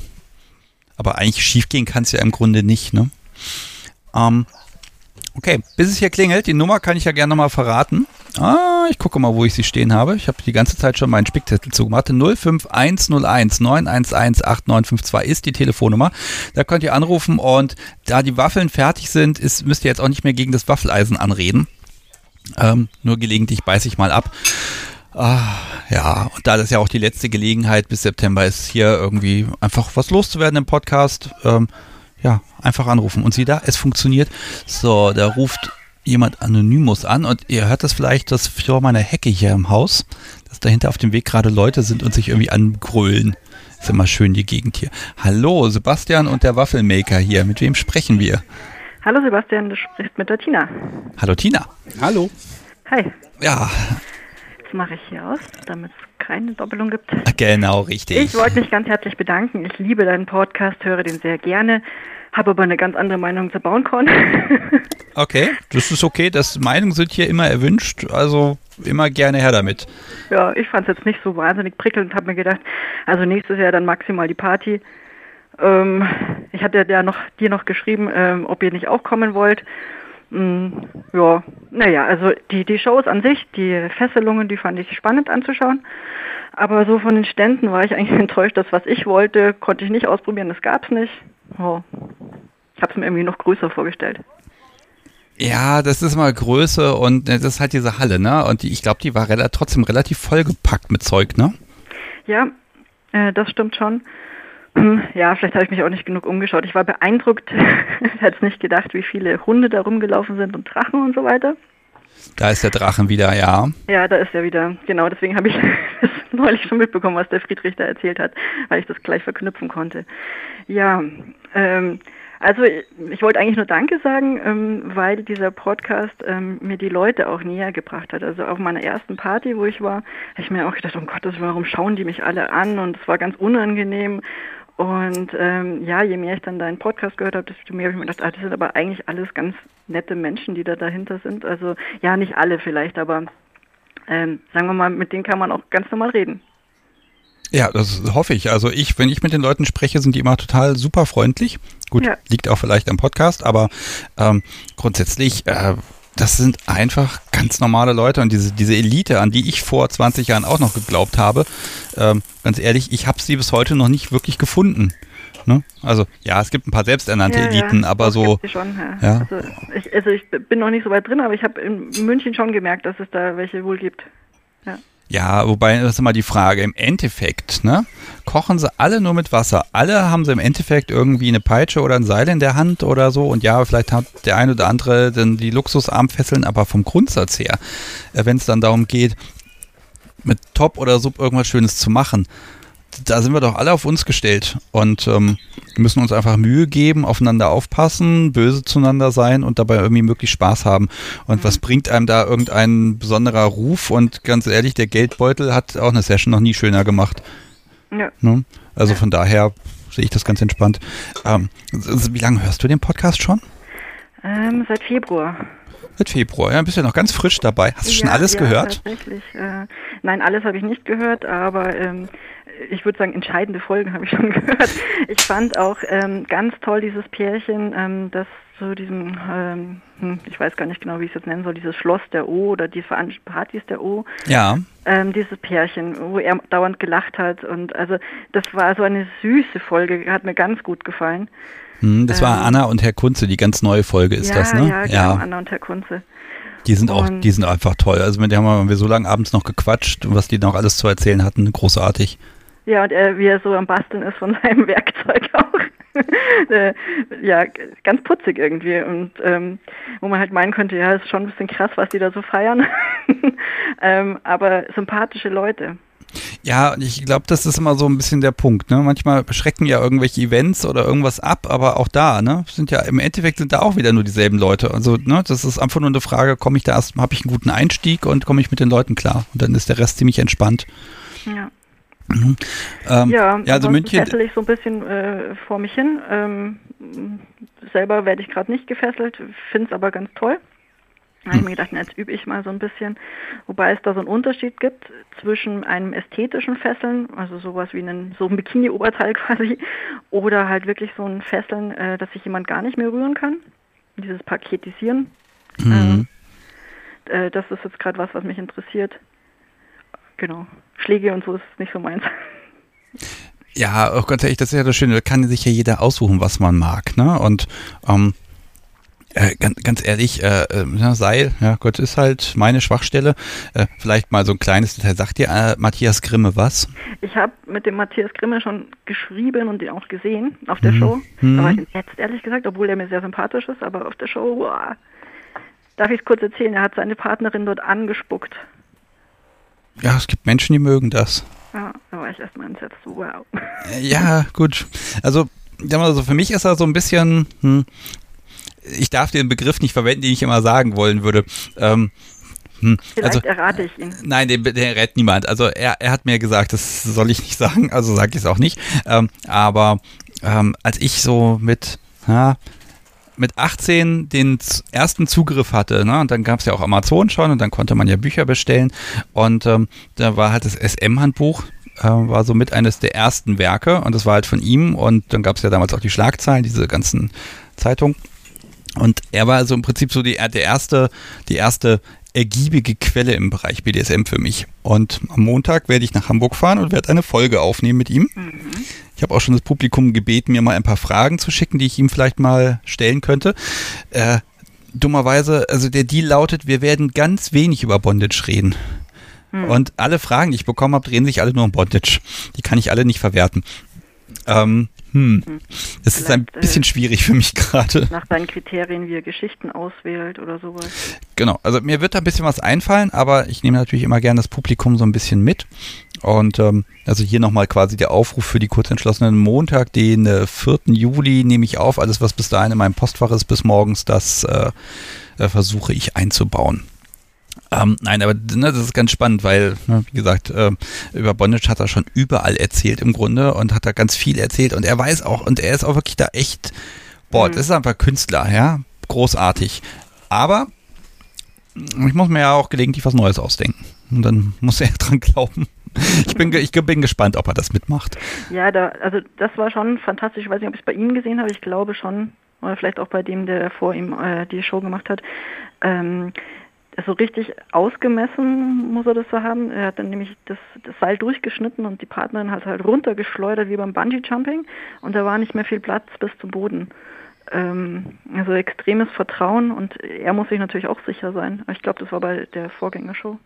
Aber eigentlich schiefgehen kann es ja im Grunde nicht, ne? Ähm, okay, bis es hier klingelt, die Nummer kann ich ja gerne nochmal verraten. Ah, ich gucke mal, wo ich sie stehen habe. Ich habe die ganze Zeit schon meinen Spickzettel zugemacht. 05101 911 8952 ist die Telefonnummer. Da könnt ihr anrufen und da die Waffeln fertig sind, ist, müsst ihr jetzt auch nicht mehr gegen das Waffeleisen anreden. Ähm, nur gelegentlich beiße ich mal ab. Ah, ja, und da das ja auch die letzte Gelegenheit bis September ist, hier irgendwie einfach was loszuwerden im Podcast, ähm, ja, einfach anrufen. Und sieh da, es funktioniert. So, da ruft jemand Anonymous an und ihr hört das vielleicht, das vor meiner Hecke hier im Haus, dass dahinter auf dem Weg gerade Leute sind und sich irgendwie angrölen. Ist immer schön die Gegend hier. Hallo, Sebastian und der Waffelmaker hier. Mit wem sprechen wir? Hallo Sebastian, du sprichst mit der Tina. Hallo Tina. Hallo. Hi, Ja, jetzt mache ich hier aus, damit es keine Doppelung gibt. genau, richtig. Ich wollte mich ganz herzlich bedanken. Ich liebe deinen Podcast, höre den sehr gerne, habe aber eine ganz andere Meinung zu Bauenkorn. (laughs) Okay, das ist okay. Das Meinungen sind hier immer erwünscht, also immer gerne her damit. ja, ich fand es jetzt nicht so wahnsinnig prickelnd, habe mir gedacht, also nächstes Jahr dann maximal die Party. Ähm, ich hatte ja noch dir noch geschrieben, ähm, ob ihr nicht auch kommen wollt. Mm, ja, naja, also die, die Shows an sich, die Fesselungen, die fand ich spannend anzuschauen. Aber so von den Ständen war ich eigentlich (laughs) enttäuscht, das, was ich wollte, konnte ich nicht ausprobieren, das gab's nicht. Oh. Ich habe es mir irgendwie noch größer vorgestellt. Ja, das ist mal Größe und äh, das ist halt diese Halle, ne? Und die, ich glaube, die war trotzdem relativ vollgepackt mit Zeug, ne? Ja, äh, das stimmt schon. (clears throat) Ja, vielleicht habe ich mich auch nicht genug umgeschaut. Ich war beeindruckt, (laughs) ich hätte es nicht gedacht, wie viele Hunde da rumgelaufen sind und Drachen und so weiter. Da ist der Drachen wieder, ja. Ja, da ist er wieder. Genau, deswegen habe ich (laughs) es neulich schon mitbekommen, was der Friedrich da erzählt hat, weil ich das gleich verknüpfen konnte. Ja, ähm, also ich, wollte eigentlich nur Danke sagen, ähm, weil dieser Podcast ähm, mir die Leute auch näher gebracht hat. Also auf meiner ersten Party, wo ich war, habe ich mir auch gedacht, um Gottes Willen, warum schauen die mich alle an? Und es war ganz unangenehm. Und ähm, ja, je mehr ich dann deinen Podcast gehört habe, desto mehr habe ich mir gedacht, ah, das sind aber eigentlich alles ganz nette Menschen, die da dahinter sind. Also ja, nicht alle vielleicht, aber ähm, sagen wir mal, mit denen kann man auch ganz normal reden. Ja, das hoffe ich. Also ich, wenn ich mit den Leuten spreche, sind die immer total super freundlich. Gut, Ja. liegt auch vielleicht am Podcast, aber ähm, grundsätzlich, äh, das sind einfach ganz normale Leute und diese, diese Elite, an die ich vor 20 Jahren auch noch geglaubt habe, ähm, ganz ehrlich, ich habe sie bis heute noch nicht wirklich gefunden. Ne? Also ja, es gibt ein paar selbsternannte Eliten, aber doch, so, Schon, ja. Ja. Also, ich, also ich bin noch nicht so weit drin, aber ich habe in München schon gemerkt, dass es da welche wohl gibt. Ja. Ja, wobei, das ist immer die Frage, im Endeffekt, ne, kochen sie alle nur mit Wasser. Alle haben sie im Endeffekt irgendwie eine Peitsche oder ein Seil in der Hand oder so. Und ja, vielleicht hat der eine oder andere dann die Luxusarmfesseln, aber vom Grundsatz her, wenn es dann darum geht, mit Top oder Sub irgendwas Schönes zu machen, da sind wir doch alle auf uns gestellt und ähm, müssen uns einfach Mühe geben, aufeinander aufpassen, böse zueinander sein und dabei irgendwie möglichst Spaß haben. Und was bringt einem da irgendein besonderer Ruf? Und ganz ehrlich, der Geldbeutel hat auch eine Session noch nie schöner gemacht. Ja. Ne? Also von daher sehe ich das ganz entspannt. Ähm, wie lange hörst du den Podcast schon? Ähm, seit Februar. Seit Februar, ja, bist ja noch ganz frisch dabei. Hast du schon Ja, alles ja, gehört? Tatsächlich. Äh, nein, alles habe ich nicht gehört, aber ähm, ich würde sagen, entscheidende Folgen habe ich schon (laughs) gehört. Ich fand auch ähm, ganz toll dieses Pärchen, ähm, das zu diesem, ähm, hm, ich weiß gar nicht genau, wie ich es jetzt nennen soll, dieses Schloss der O oder die Partys der O. Ja. ähm, dieses Pärchen, wo er dauernd gelacht hat. Und also das war so eine süße Folge, hat mir ganz gut gefallen. Hm, das war Ähm, Anna und Herr Kunze, die ganz neue Folge ist ja, das, ne? ja, genau, Anna und Herr Kunze. Die sind auch, Und- die sind einfach toll. Also mit denen haben wir so lange abends noch gequatscht und was die noch alles zu erzählen hatten, großartig. Ja, und er, wie er so am Basteln ist von (laughs) seinem Werkzeug auch. (laughs) äh, ja, ganz putzig irgendwie. Und ähm, wo man halt meinen könnte, ja, ist schon ein bisschen krass, was die da so feiern. (laughs) ähm, aber sympathische Leute. Ja, und ich glaube, das ist immer so ein bisschen der Punkt. Ne? Manchmal schrecken ja irgendwelche Events oder irgendwas ab, aber auch da, ne, sind ja im Endeffekt sind da auch wieder nur dieselben Leute. Also, ne, das ist einfach nur eine Frage, komme ich da erst, habe ich einen guten Einstieg und komme ich mit den Leuten klar? Und dann ist der Rest ziemlich entspannt. Ja, Ähm, ja, ja also München, fessel ich so ein bisschen äh, vor mich hin. Ähm, selber werde ich gerade nicht gefesselt, finde es aber ganz toll. Da habe ich mir gedacht, na, jetzt übe ich mal so ein bisschen. Wobei es da so einen Unterschied gibt zwischen einem ästhetischen Fesseln, also sowas wie einen, so ein Bikini-Oberteil (laughs) quasi, oder halt wirklich so ein Fesseln, äh, dass sich jemand gar nicht mehr rühren kann. Dieses Paketisieren. Mhm. Äh, das ist jetzt gerade was, was mich interessiert. Genau. Schläge und so ist nicht so meins. Ja, oh Gott, echt, das ist ja das Schöne, da kann sich ja jeder aussuchen, was man mag, ne? Und ähm, äh, ganz, ganz ehrlich, äh, äh, ja, Seil, ja Gott, ist halt meine Schwachstelle. Äh, vielleicht mal so ein kleines Detail. Sagt dir äh, Matthias Grimme was? Ich habe mit dem Matthias Grimme schon geschrieben und ihn auch gesehen auf der Mhm. Show. Mhm. Da war ich entsetzt, ehrlich gesagt, obwohl er mir sehr sympathisch ist, aber auf der Show, wow. Darf ich es kurz erzählen? Er hat seine Partnerin dort angespuckt. Ja, es gibt Menschen, die mögen das. Ja, da war ich erstmal entsetzt. Wow. Äh, Ja, gut. Also, sagen wir mal so, für mich ist er so ein bisschen, hm, ich darf den Begriff nicht verwenden, den ich immer sagen wollen würde. Ähm, hm, Vielleicht also, errate ich ihn. Nein, den, den rät niemand. Also er, er hat mir gesagt, das soll ich nicht sagen, also sage ich es auch nicht. Ähm, aber ähm, als ich so mit, ja, mit 18 den ersten Zugriff hatte, ne, und dann gab es ja auch Amazon schon und dann konnte man ja Bücher bestellen und ähm, da war halt das SM-Handbuch, äh, war so mit eines der ersten Werke und das war halt von ihm und dann gab es ja damals auch die Schlagzeilen, diese ganzen Zeitungen. Und er war also im Prinzip so die, der erste, die erste ergiebige Quelle im Bereich BDSM für mich. Und am Montag werde ich nach Hamburg fahren und werde eine Folge aufnehmen mit ihm. Ich habe auch schon das Publikum gebeten, mir mal ein paar Fragen zu schicken, die ich ihm vielleicht mal stellen könnte. Äh, dummerweise, also der Deal lautet, wir werden ganz wenig über Bondage reden. Und alle Fragen, die ich bekommen habe, drehen sich alle nur um Bondage. Die kann ich alle nicht verwerten. Ähm, hm. Das ist ein äh, bisschen schwierig für mich gerade. Nach seinen Kriterien, wie er Geschichten auswählt oder sowas. Genau, also mir wird da ein bisschen was einfallen, aber ich nehme natürlich immer gerne das Publikum so ein bisschen mit. Und ähm, also hier nochmal quasi der Aufruf für die kurzentschlossenen Montag, den äh, 4. Juli nehme ich auf. Alles, was bis dahin in meinem Postfach ist bis morgens, das äh, äh, versuche ich einzubauen. Ähm, nein, aber ne, das ist ganz spannend, weil, ne, wie gesagt, äh, über Bondage hat er schon überall erzählt im Grunde und hat da ganz viel erzählt und er weiß auch, und er ist auch wirklich da echt, boah, das ist einfach Künstler, ja, großartig. Aber ich muss mir ja auch gelegentlich was Neues ausdenken. Und dann muss er (laughs) dran glauben. Ich bin, ich bin gespannt, ob er das mitmacht. Ja, da, also das war schon fantastisch. Ich weiß nicht, ob ich es bei ihm gesehen habe. Ich glaube schon. Oder vielleicht auch bei dem, der vor ihm äh, die Show gemacht hat. Ähm, so richtig ausgemessen muss er das so haben. Er hat dann nämlich das, das Seil durchgeschnitten und die Partnerin hat halt runtergeschleudert wie beim Bungee-Jumping und da war nicht mehr viel Platz bis zum Boden. Ähm, also extremes Vertrauen und er muss sich natürlich auch sicher sein. Ich glaube, das war bei der Vorgängershow.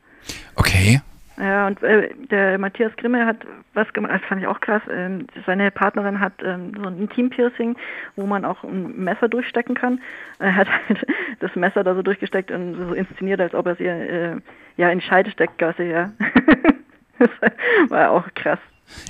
Okay. Ja, und äh, der Matthias Grimme hat was gemacht, das fand ich auch krass. Ähm, seine Partnerin hat ähm, so ein Intim-Piercing, wo man auch ein Messer durchstecken kann. Er hat halt (laughs) das Messer da so durchgesteckt und so inszeniert, als ob er es ihr äh, ja in Scheide steckt, quasi, ja. (laughs) das war auch krass.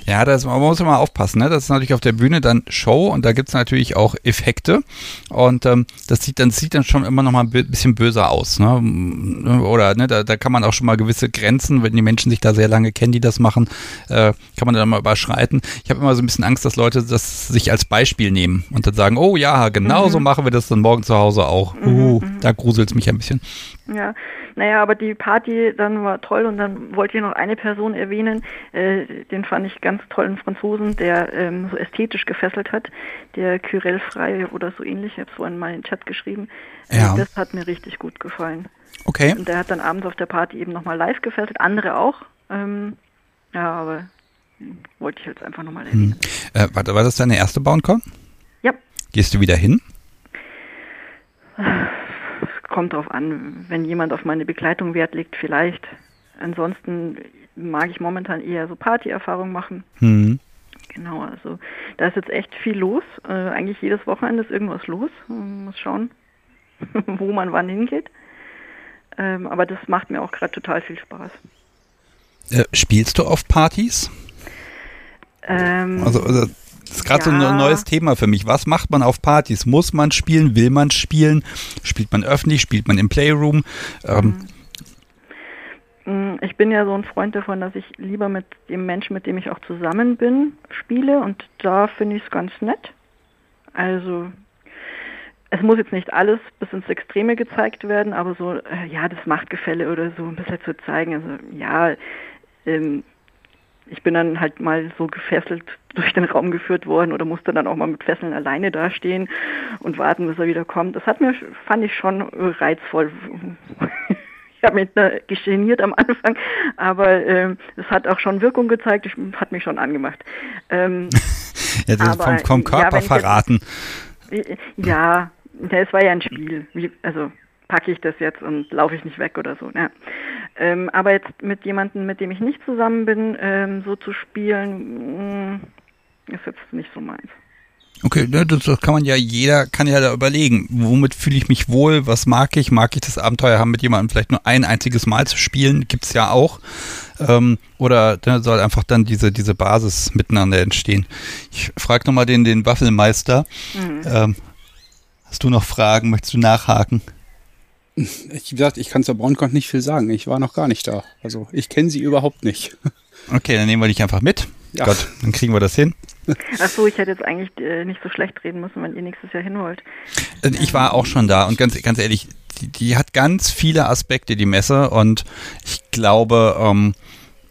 Ja, das, man muss immer aufpassen. Ne? Das ist natürlich auf der Bühne dann Show und da gibt's natürlich auch Effekte. Und ähm, das sieht dann, sieht dann schon immer noch mal ein bi- bisschen böser aus. Ne? Oder ne, da, da kann man auch schon mal gewisse Grenzen, wenn die Menschen sich da sehr lange kennen, die das machen, äh, kann man dann mal überschreiten. Ich habe immer so ein bisschen Angst, dass Leute das sich als Beispiel nehmen und dann sagen, oh ja, genau so machen wir das dann morgen zu Hause auch. Uh, da gruselt's mich ein bisschen. Ja, naja, aber die Party dann war toll und dann wollte ich noch eine Person erwähnen, äh, den fand ich ganz toll, einen Franzosen, der ähm, so ästhetisch gefesselt hat, der Kyrell Frey oder so ähnlich, ich habe so einmal in den Chat geschrieben. Äh, Ja. Das hat mir richtig gut gefallen. Okay. Und der hat dann abends auf der Party eben nochmal live gefesselt, andere auch. Ähm, ja, aber hm, wollte ich jetzt einfach nochmal erwähnen. Äh, warte, war das deine erste BoundCon? Ja, Gehst du wieder hin? (sighs) kommt drauf an. Wenn jemand auf meine Begleitung Wert legt, vielleicht. Ansonsten mag ich momentan eher so Partyerfahrung machen. Mhm. Genau, also da ist jetzt echt viel los. Äh, eigentlich jedes Wochenende ist irgendwas los. Man muss schauen, (laughs) wo man wann hingeht. Ähm, aber das macht mir auch gerade total viel Spaß. Äh, spielst du auf Partys? Ähm, Also, also das ist gerade so Ja. ein neues Thema für mich. Was macht man auf Partys? Muss man spielen? Will man spielen? Spielt man öffentlich? Spielt man im Playroom? Ähm, Mm, Ich bin ja so ein Freund davon, dass ich lieber mit dem Menschen, mit dem ich auch zusammen bin, spiele und da finde ich es ganz nett. Also es muss jetzt nicht alles bis ins Extreme gezeigt werden, aber so, äh, ja, das Machtgefälle oder so ein bisschen zu zeigen. Also ja, ähm, ich bin dann halt mal so gefesselt (laughs) durch den Raum geführt worden oder musste dann auch mal mit Fesseln alleine dastehen und warten, bis er wieder kommt. Das hat mir, fand ich schon äh, reizvoll. (laughs) Ich habe mich da geniert am Anfang, aber ähm, es hat auch schon Wirkung gezeigt, ich, hat mich schon angemacht. Ähm, (laughs) ja, das aber, vom, vom ja, Körper wenn ich jetzt- verraten. ja, ja, es war ja ein Spiel. Wie, also packe ich das jetzt und laufe ich nicht weg oder so. Ja. Ähm, aber jetzt mit jemandem, mit dem ich nicht zusammen bin, ähm, so zu spielen, mh, ist jetzt nicht so meins. Okay, ne, das, kann man ja, jeder kann ja da überlegen, womit fühle ich mich wohl, was mag ich, mag ich das Abenteuer haben, mit jemandem vielleicht nur ein einziges Mal zu spielen, gibt's ja auch. Ähm, oder da soll einfach dann diese, diese Basis miteinander entstehen. Ich frage nochmal den, den Waffelmeister. Ähm, hast du noch Fragen? Möchtest du nachhaken? Ich, wie gesagt, ich kann zur BraunCon nicht viel sagen. Ich war noch gar nicht da. Also ich kenne sie überhaupt nicht. (laughs) Okay, dann nehmen wir dich einfach mit. Ja. Gott, dann kriegen wir das hin. Ach so, ich hätte jetzt eigentlich äh, nicht so schlecht reden müssen, wenn ihr nächstes Jahr hin wollt. Äh, Ich war auch schon da und ganz, ganz ehrlich, die, die hat ganz viele Aspekte, die Messe, und ich glaube, ähm,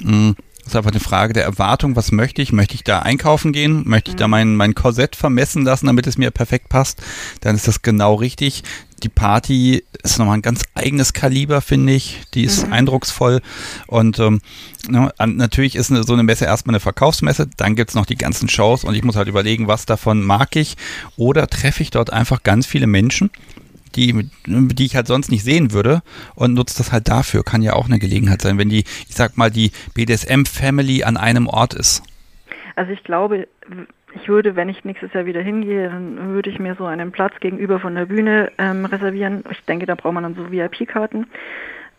mh, ist einfach eine Frage der Erwartung. Was möchte ich? Möchte ich da einkaufen gehen? Möchte ich da mein, mein Korsett vermessen lassen, damit es mir perfekt passt? Dann ist das genau richtig. Die Party ist nochmal ein ganz eigenes Kaliber, finde ich. Die ist eindrucksvoll. Und ähm, ne, natürlich ist eine, so eine Messe erstmal eine Verkaufsmesse. Dann gibt's noch die ganzen Shows und ich muss halt überlegen, was davon mag ich. Oder treffe ich dort einfach ganz viele Menschen, die, die ich halt sonst nicht sehen würde und nutze das halt dafür. Kann ja auch eine Gelegenheit sein, wenn die, ich sag mal, die BDSM-Family an einem Ort ist. Also ich glaube, ich würde, wenn ich nächstes Jahr wieder hingehe, dann würde ich mir so einen Platz gegenüber von der Bühne ähm, reservieren. Ich denke, da braucht man dann so VIP-Karten,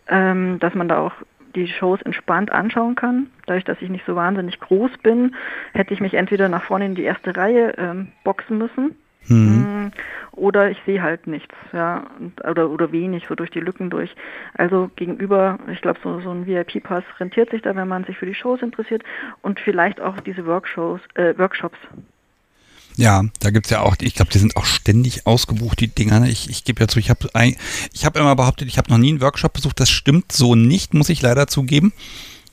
ähm, dass man da auch die Shows entspannt anschauen kann. Dadurch, dass ich nicht so wahnsinnig groß bin, hätte ich mich entweder nach vorne in die erste Reihe ähm, boxen müssen. Mm, Oder ich sehe halt nichts, ja, oder, oder wenig, so durch die Lücken durch. Also gegenüber, ich glaube, so, so ein VIP-Pass rentiert sich da, wenn man sich für die Shows interessiert und vielleicht auch diese Workshows, äh, Workshops. Ja, da gibt's ja auch, ich glaube, die sind auch ständig ausgebucht, die Dinger. ne? Ich, ich gebe ja zu, ich habe ich hab immer behauptet, ich habe noch nie einen Workshop besucht. Das stimmt so nicht, muss ich leider zugeben.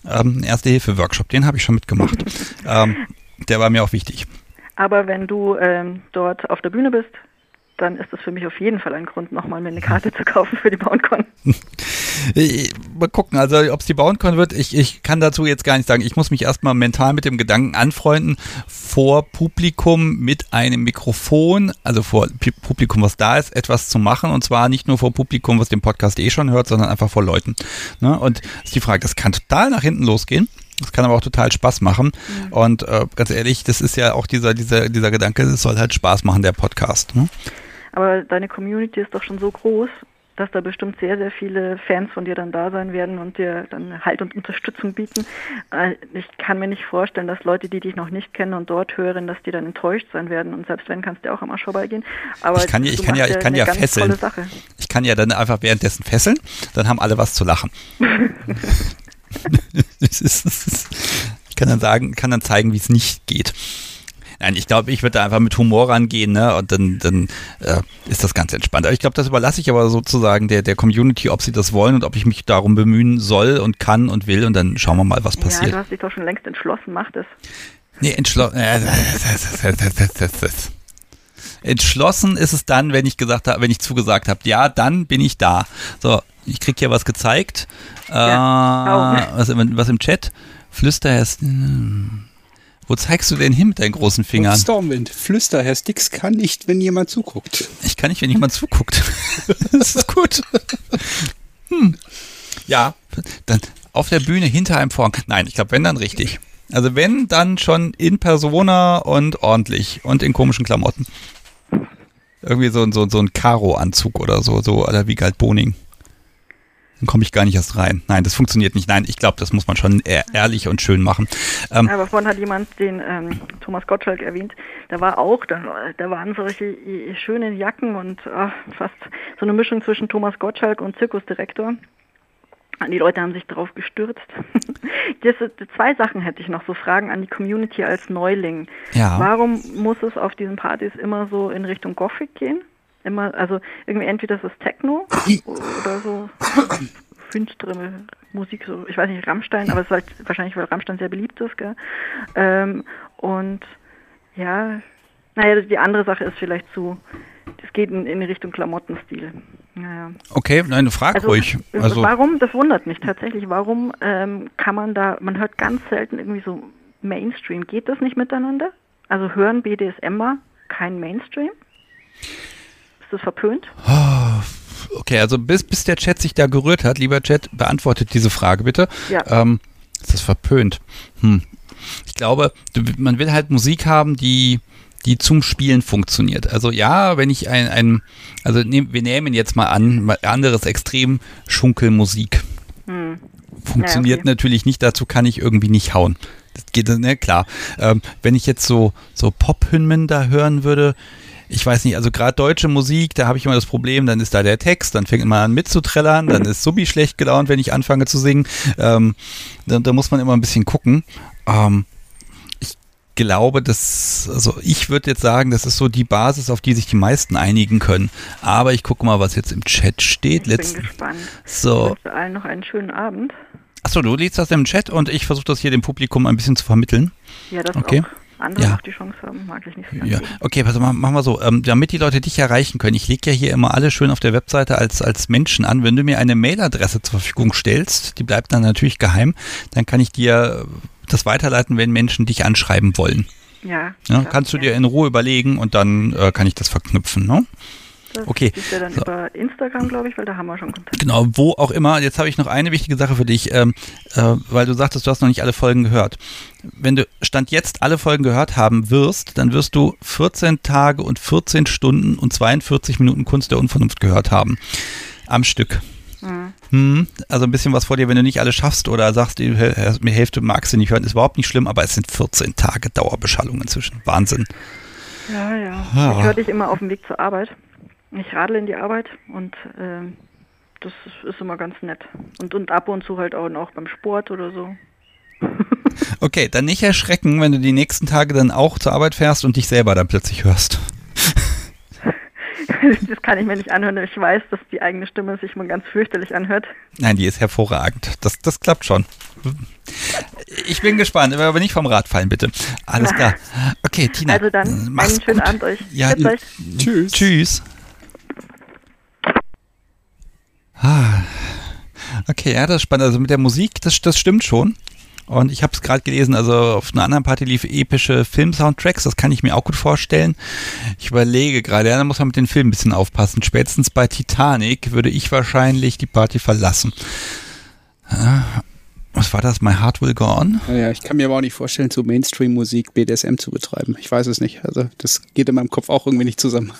Ähm, Erste-Hilfe-Workshop, den habe ich schon mitgemacht. (laughs) ähm, der war mir auch wichtig. Aber wenn du ähm, dort auf der Bühne bist, dann ist das für mich auf jeden Fall ein Grund, nochmal mir eine Karte zu kaufen für die BoundCon. (laughs) Mal gucken, also ob es die BoundCon wird, ich, ich kann dazu jetzt gar nicht sagen. Ich muss mich erstmal mental mit dem Gedanken anfreunden, vor Publikum mit einem Mikrofon, also vor Publikum, was da ist, etwas zu machen. Und zwar nicht nur vor Publikum, was den Podcast eh schon hört, sondern einfach vor Leuten. Ne? Und ist die Frage, das kann total nach hinten losgehen. Das kann aber auch total Spaß machen. Und äh, ganz ehrlich, das ist ja auch dieser, dieser, dieser Gedanke, es soll halt Spaß machen, der Podcast. Ne? Aber deine Community ist doch schon so groß, dass da bestimmt sehr, sehr viele Fans von dir dann da sein werden und dir dann Halt und Unterstützung bieten. Äh, Ich kann mir nicht vorstellen, dass Leute, die dich noch nicht kennen und dort hören, dass die dann enttäuscht sein werden. Und selbst wenn, kannst du auch am Arsch vorbeigehen. Aber Ich kann ja- ich kann ja- ich kann ja fesseln. Ich kann ja dann einfach währenddessen fesseln, dann haben alle was zu lachen. (laughs) (laughs) Ich kann dann sagen, kann dann zeigen, wie es nicht geht. Nein, ich glaube, ich würde da einfach mit Humor rangehen, ne? Und dann, dann äh, ist das ganz entspannt. Aber ich glaube, das überlasse ich aber sozusagen der, der Community, ob sie das wollen und ob ich mich darum bemühen soll und kann und will und dann schauen wir mal, was Ja, passiert. du hast dich doch schon längst entschlossen, mach das. Nee, entschlossen. Äh, entschlossen ist es dann, wenn ich gesagt habe, wenn ich zugesagt habe, ja, dann bin ich da. So, ich krieg hier was gezeigt. Äh, Ja. was, im, was im Chat. Flüster hm. Wo zeigst du denn hin mit deinen großen Fingern? Stormwind, flüster, Herr Sticks kann nicht, wenn jemand zuguckt. Ich kann nicht, wenn jemand zuguckt. (laughs) das ist gut. Hm. Ja, dann auf der Bühne hinter einem Vorhang. Nein, ich glaube, wenn dann richtig. Also wenn, dann schon in Persona und ordentlich und in komischen Klamotten. Irgendwie so, so, so ein Karo-Anzug oder so, so aller wie Galt Boning. Dann komme ich gar nicht erst rein. Nein, das funktioniert nicht. Nein, ich glaube, das muss man schon ehr ehrlich und schön machen. Ähm, Aber vorhin hat jemand den ähm, Thomas Gottschalk erwähnt. Da war auch, da, da waren solche schönen Jacken und ach, fast so eine Mischung zwischen Thomas Gottschalk und Zirkusdirektor. Die Leute haben sich drauf gestürzt. (laughs) Das, zwei Sachen hätte ich noch, so Fragen an die Community als Neuling. Ja. Warum muss es auf diesen Partys immer so in Richtung Gothic gehen? Immer, also irgendwie entweder ist es Techno oder so (coughs) finstere Musik, so, ich weiß nicht, Rammstein, aber es ist halt wahrscheinlich, weil Rammstein sehr beliebt ist, gell? Ähm, und ja, naja, die andere Sache ist vielleicht zu, das geht in, in Richtung Klamottenstil. Naja. Okay, nein, du frag also, ruhig. Also, warum, das wundert mich tatsächlich, warum ähm, kann man da, man hört ganz selten irgendwie so Mainstream. Geht das nicht miteinander? Also hören BDSMer kein Mainstream? Ist das verpönt? Okay, also bis, bis der Chat sich da gerührt hat, lieber Chat, beantwortet diese Frage bitte. Ja. Ähm, ist das verpönt? Hm. Ich glaube, man will halt Musik haben, die die zum Spielen funktioniert. Also ja, wenn ich ein, ein also nehm, wir nehmen jetzt mal an, anderes Extrem, Schunkelmusik. Hm. Funktioniert ja, okay. natürlich nicht, dazu kann ich irgendwie nicht hauen. Das geht, ne, klar. Ähm, wenn ich jetzt so, so Pop-Hymnen da hören würde, ich weiß nicht, also gerade deutsche Musik, da habe ich immer das Problem, dann ist da der Text, dann fängt man an mitzuträllern, dann ist Subi schlecht gelaunt, wenn ich anfange zu singen. Ähm, da, da, muss man immer ein bisschen gucken. Ähm, ich glaube, dass, also ich würde jetzt sagen, das ist so die Basis, auf die sich die meisten einigen können. Aber ich gucke mal, was jetzt im Chat steht. Ich Letzt, bin gespannt. So. Ich wünsche allen noch einen schönen Abend. Achso, du liest das im Chat und ich versuche das hier dem Publikum ein bisschen zu vermitteln. Ja, das okay. auch andere ja. noch die Chance haben, mag ich nicht so Ja, okay, pass mal, machen wir so. Ähm, damit die Leute dich erreichen können, ich lege ja hier immer alle schön auf der Webseite als, als Menschen an. Wenn du mir eine Mailadresse zur Verfügung stellst, die bleibt dann natürlich geheim, dann kann ich dir das weiterleiten, wenn Menschen dich anschreiben wollen. Ja. ja kannst du dir in Ruhe überlegen und dann äh, kann ich das verknüpfen, ne? Das okay. ist ja dann so. über Instagram, glaube ich, weil da haben wir schon Kontakt. Genau, wo auch immer. Jetzt habe ich noch eine wichtige Sache für dich, ähm, äh, weil du sagtest, du hast noch nicht alle Folgen gehört. Wenn du Stand jetzt alle Folgen gehört haben wirst, dann wirst du 14 Tage und 14 Stunden und 42 Minuten Kunst der Unvernunft gehört haben. Am Stück. Mhm. Hm, also ein bisschen was vor dir, wenn du nicht alles schaffst oder sagst, die Hälfte magst du nicht hören, ist überhaupt nicht schlimm, aber es sind 14 Tage Dauerbeschallung inzwischen. Wahnsinn. Ja, ja. Ah. Ich höre dich immer auf dem Weg zur Arbeit. Ich radle in die Arbeit und äh, das ist immer ganz nett. Und, und ab und zu halt auch noch beim Sport oder so. (laughs) (laughs) okay, dann nicht erschrecken, wenn du die nächsten Tage dann auch zur Arbeit fährst und dich selber dann plötzlich hörst. (laughs) das kann ich mir nicht anhören. Ich weiß, dass die eigene Stimme sich mal ganz fürchterlich anhört. Nein, die ist hervorragend. Das, das klappt schon. Ich bin gespannt, aber nicht vom Rad fallen, bitte. Alles klar. Okay, Tina. Also dann, einen schönen gut. Abend euch. Ja, tschüss. Tschüss. Ah. Okay, ja, das ist spannend. Also mit der Musik, das, das stimmt schon. Und ich habe es gerade gelesen, also auf einer anderen Party lief epische Film-Soundtracks, das kann ich mir auch gut vorstellen. Ich überlege gerade, ja, da muss man mit den Filmen ein bisschen aufpassen. Spätestens bei Titanic würde ich wahrscheinlich die Party verlassen. Was war das? My Heart Will Go On? Ja, ich kann mir aber auch nicht vorstellen, zu Mainstream-Musik BDSM zu betreiben. Ich weiß es nicht. Also das geht in meinem Kopf auch irgendwie nicht zusammen.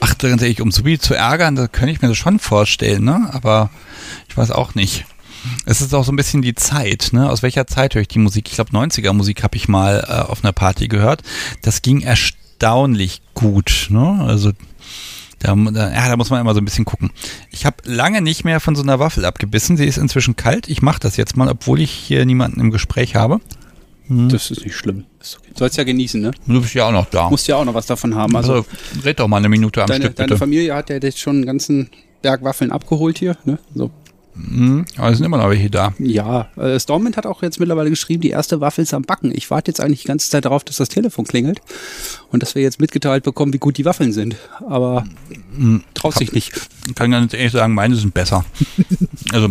Ach, ganz ehrlich, um Subi zu ärgern, da könnte ich mir das schon vorstellen, ne? Aber ich weiß auch nicht. Es ist auch so ein bisschen die Zeit, ne? Aus welcher Zeit höre ich die Musik? Ich glaube, 90er Musik habe ich mal äh, auf einer Party gehört. Das ging erstaunlich gut, ne? Also da, da, ja, da muss man immer so ein bisschen gucken. Ich habe lange nicht mehr von so einer Waffel abgebissen. Sie ist inzwischen kalt. Ich mache das jetzt mal, obwohl ich hier niemanden im Gespräch habe. Hm. Das ist nicht schlimm. Okay. Du sollst ja genießen, ne? Du bist ja auch noch da. Musst ja auch noch was davon haben. Also, also red doch mal eine Minute am deine, Stück, bitte. Deine Familie hat ja jetzt schon einen ganzen Berg Waffeln abgeholt hier, ne? So. Mhm, aber es sind immer noch welche da. Ja, äh, Stormwind hat auch jetzt mittlerweile geschrieben, die erste Waffel ist am Backen. Ich warte jetzt eigentlich die ganze Zeit darauf, dass das Telefon klingelt und dass wir jetzt mitgeteilt bekommen, wie gut die Waffeln sind. Aber mhm. traut sich nicht. Ich kann ganz ehrlich sagen, meine sind besser. (laughs) also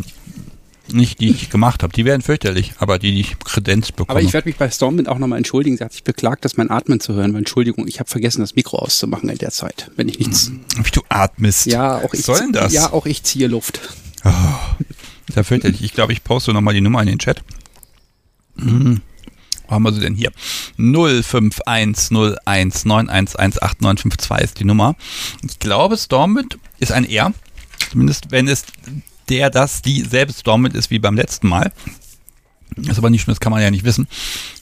Nicht die, die ich gemacht habe. Die wären fürchterlich, aber die, die ich kredenzt bekomme. Aber ich werde mich bei Stormwind auch nochmal entschuldigen. Sie hat sich beklagt, dass mein Atmen zu hören war. Entschuldigung, ich habe vergessen, das Mikro auszumachen in der Zeit, wenn ich nichts. Wie du atmest. Ja, auch ich. Was soll denn das? Ja, auch ich ziehe Luft. Oh, ist ja fürchterlich. Ich glaube, ich poste nochmal die Nummer in den Chat. Hm. Wo haben wir sie denn hier? 051019118952 ist die Nummer. Ich glaube, Stormwind ist ein R. Zumindest wenn es der, das, die selbst Stormwind ist wie beim letzten Mal. Das ist aber nicht schlimm, das kann man ja nicht wissen.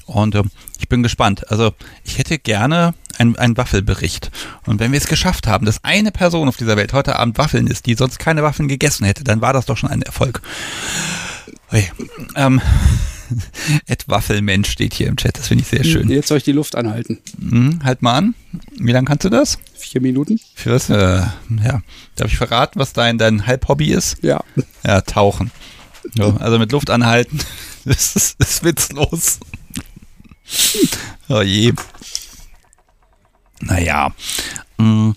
Und äh, ich bin gespannt. Also ich hätte gerne einen, einen Waffelbericht. Und wenn wir es geschafft haben, dass eine Person auf dieser Welt heute Abend Waffeln ist, die sonst keine Waffeln gegessen hätte, dann war das doch schon ein Erfolg. Hey, ähm, (laughs) Ed Waffelmensch steht hier im Chat, das finde ich sehr schön. Jetzt soll ich die Luft anhalten. Mhm, halt mal an. Wie lange kannst du das? Vier Minuten? Für was? Äh, ja. Darf ich verraten, was dein, dein Halbhobby ist? Ja. Ja, tauchen. So, also mit Luft anhalten, (laughs) das ist, ist witzlos. Oh je. Naja. mh,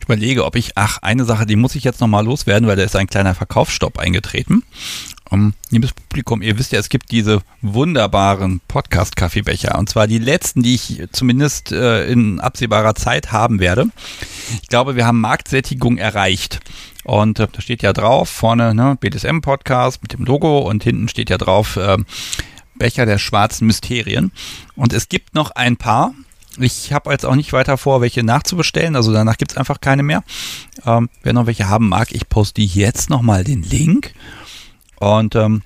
Ich überlege, ob ich, ach, eine Sache, die muss ich jetzt nochmal loswerden, weil da ist ein kleiner Verkaufsstopp eingetreten. Um, liebes Publikum, ihr wisst ja, es gibt diese wunderbaren Podcast-Kaffeebecher. Und zwar die letzten, die ich zumindest äh, in absehbarer Zeit haben werde. Ich glaube, wir haben Marktsättigung erreicht. Und äh, da steht ja drauf, vorne ne, BDSM-Podcast mit dem Logo und hinten steht ja drauf äh, Becher der schwarzen Mysterien. Und es gibt noch ein paar. Ich habe jetzt auch nicht weiter vor, welche nachzubestellen. Also danach gibt es einfach keine mehr. Ähm, wer noch welche haben mag, ich poste jetzt nochmal den Link. Und ähm,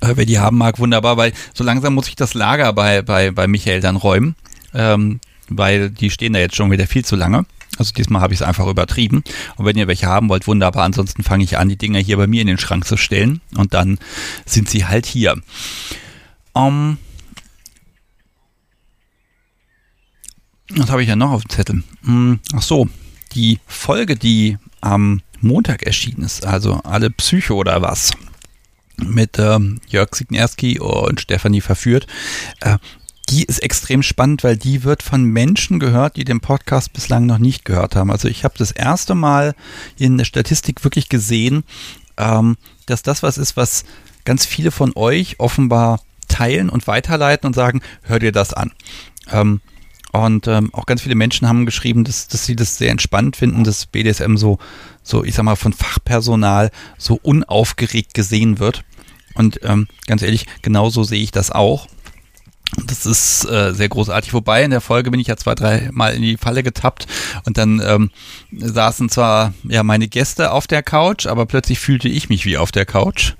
äh, wer die haben mag, wunderbar, weil so langsam muss ich das Lager bei, bei, bei Michael dann räumen, ähm, weil die stehen da jetzt schon wieder viel zu lange. Also diesmal habe ich es einfach übertrieben. Und wenn ihr welche haben wollt, wunderbar. Ansonsten fange ich an, die Dinger hier bei mir in den Schrank zu stellen. Und dann sind sie halt hier. Ähm, was habe ich ja noch auf dem Zettel? Hm, ach so, die Folge, die am Montag erschienen ist, also alle Psycho oder was, mit ähm, Jörg Signerski und Stefanie verführt. Äh, die ist extrem spannend, weil die wird von Menschen gehört, die den Podcast bislang noch nicht gehört haben. Also ich habe das erste Mal in der Statistik wirklich gesehen, ähm, dass das was ist, was ganz viele von euch offenbar teilen und weiterleiten und sagen, hör dir das an. Ähm, und ähm, auch ganz viele Menschen haben geschrieben, dass, dass sie das sehr entspannt finden, dass BDSM so, so, ich sag mal, von Fachpersonal so unaufgeregt gesehen wird. Und ähm, ganz ehrlich, genauso sehe ich das auch. Das ist äh, sehr großartig. Wobei in der Folge bin ich ja zwei, drei Mal in die Falle getappt und dann ähm, saßen zwar ja meine Gäste auf der Couch, aber plötzlich fühlte ich mich wie auf der Couch.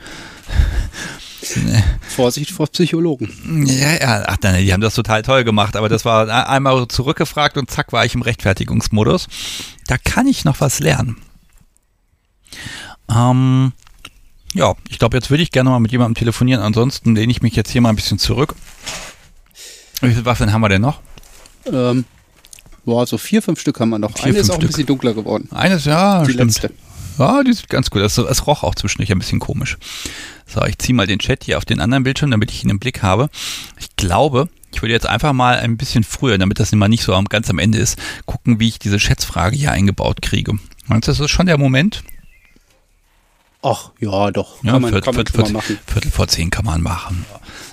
(laughs) Vorsicht vor Psychologen. Ja, ja, ach nein, die haben das total toll gemacht, aber das war einmal zurückgefragt und zack war ich im Rechtfertigungsmodus. Da kann ich noch was lernen. Ähm, ja, ich glaube, jetzt würde ich gerne mal mit jemandem telefonieren. Ansonsten lehne ich mich jetzt hier mal ein bisschen zurück. Wie viele Waffeln haben wir denn noch? Ähm, boah, so vier, fünf Stück haben wir noch. Vier, Eine ist auch ein Stück. bisschen dunkler geworden. Eines, ja, Die stimmt. letzte. Ja, die sieht ganz gut. aus. Es roch auch zwischendurch ein bisschen komisch. So, ich ziehe mal den Chat hier auf den anderen Bildschirm, damit ich ihn im Blick habe. Ich glaube, ich würde jetzt einfach mal ein bisschen früher, damit das immer nicht so ganz am Ende ist, gucken, wie ich diese Schätzfrage hier eingebaut kriege. Meinst du, das ist schon der Moment? Ach, ja, doch. Ja, kann man, Viertel, kann man Viertel, machen. Viertel vor zehn kann man machen.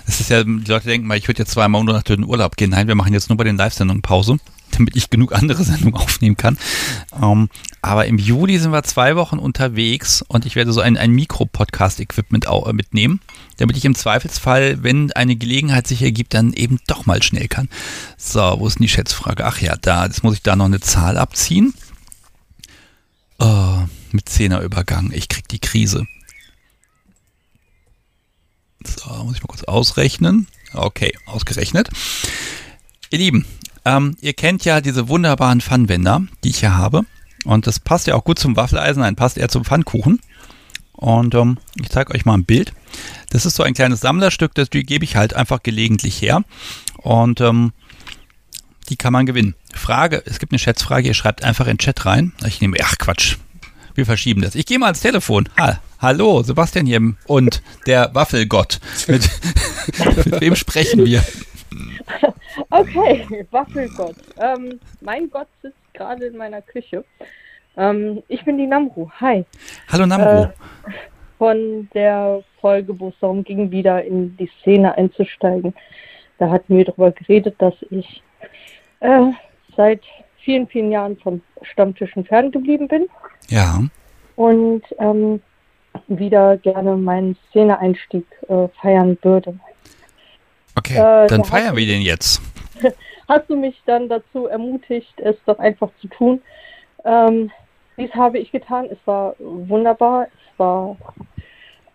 Es ist ja, die Leute denken mal, ich würde jetzt zweimal nur nach den Urlaub gehen. Nein, wir machen jetzt nur bei den Live-Sendungen Pause, (laughs) damit ich genug andere Sendungen aufnehmen kann. Ähm, aber im Juli sind wir zwei Wochen unterwegs und ich werde so ein, ein Mikro-Podcast-Equipment äh, mitnehmen, damit ich im Zweifelsfall, wenn eine Gelegenheit sich ergibt, dann eben doch mal schnell kann. So, wo ist denn die Schätzfrage? Ach ja, da, jetzt muss ich da noch eine Zahl abziehen. Oh, mit Zehnerübergang. Ich krieg die Krise. So, muss ich mal kurz ausrechnen. Okay, ausgerechnet. Ihr Lieben, ähm, ihr kennt ja diese wunderbaren Pfannwender, die ich hier habe. Und das passt ja auch gut zum Waffeleisen, nein, passt eher zum Pfannkuchen. Und ähm, ich zeige euch mal ein Bild. Das ist so ein kleines Sammlerstück, das gebe ich halt einfach gelegentlich her. Und ähm, die kann man gewinnen. Frage, es gibt eine Schätzfrage, ihr schreibt einfach in den Chat rein. Ich nehme, ach Quatsch, wir verschieben das. Ich gehe mal ans Telefon. Ha, hallo, Sebastian hier und der Waffelgott. Mit, (laughs) mit wem sprechen wir? (laughs) Okay, Waffelgott. Ähm, mein Gott sitzt gerade in meiner Küche. Ähm, ich bin die Namru. Hi. Hallo Namro. Äh, von der Folge, wo es darum ging, wieder in die Szene einzusteigen. Da hatten wir darüber geredet, dass ich äh, seit vielen, vielen Jahren von Stammtischen ferngeblieben bin Ja. und ähm, wieder gerne meinen Szeneeinstieg äh, feiern würde. Okay, Äh, dann da feiern wir den jetzt. (laughs) Hast du mich dann dazu ermutigt, es doch einfach zu tun? Ähm, dies habe ich getan. Es war wunderbar. Es war.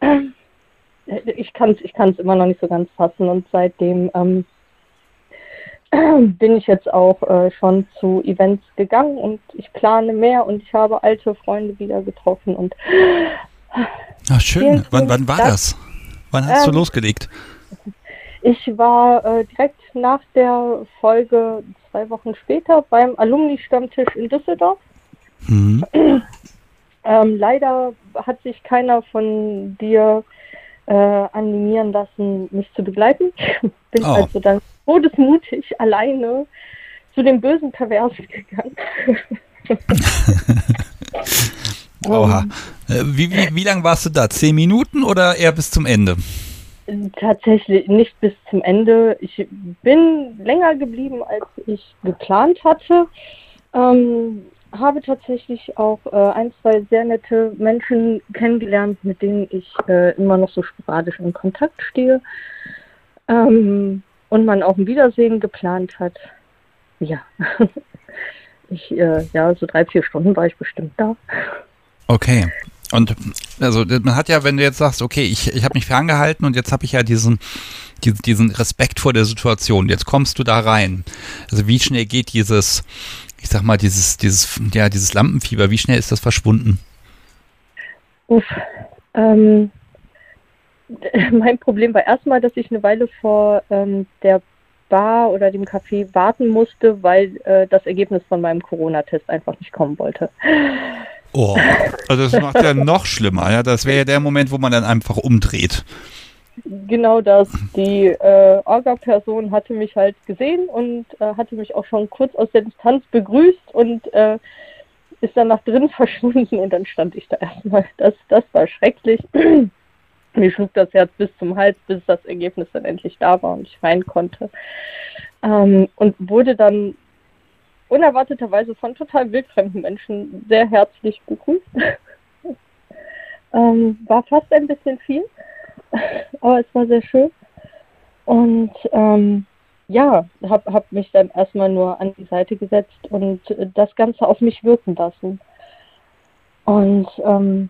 (clears throat) ich kann es ich kann's immer noch nicht so ganz fassen. Und seitdem ähm, (clears throat) bin ich jetzt auch äh, schon zu Events gegangen und ich plane mehr und ich habe alte Freunde wieder getroffen und (clears throat) Ach, schön. Wann, wann war Dank. das? Wann hast du Ähm, losgelegt? Ich war äh, direkt nach der Folge zwei Wochen später beim Alumni-Stammtisch in Düsseldorf. Hm. (clears throat) Ähm, leider hat sich keiner von dir äh, animieren lassen, mich zu begleiten. (laughs) Bin Oh. also dann todesmutig alleine zu den bösen Perversen gegangen. (laughs) Oha. Wie, wie, wie lange warst du da? Zehn Minuten oder eher bis zum Ende? Tatsächlich nicht bis zum Ende. Ich bin länger geblieben, als ich geplant hatte. Ähm, habe tatsächlich auch äh, ein, zwei sehr nette Menschen kennengelernt, mit denen ich äh, immer noch so sporadisch in Kontakt stehe. Ähm, und man auch ein Wiedersehen geplant hat. Ja. (laughs) Ich, äh, ja, so drei, vier Stunden war ich bestimmt da. Okay. Und also man hat ja, wenn du jetzt sagst, okay, ich, ich habe mich ferngehalten und jetzt habe ich ja diesen, diesen, diesen Respekt vor der Situation. Jetzt kommst du da rein. Also wie schnell geht dieses, ich sag mal, dieses, dieses, ja, dieses Lampenfieber, wie schnell ist das verschwunden? Uff. Ähm, (laughs) mein Problem war erstmal, dass ich eine Weile vor ähm, der Bar oder dem Café warten musste, weil äh, das Ergebnis von meinem Corona-Test einfach nicht kommen wollte. Oh. Also das macht ja noch schlimmer. Ja, das wäre ja der Moment, wo man dann einfach umdreht. Genau das. Die äh, Orga-Person hatte mich halt gesehen und äh, hatte mich auch schon kurz aus der Distanz begrüßt und äh, ist dann nach drin (laughs) verschwunden und dann stand ich da erstmal. Das, das war schrecklich. Mir schlug das Herz bis zum Hals, bis das Ergebnis dann endlich da war und ich rein konnte. Ähm, und wurde dann unerwarteterweise von total wildfremden Menschen sehr herzlich begrüßt. (laughs) ähm, war fast ein bisschen viel, (laughs) aber es war sehr schön. Und ähm, ja, habe hab mich dann erstmal nur an die Seite gesetzt und das Ganze auf mich wirken lassen. Und ähm,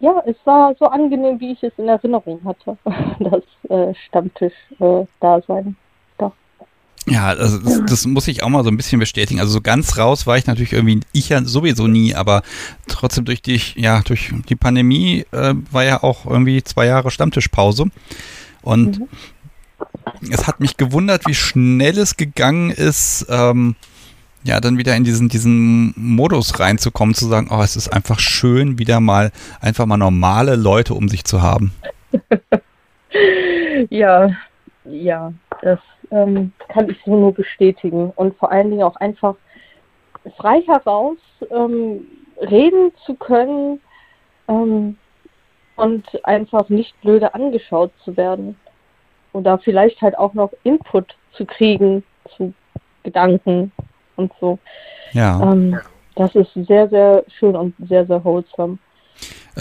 ja, es war so angenehm, wie ich es in Erinnerung hatte, (laughs) das äh, Stammtisch-Dasein. Ja, also das, das muss ich auch mal so ein bisschen bestätigen. Also so ganz raus war ich natürlich irgendwie, ich ja sowieso nie, aber trotzdem durch die, ja, durch die Pandemie äh, war ja auch irgendwie zwei Jahre Stammtischpause. Und Mhm. es hat mich gewundert, wie schnell es gegangen ist, ähm, ja, dann wieder in diesen, diesen Modus reinzukommen, zu sagen, oh, es ist einfach schön, wieder mal, einfach mal normale Leute um sich zu haben. (laughs) Ja, ja, das ähm, kann ich so nur bestätigen. Und vor allen Dingen auch einfach frei heraus ähm, reden zu können ähm, und einfach nicht blöde angeschaut zu werden. Oder vielleicht halt auch noch Input zu kriegen zu Gedanken und so. Ja. Ähm, das ist sehr, sehr schön und sehr, sehr wholesome.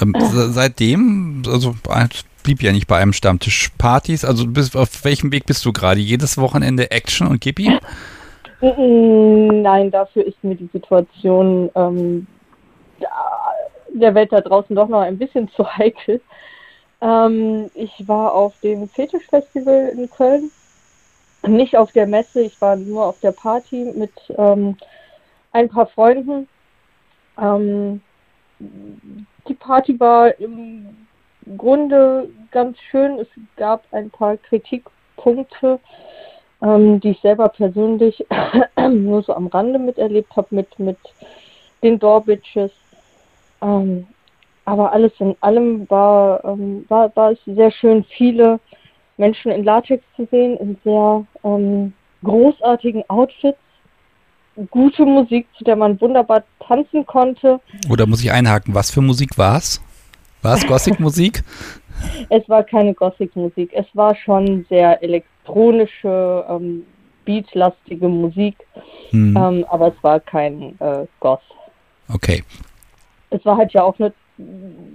Ähm, (clears throat) se- seitdem, also es blieb ja nicht bei einem Stammtisch Partys, also bis, auf welchem Weg bist du gerade? Jedes Wochenende Action und Gippi? Mm, Nein, dafür ist mir die Situation ähm, der Welt da draußen doch noch ein bisschen zu (laughs) heikel. Ähm, ich war auf dem Fetischfestival in Köln, nicht auf der Messe, ich war nur auf der Party mit ähm, ein paar Freunden. Ähm, die Party war im Grunde ganz schön. Es gab ein paar Kritikpunkte ähm, die ich selber persönlich (coughs) nur so am Rande miterlebt habe mit, mit den Doorbitches. Ähm, aber alles in allem war, ähm, war, war es sehr schön, viele Menschen in Latex zu sehen, in sehr ähm, großartigen Outfits, gute Musik, zu der man wunderbar tanzen konnte. Oder muss ich einhaken, was für Musik war's? War es (laughs) Gothic-Musik? es war keine Gothic-Musik. Es war schon sehr elektronische, ähm, beatlastige Musik, Hm. ähm, aber es war kein äh, Goth. Okay. Es war halt ja auch eine,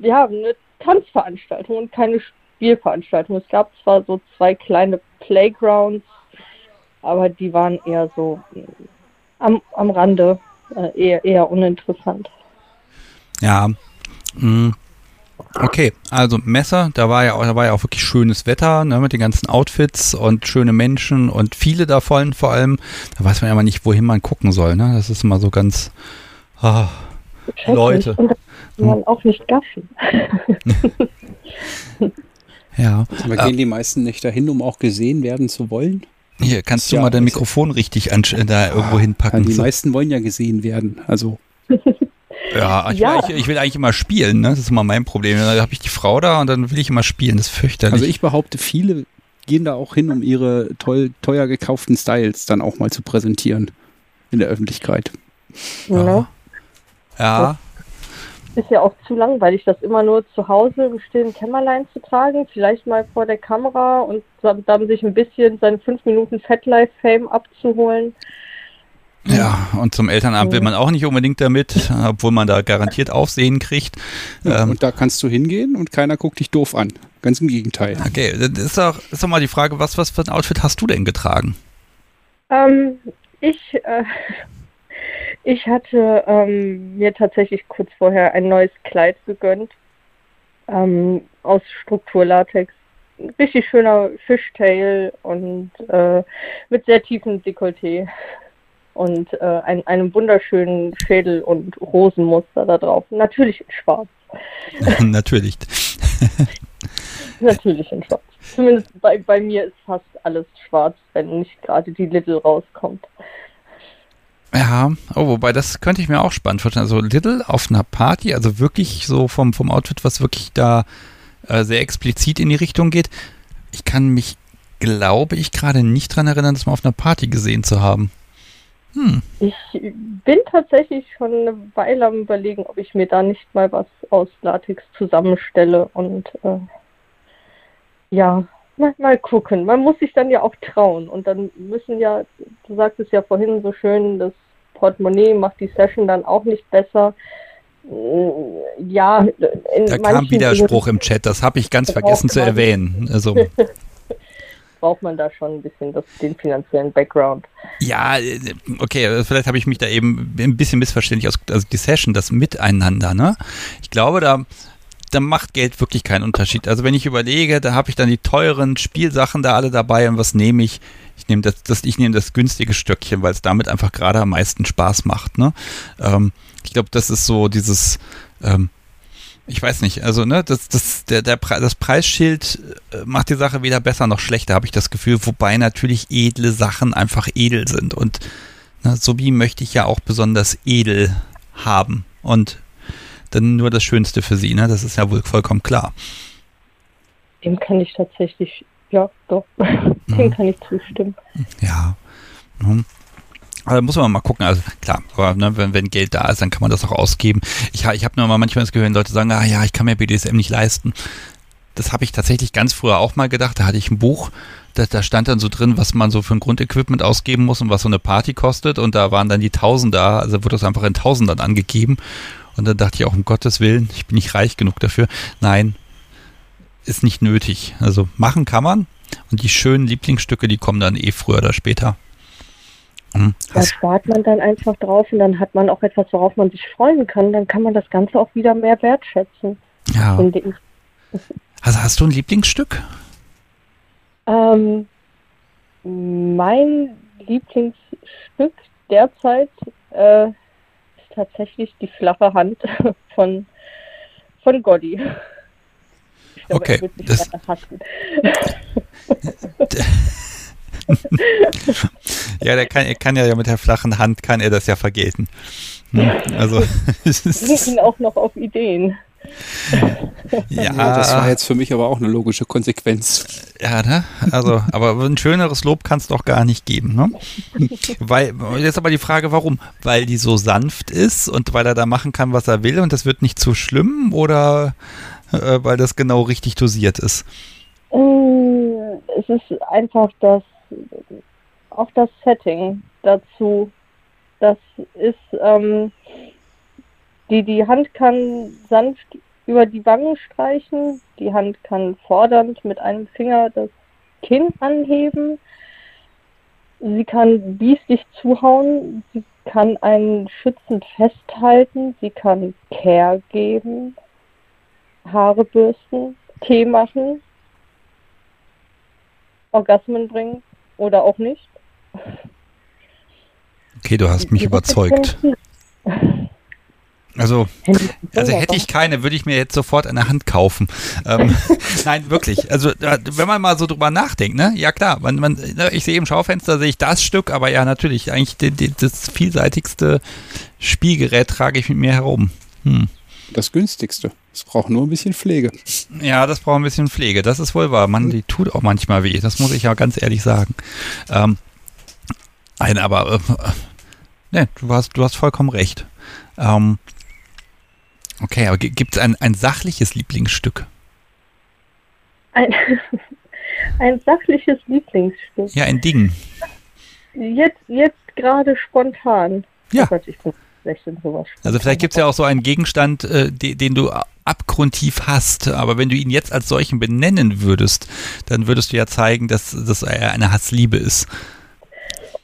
ja, eine Tanzveranstaltung und keine Spielveranstaltung. Es gab zwar so zwei kleine Playgrounds, aber die waren eher so mm, am, am Rande, äh, eher, eher uninteressant. Ja. mm. Okay, also Messer, da war ja auch, da war ja auch wirklich schönes Wetter, ne, mit den ganzen Outfits und schöne Menschen und viele davon vor allem. Da weiß man ja mal nicht, wohin man gucken soll, ne? Das ist immer so ganz. Schrecklich. Leute. Und da kann man auch nicht gaffen. (laughs) (laughs) ja. Aber Ah. gehen die meisten nicht dahin, um auch gesehen werden zu wollen? Hier, kannst du Ja, mal dein ist- Mikrofon richtig an, da irgendwo Ja, hinpacken? die So. meisten wollen ja gesehen werden. Also Ja, ich, Ja. Will, ich, ich will eigentlich immer spielen, ne? Das ist immer mein Problem. Da habe ich die Frau da und dann will ich immer spielen. Das ist fürchterlich. Also ich behaupte, viele gehen da auch hin, um ihre toll, teuer gekauften Styles dann auch mal zu präsentieren in der Öffentlichkeit. Ne? ja, Ist ja auch zu langweilig, das immer nur zu Hause im stillen Kämmerlein zu tragen, vielleicht mal vor der Kamera und dann dann sich ein bisschen seinen 5 Minuten Fatlife-Fame abzuholen. ja. Und zum Elternabend will man auch nicht unbedingt damit, obwohl man da garantiert Aufsehen kriegt. Ja, Ähm, und da kannst du hingehen und keiner guckt dich doof an. Ganz im Gegenteil. okay, das ist doch, ist doch mal die Frage, was, was für ein Outfit hast du denn getragen? Ähm, ich, äh, ich hatte ähm, mir tatsächlich kurz vorher ein neues Kleid gegönnt. Ähm, aus Strukturlatex. Ein Richtig schöner Fishtail und äh, mit sehr tiefem Dekolleté. Und äh, ein, einem wunderschönen Schädel und Rosenmuster da drauf. Natürlich in schwarz. (laughs) Natürlich. (laughs) Natürlich in schwarz. Zumindest bei, bei mir ist fast alles schwarz, wenn nicht gerade die Little rauskommt. Ja, oh, wobei das könnte ich mir auch spannend vorstellen. Also Little auf einer Party, also wirklich so vom, vom Outfit, was wirklich da äh, sehr explizit in die Richtung geht. Ich kann mich, glaube ich, gerade nicht dran erinnern, das mal auf einer Party gesehen zu haben. Hm, Ich bin tatsächlich schon eine Weile am überlegen, ob ich mir da nicht mal was aus Latex zusammenstelle und äh, ja, mal, mal gucken. Man muss sich dann ja auch trauen und dann müssen ja, du sagtest ja vorhin so schön, das Portemonnaie macht die Session dann auch nicht besser. Mm, Ja, in da kam Widerspruch Dingen im Chat, das habe ich ganz vergessen zu erwähnen. Also, (laughs) braucht man da schon ein bisschen das, den finanziellen Background. ja, äh, okay, vielleicht habe ich mich da eben ein bisschen missverständlich aus, also die Session, das Miteinander, ne? Ich glaube, da, da macht Geld wirklich keinen Unterschied. Also wenn ich überlege, da habe ich dann die teuren Spielsachen da alle dabei und was nehme ich? Ich nehme das, das, ich nehme das günstige Stöckchen, weil es damit einfach gerade am meisten Spaß macht. Ne? Ähm, ich glaube, das ist so dieses, ähm, ich weiß nicht, also ne, das, das, der, der Pre das Preisschild äh, macht die Sache weder besser noch schlechter, habe ich das Gefühl, wobei natürlich edle Sachen einfach edel sind. Und ne, so wie möchte ich ja auch besonders edel haben. Und dann nur das Schönste für sie, ne? Das ist ja wohl vollkommen klar. Dem kann ich tatsächlich, ja, doch, (laughs) Mhm. dem kann ich zustimmen. Ja. Mhm. Aber muss man mal gucken, also klar, aber ne, wenn, wenn Geld da ist, dann kann man das auch ausgeben. Ich, ich habe nur mal manchmal das Gefühl, wenn Leute sagen, ah ja, ich kann mir BDSM nicht leisten. Das habe ich tatsächlich ganz früher auch mal gedacht. Da hatte ich ein Buch, da, da stand dann so drin, was man so für ein Grundequipment ausgeben muss und was so eine Party kostet. Und da waren dann die Tausender, also wurde das einfach in Tausendern angegeben. Und dann dachte ich auch, um Gottes Willen, ich bin nicht reich genug dafür. Nein, ist nicht nötig. Also machen kann man. Und die schönen Lieblingsstücke, die kommen dann eh früher oder später. Hm, Da spart man dann einfach drauf und dann hat man auch etwas, worauf man sich freuen kann. Dann kann man das Ganze auch wieder mehr wertschätzen, ja. finde ich. Also hast du ein Lieblingsstück? Ähm, mein Lieblingsstück derzeit äh, tatsächlich die flache Hand (laughs) von, von Gotti. Glaube, Okay, das-. (laughs) Ja, der kann, er kann ja mit der flachen Hand, kann er das ja vergelten. Hm, Also, (laughs) ist, ihn auch noch auf Ideen. Ja, Ja, das war jetzt für mich aber auch eine logische Konsequenz. ja, ne? Also, aber ein schöneres Lob kann es doch gar nicht geben, ne? Weil, jetzt aber die Frage, warum? Weil die so sanft ist und weil er da machen kann, was er will und das wird nicht zu schlimm oder äh, weil das genau richtig dosiert ist? Mm, Es ist einfach das, auch das Setting dazu. Das ist, ähm, die, die Hand kann sanft über die Wangen streichen, die Hand kann fordernd mit einem Finger das Kinn anheben, sie kann biestig zuhauen, sie kann einen schützend festhalten, sie kann Care geben, Haare bürsten, Tee machen, Orgasmen bringen oder auch nicht. Okay, du hast mich überzeugt. (laughs) Also, (laughs) also hätte ich keine, würde ich mir jetzt sofort eine Hand kaufen. Ähm, (laughs) nein, wirklich. Also, äh, wenn man mal so drüber nachdenkt, ne? Ja klar, man, man, ne, ich sehe im Schaufenster, sehe ich das Stück, aber ja, natürlich, eigentlich die, die, das vielseitigste Spielgerät trage ich mit mir herum. Hm. Das günstigste. Es braucht nur ein bisschen Pflege. Ja, das braucht ein bisschen Pflege. Das ist wohl wahr. Man, die tut auch manchmal weh. Das muss ich ja ganz ehrlich sagen. Ähm, nein, aber äh, ne, du hast, du hast vollkommen recht. Ähm, okay, aber gibt es ein, ein sachliches Lieblingsstück? Ein, (laughs) ein sachliches Lieblingsstück. Ja, ein Ding. Jetzt, jetzt gerade spontan. Ja. Oh Gott, ich bin schlecht in sowas. Also vielleicht gibt es ja auch so einen Gegenstand, äh, de, den du abgrundtief hast, aber wenn du ihn jetzt als solchen benennen würdest, dann würdest du ja zeigen, dass das eine Hassliebe ist.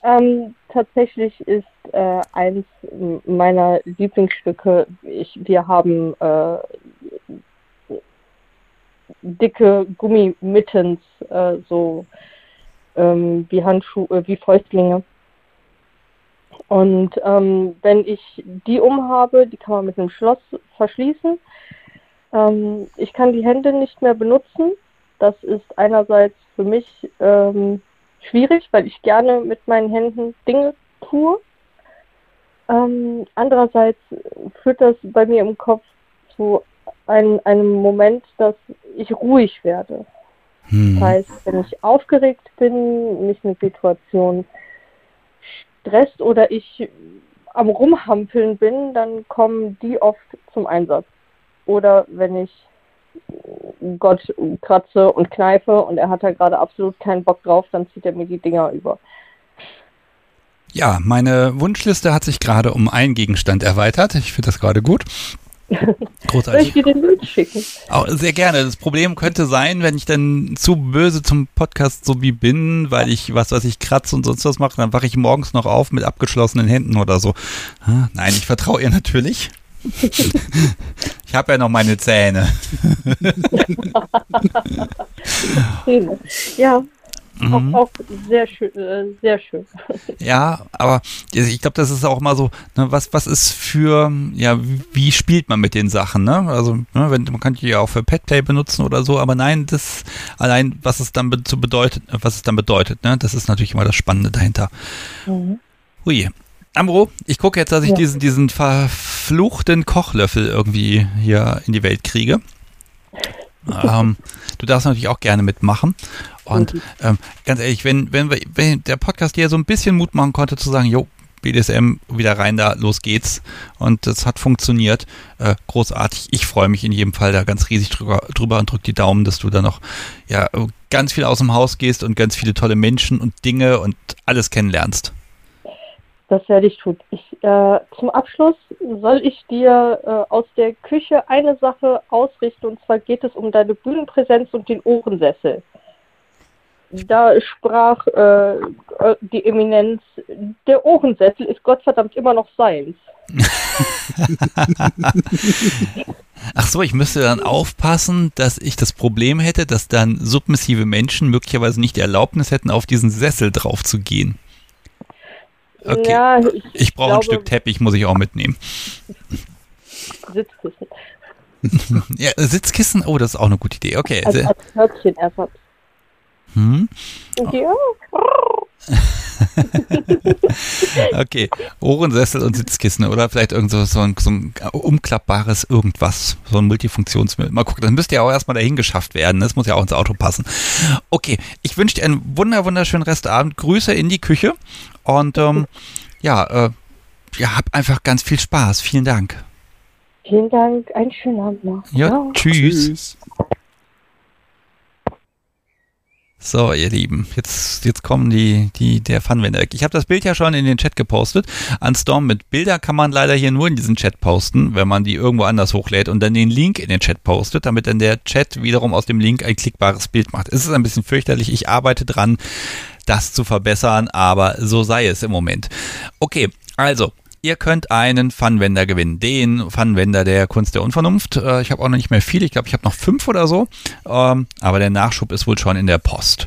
Ähm, tatsächlich ist äh, eins meiner Lieblingsstücke, ich, wir haben äh, dicke Gummimittens, äh, so ähm, wie Handschuhe, äh, wie Fäustlinge. Und ähm, wenn ich die umhabe, die kann man mit einem Schloss verschließen. Ähm, ich kann die Hände nicht mehr benutzen. Das ist einerseits für mich ähm, schwierig, weil ich gerne mit meinen Händen Dinge tue. Ähm, andererseits führt das bei mir im Kopf zu einem, einem Moment, dass ich ruhig werde. Hm. Das heißt, wenn ich aufgeregt bin, mich eine Situation stresst oder ich am Rumhampeln bin, dann kommen die oft zum Einsatz. Oder wenn ich Gott kratze und kneife und er hat da gerade absolut keinen Bock drauf, dann zieht er mir die Dinger über. Ja, meine Wunschliste hat sich gerade um einen Gegenstand erweitert. Ich finde das gerade gut. Soll ich Großartig. dir den Bild schicken? Auch sehr gerne. Das Problem könnte sein, wenn ich dann zu böse zum Podcast so wie bin, weil ich was, was ich kratze und sonst was mache, dann wache ich morgens noch auf mit abgeschlossenen Händen oder so. Ah, Nein, ich vertraue ihr natürlich. Ich habe ja noch meine Zähne. (laughs) Ja, Mhm. auch, auch sehr schön, äh, sehr schön. (laughs) Ja, aber ich glaube, das ist auch mal so, ne, was, was ist für, ja, wie, spielt man mit den Sachen, ne? Also, ne, wenn, man kann die ja auch für Petplay benutzen oder so, aber nein, das allein, was es dann be zu bedeutet, was es dann bedeutet, ne? Das ist natürlich immer das Spannende dahinter. Mhm. Hui. Amro, ich gucke jetzt, dass ich Ja. diesen, diesen verfluchten Kochlöffel irgendwie hier in die Welt kriege. ähm, du darfst natürlich auch gerne mitmachen. Und ähm, ganz ehrlich, wenn, wenn, wir, wenn der Podcast dir so ein bisschen Mut machen konnte, zu sagen, jo, BDSM, wieder rein da, los geht's. Und das hat funktioniert. Äh, großartig. Ich freue mich in jedem Fall da ganz riesig drüber, drüber und drück die Daumen, dass du da noch ja, ganz viel aus dem Haus gehst und ganz viele tolle Menschen und Dinge und alles kennenlernst. Das werde ich tun. Ich, äh, zum Abschluss soll ich dir äh, aus der Küche eine Sache ausrichten, und zwar geht es um deine Bühnenpräsenz und den Ohrensessel. Da sprach äh, die Eminenz, der Ohrensessel ist Gottverdammt immer noch seins. (laughs) Ach so, ich müsste dann aufpassen, dass ich das Problem hätte, dass dann submissive Menschen möglicherweise nicht die Erlaubnis hätten, auf diesen Sessel drauf zu gehen. Okay. Ja, ich, Ich brauche ein Stück Teppich, muss ich auch mitnehmen. Sitzkissen. (laughs) Ja, Sitzkissen, oh, das ist auch eine gute Idee. Okay. Als, als Hörtchenersatz. Hm? Ja, (laughs) Okay, Ohrensessel und Sitzkissen oder vielleicht irgend so, so, ein, so ein umklappbares irgendwas, so ein Multifunktionsmittel. Mal gucken, das müsste ja auch erstmal dahin geschafft werden. Das muss ja auch ins Auto passen. Okay, ich wünsche dir einen wunder, wunderschönen Restabend. Grüße in die Küche und ähm, ja, äh, ja, hab einfach ganz viel Spaß. Vielen Dank. Vielen Dank, einen schönen Abend noch. Ja, Ciao. tschüss. So, ihr Lieben, jetzt, jetzt kommen die, die, der Funwender. Ich habe das Bild ja schon in den Chat gepostet. An Storm mit Bilder kann man leider hier nur in diesen Chat posten, wenn man die irgendwo anders hochlädt und dann den Link in den Chat postet, damit dann der Chat wiederum aus dem Link ein klickbares Bild macht. Es ist ein bisschen fürchterlich. Ich arbeite dran, das zu verbessern, aber so sei es im Moment. Okay, also, Ihr könnt einen Funwender gewinnen. Den Funwender der Kunst der Unvernunft. Äh, Ich habe auch noch nicht mehr viele. Ich glaube, ich habe noch fünf oder so. Ähm, Aber der Nachschub ist wohl schon in der Post.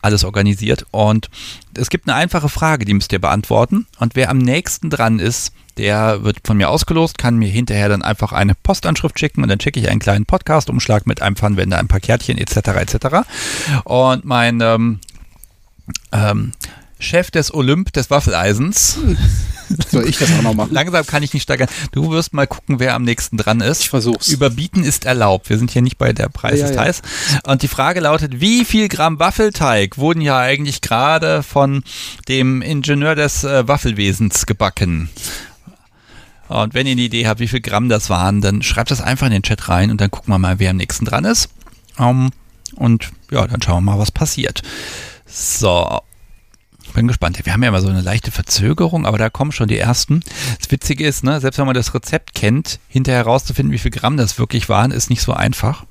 Alles organisiert. Und es gibt eine einfache Frage, die müsst ihr beantworten. Und wer am nächsten dran ist, der wird von mir ausgelost, kann mir hinterher dann einfach eine Postanschrift schicken und dann schicke ich einen kleinen Podcast-Umschlag mit einem Funwender, ein paar Kärtchen etc. etc. Und mein ähm, ähm, Chef des Olymp des Waffeleisens. (laughs) Soll ich das auch noch machen? Langsam kann ich nicht steigern. Du wirst mal gucken, wer am nächsten dran ist. Ich versuch's. Überbieten ist erlaubt. Wir sind hier nicht bei der Preis Ja, ist ja. heiß. Und die Frage lautet, wie viel Gramm Waffelteig wurden ja eigentlich gerade von dem Ingenieur des äh, Waffelwesens gebacken? Und wenn ihr eine Idee habt, wie viel Gramm das waren, dann schreibt das einfach in den Chat rein und dann gucken wir mal, wer am nächsten dran ist. Ähm, und ja, dann schauen wir mal, was passiert. So, bin gespannt. Wir haben ja immer so eine leichte Verzögerung, aber da kommen schon die ersten. Das Witzige ist, ne, selbst wenn man das Rezept kennt, hinterher herauszufinden, wie viel Gramm das wirklich waren, ist nicht so einfach.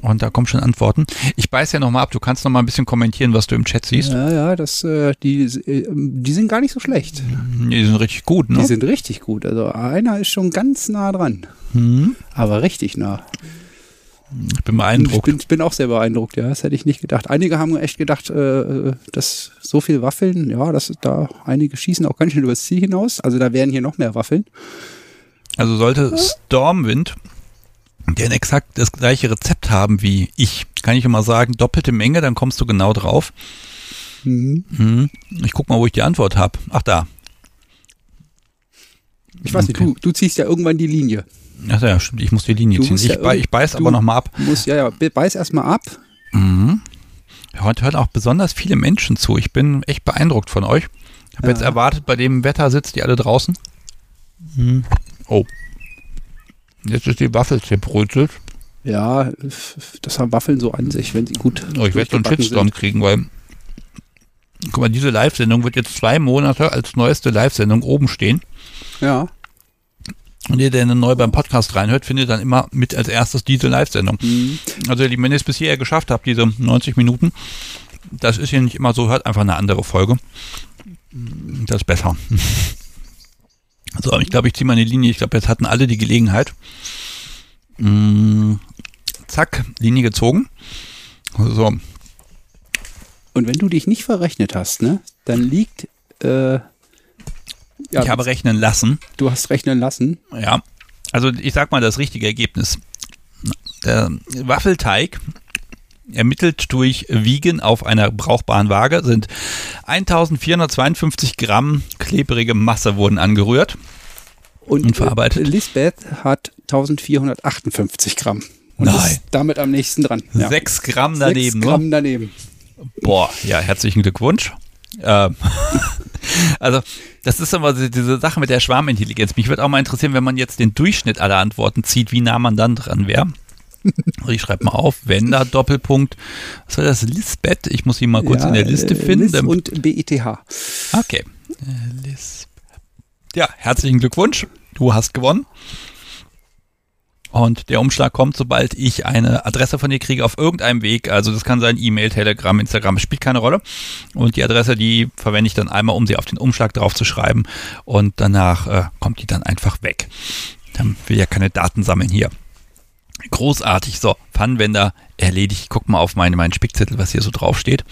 Und da kommen schon Antworten. Ich beiß ja nochmal ab. Du kannst noch mal ein bisschen kommentieren, was du im Chat siehst. Ja, ja, das, äh, die, äh, die sind gar nicht so schlecht. Die sind richtig gut, ne? Die sind richtig gut. Also einer ist schon ganz nah dran. Hm, Aber richtig nah. Ich bin Ich beeindruckt. bin, ich bin auch sehr beeindruckt, ja. Das hätte ich nicht gedacht. Einige haben echt gedacht, äh, dass so viel Waffeln, ja, das ist da, einige schießen auch ganz schön übers Ziel hinaus. Also da wären hier noch mehr Waffeln. Also sollte Stormwind den exakt das gleiche Rezept haben wie ich, kann ich immer sagen, doppelte Menge, dann kommst du genau drauf. Mhm. Hm, Ich guck mal, wo ich die Antwort habe. Ach da. Ich weiß Okay. nicht, du, du ziehst ja irgendwann die Linie. Ach ja, stimmt, ich muss die Linie Du ziehen. Ich, ja bei, ich beiß aber noch mal ab. Musst, ja, ja, be- beiß erstmal ab. Mhm. Heute hören auch besonders viele Menschen zu. Ich bin echt beeindruckt von euch. Ich habe Ja. jetzt erwartet, bei dem Wetter sitzt ihr alle draußen. Mhm. Oh. Jetzt ist die Waffel zerbröselt. Ja, das haben Waffeln so an sich, wenn sie gut Oh, ich werde so einen Shitstorm sind. kriegen, weil. Guck mal, diese Live-Sendung wird jetzt zwei Monate als neueste Live-Sendung oben stehen. Ja. Und ihr, der neu beim Podcast reinhört, findet dann immer mit als erstes diese Live-Sendung. Mhm. Also, wenn ihr es bis hierher geschafft habt, diese 90 Minuten, das ist hier nicht immer so, hört einfach eine andere Folge. Das ist besser. (laughs) So, ich glaube, ich ziehe mal eine Linie. Ich glaube, jetzt hatten alle die Gelegenheit. Mm, zack, Linie gezogen. So, Und wenn du dich nicht verrechnet hast, ne, dann liegt, äh, ja, ich habe rechnen lassen. du hast rechnen lassen. Ja, also ich sag mal das richtige Ergebnis. Der Waffelteig ermittelt durch Wiegen auf einer brauchbaren Waage sind 1452 Gramm klebrige Masse wurden angerührt. Und, Und verarbeitet. äh, Lisbeth hat 1458 Gramm. Und Nein. ist damit am nächsten dran. Ja. Sechs Gramm daneben, Sechs Gramm daneben. Boah, ja, herzlichen Glückwunsch. Ähm, (laughs) also, das ist aber diese Sache mit der Schwarmintelligenz. Mich würde auch mal interessieren, wenn man jetzt den Durchschnitt aller Antworten zieht, wie nah man dann dran wäre. Ich schreibe mal auf, Wender, Doppelpunkt. Was war das? Lisbeth? Ich muss ihn mal kurz Ja, in der Liste äh, finden. Lis und BITH. Okay. Äh, Lisbeth. Ja, herzlichen Glückwunsch. Du hast gewonnen. Und der Umschlag kommt, sobald ich eine Adresse von dir kriege auf irgendeinem Weg. Also das kann sein E-Mail, Telegram, Instagram, spielt keine Rolle. Und die Adresse, die verwende ich dann einmal, um sie auf den Umschlag drauf zu schreiben. Und danach äh, kommt die dann einfach weg. Dann will ja keine Daten sammeln hier. Großartig. So, Pfannenwender erledigt. Guck mal auf meine, meinen Spickzettel, was hier so draufsteht.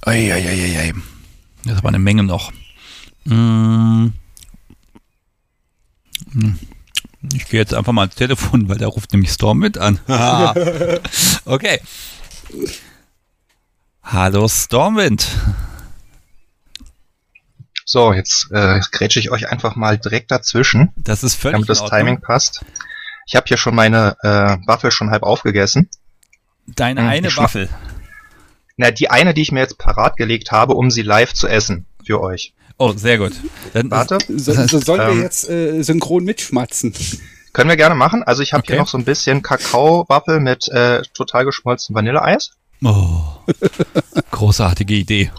Eieieiei. Das aber eine Menge noch. Mm. Hm. Ich gehe jetzt einfach mal ans Telefon, weil da ruft nämlich Storm mit an. (laughs) okay. Hallo Stormwind. So, jetzt äh, grätsche ich euch einfach mal direkt dazwischen, Das ist völlig damit das. Timing passt. Ich habe hier schon meine äh, Waffel schon halb aufgegessen. Deine Hm, eine Waffel. Na, die eine, die ich mir jetzt parat gelegt habe, um sie live zu essen für euch. Oh, sehr gut. Dann Warte. So, so sollen wir ähm, jetzt äh, synchron mitschmatzen. Können wir gerne machen. Also ich habe Okay. hier noch so ein bisschen Kakao-Waffel mit äh, total geschmolzenem Vanilleeis. Oh. (laughs) Großartige Idee.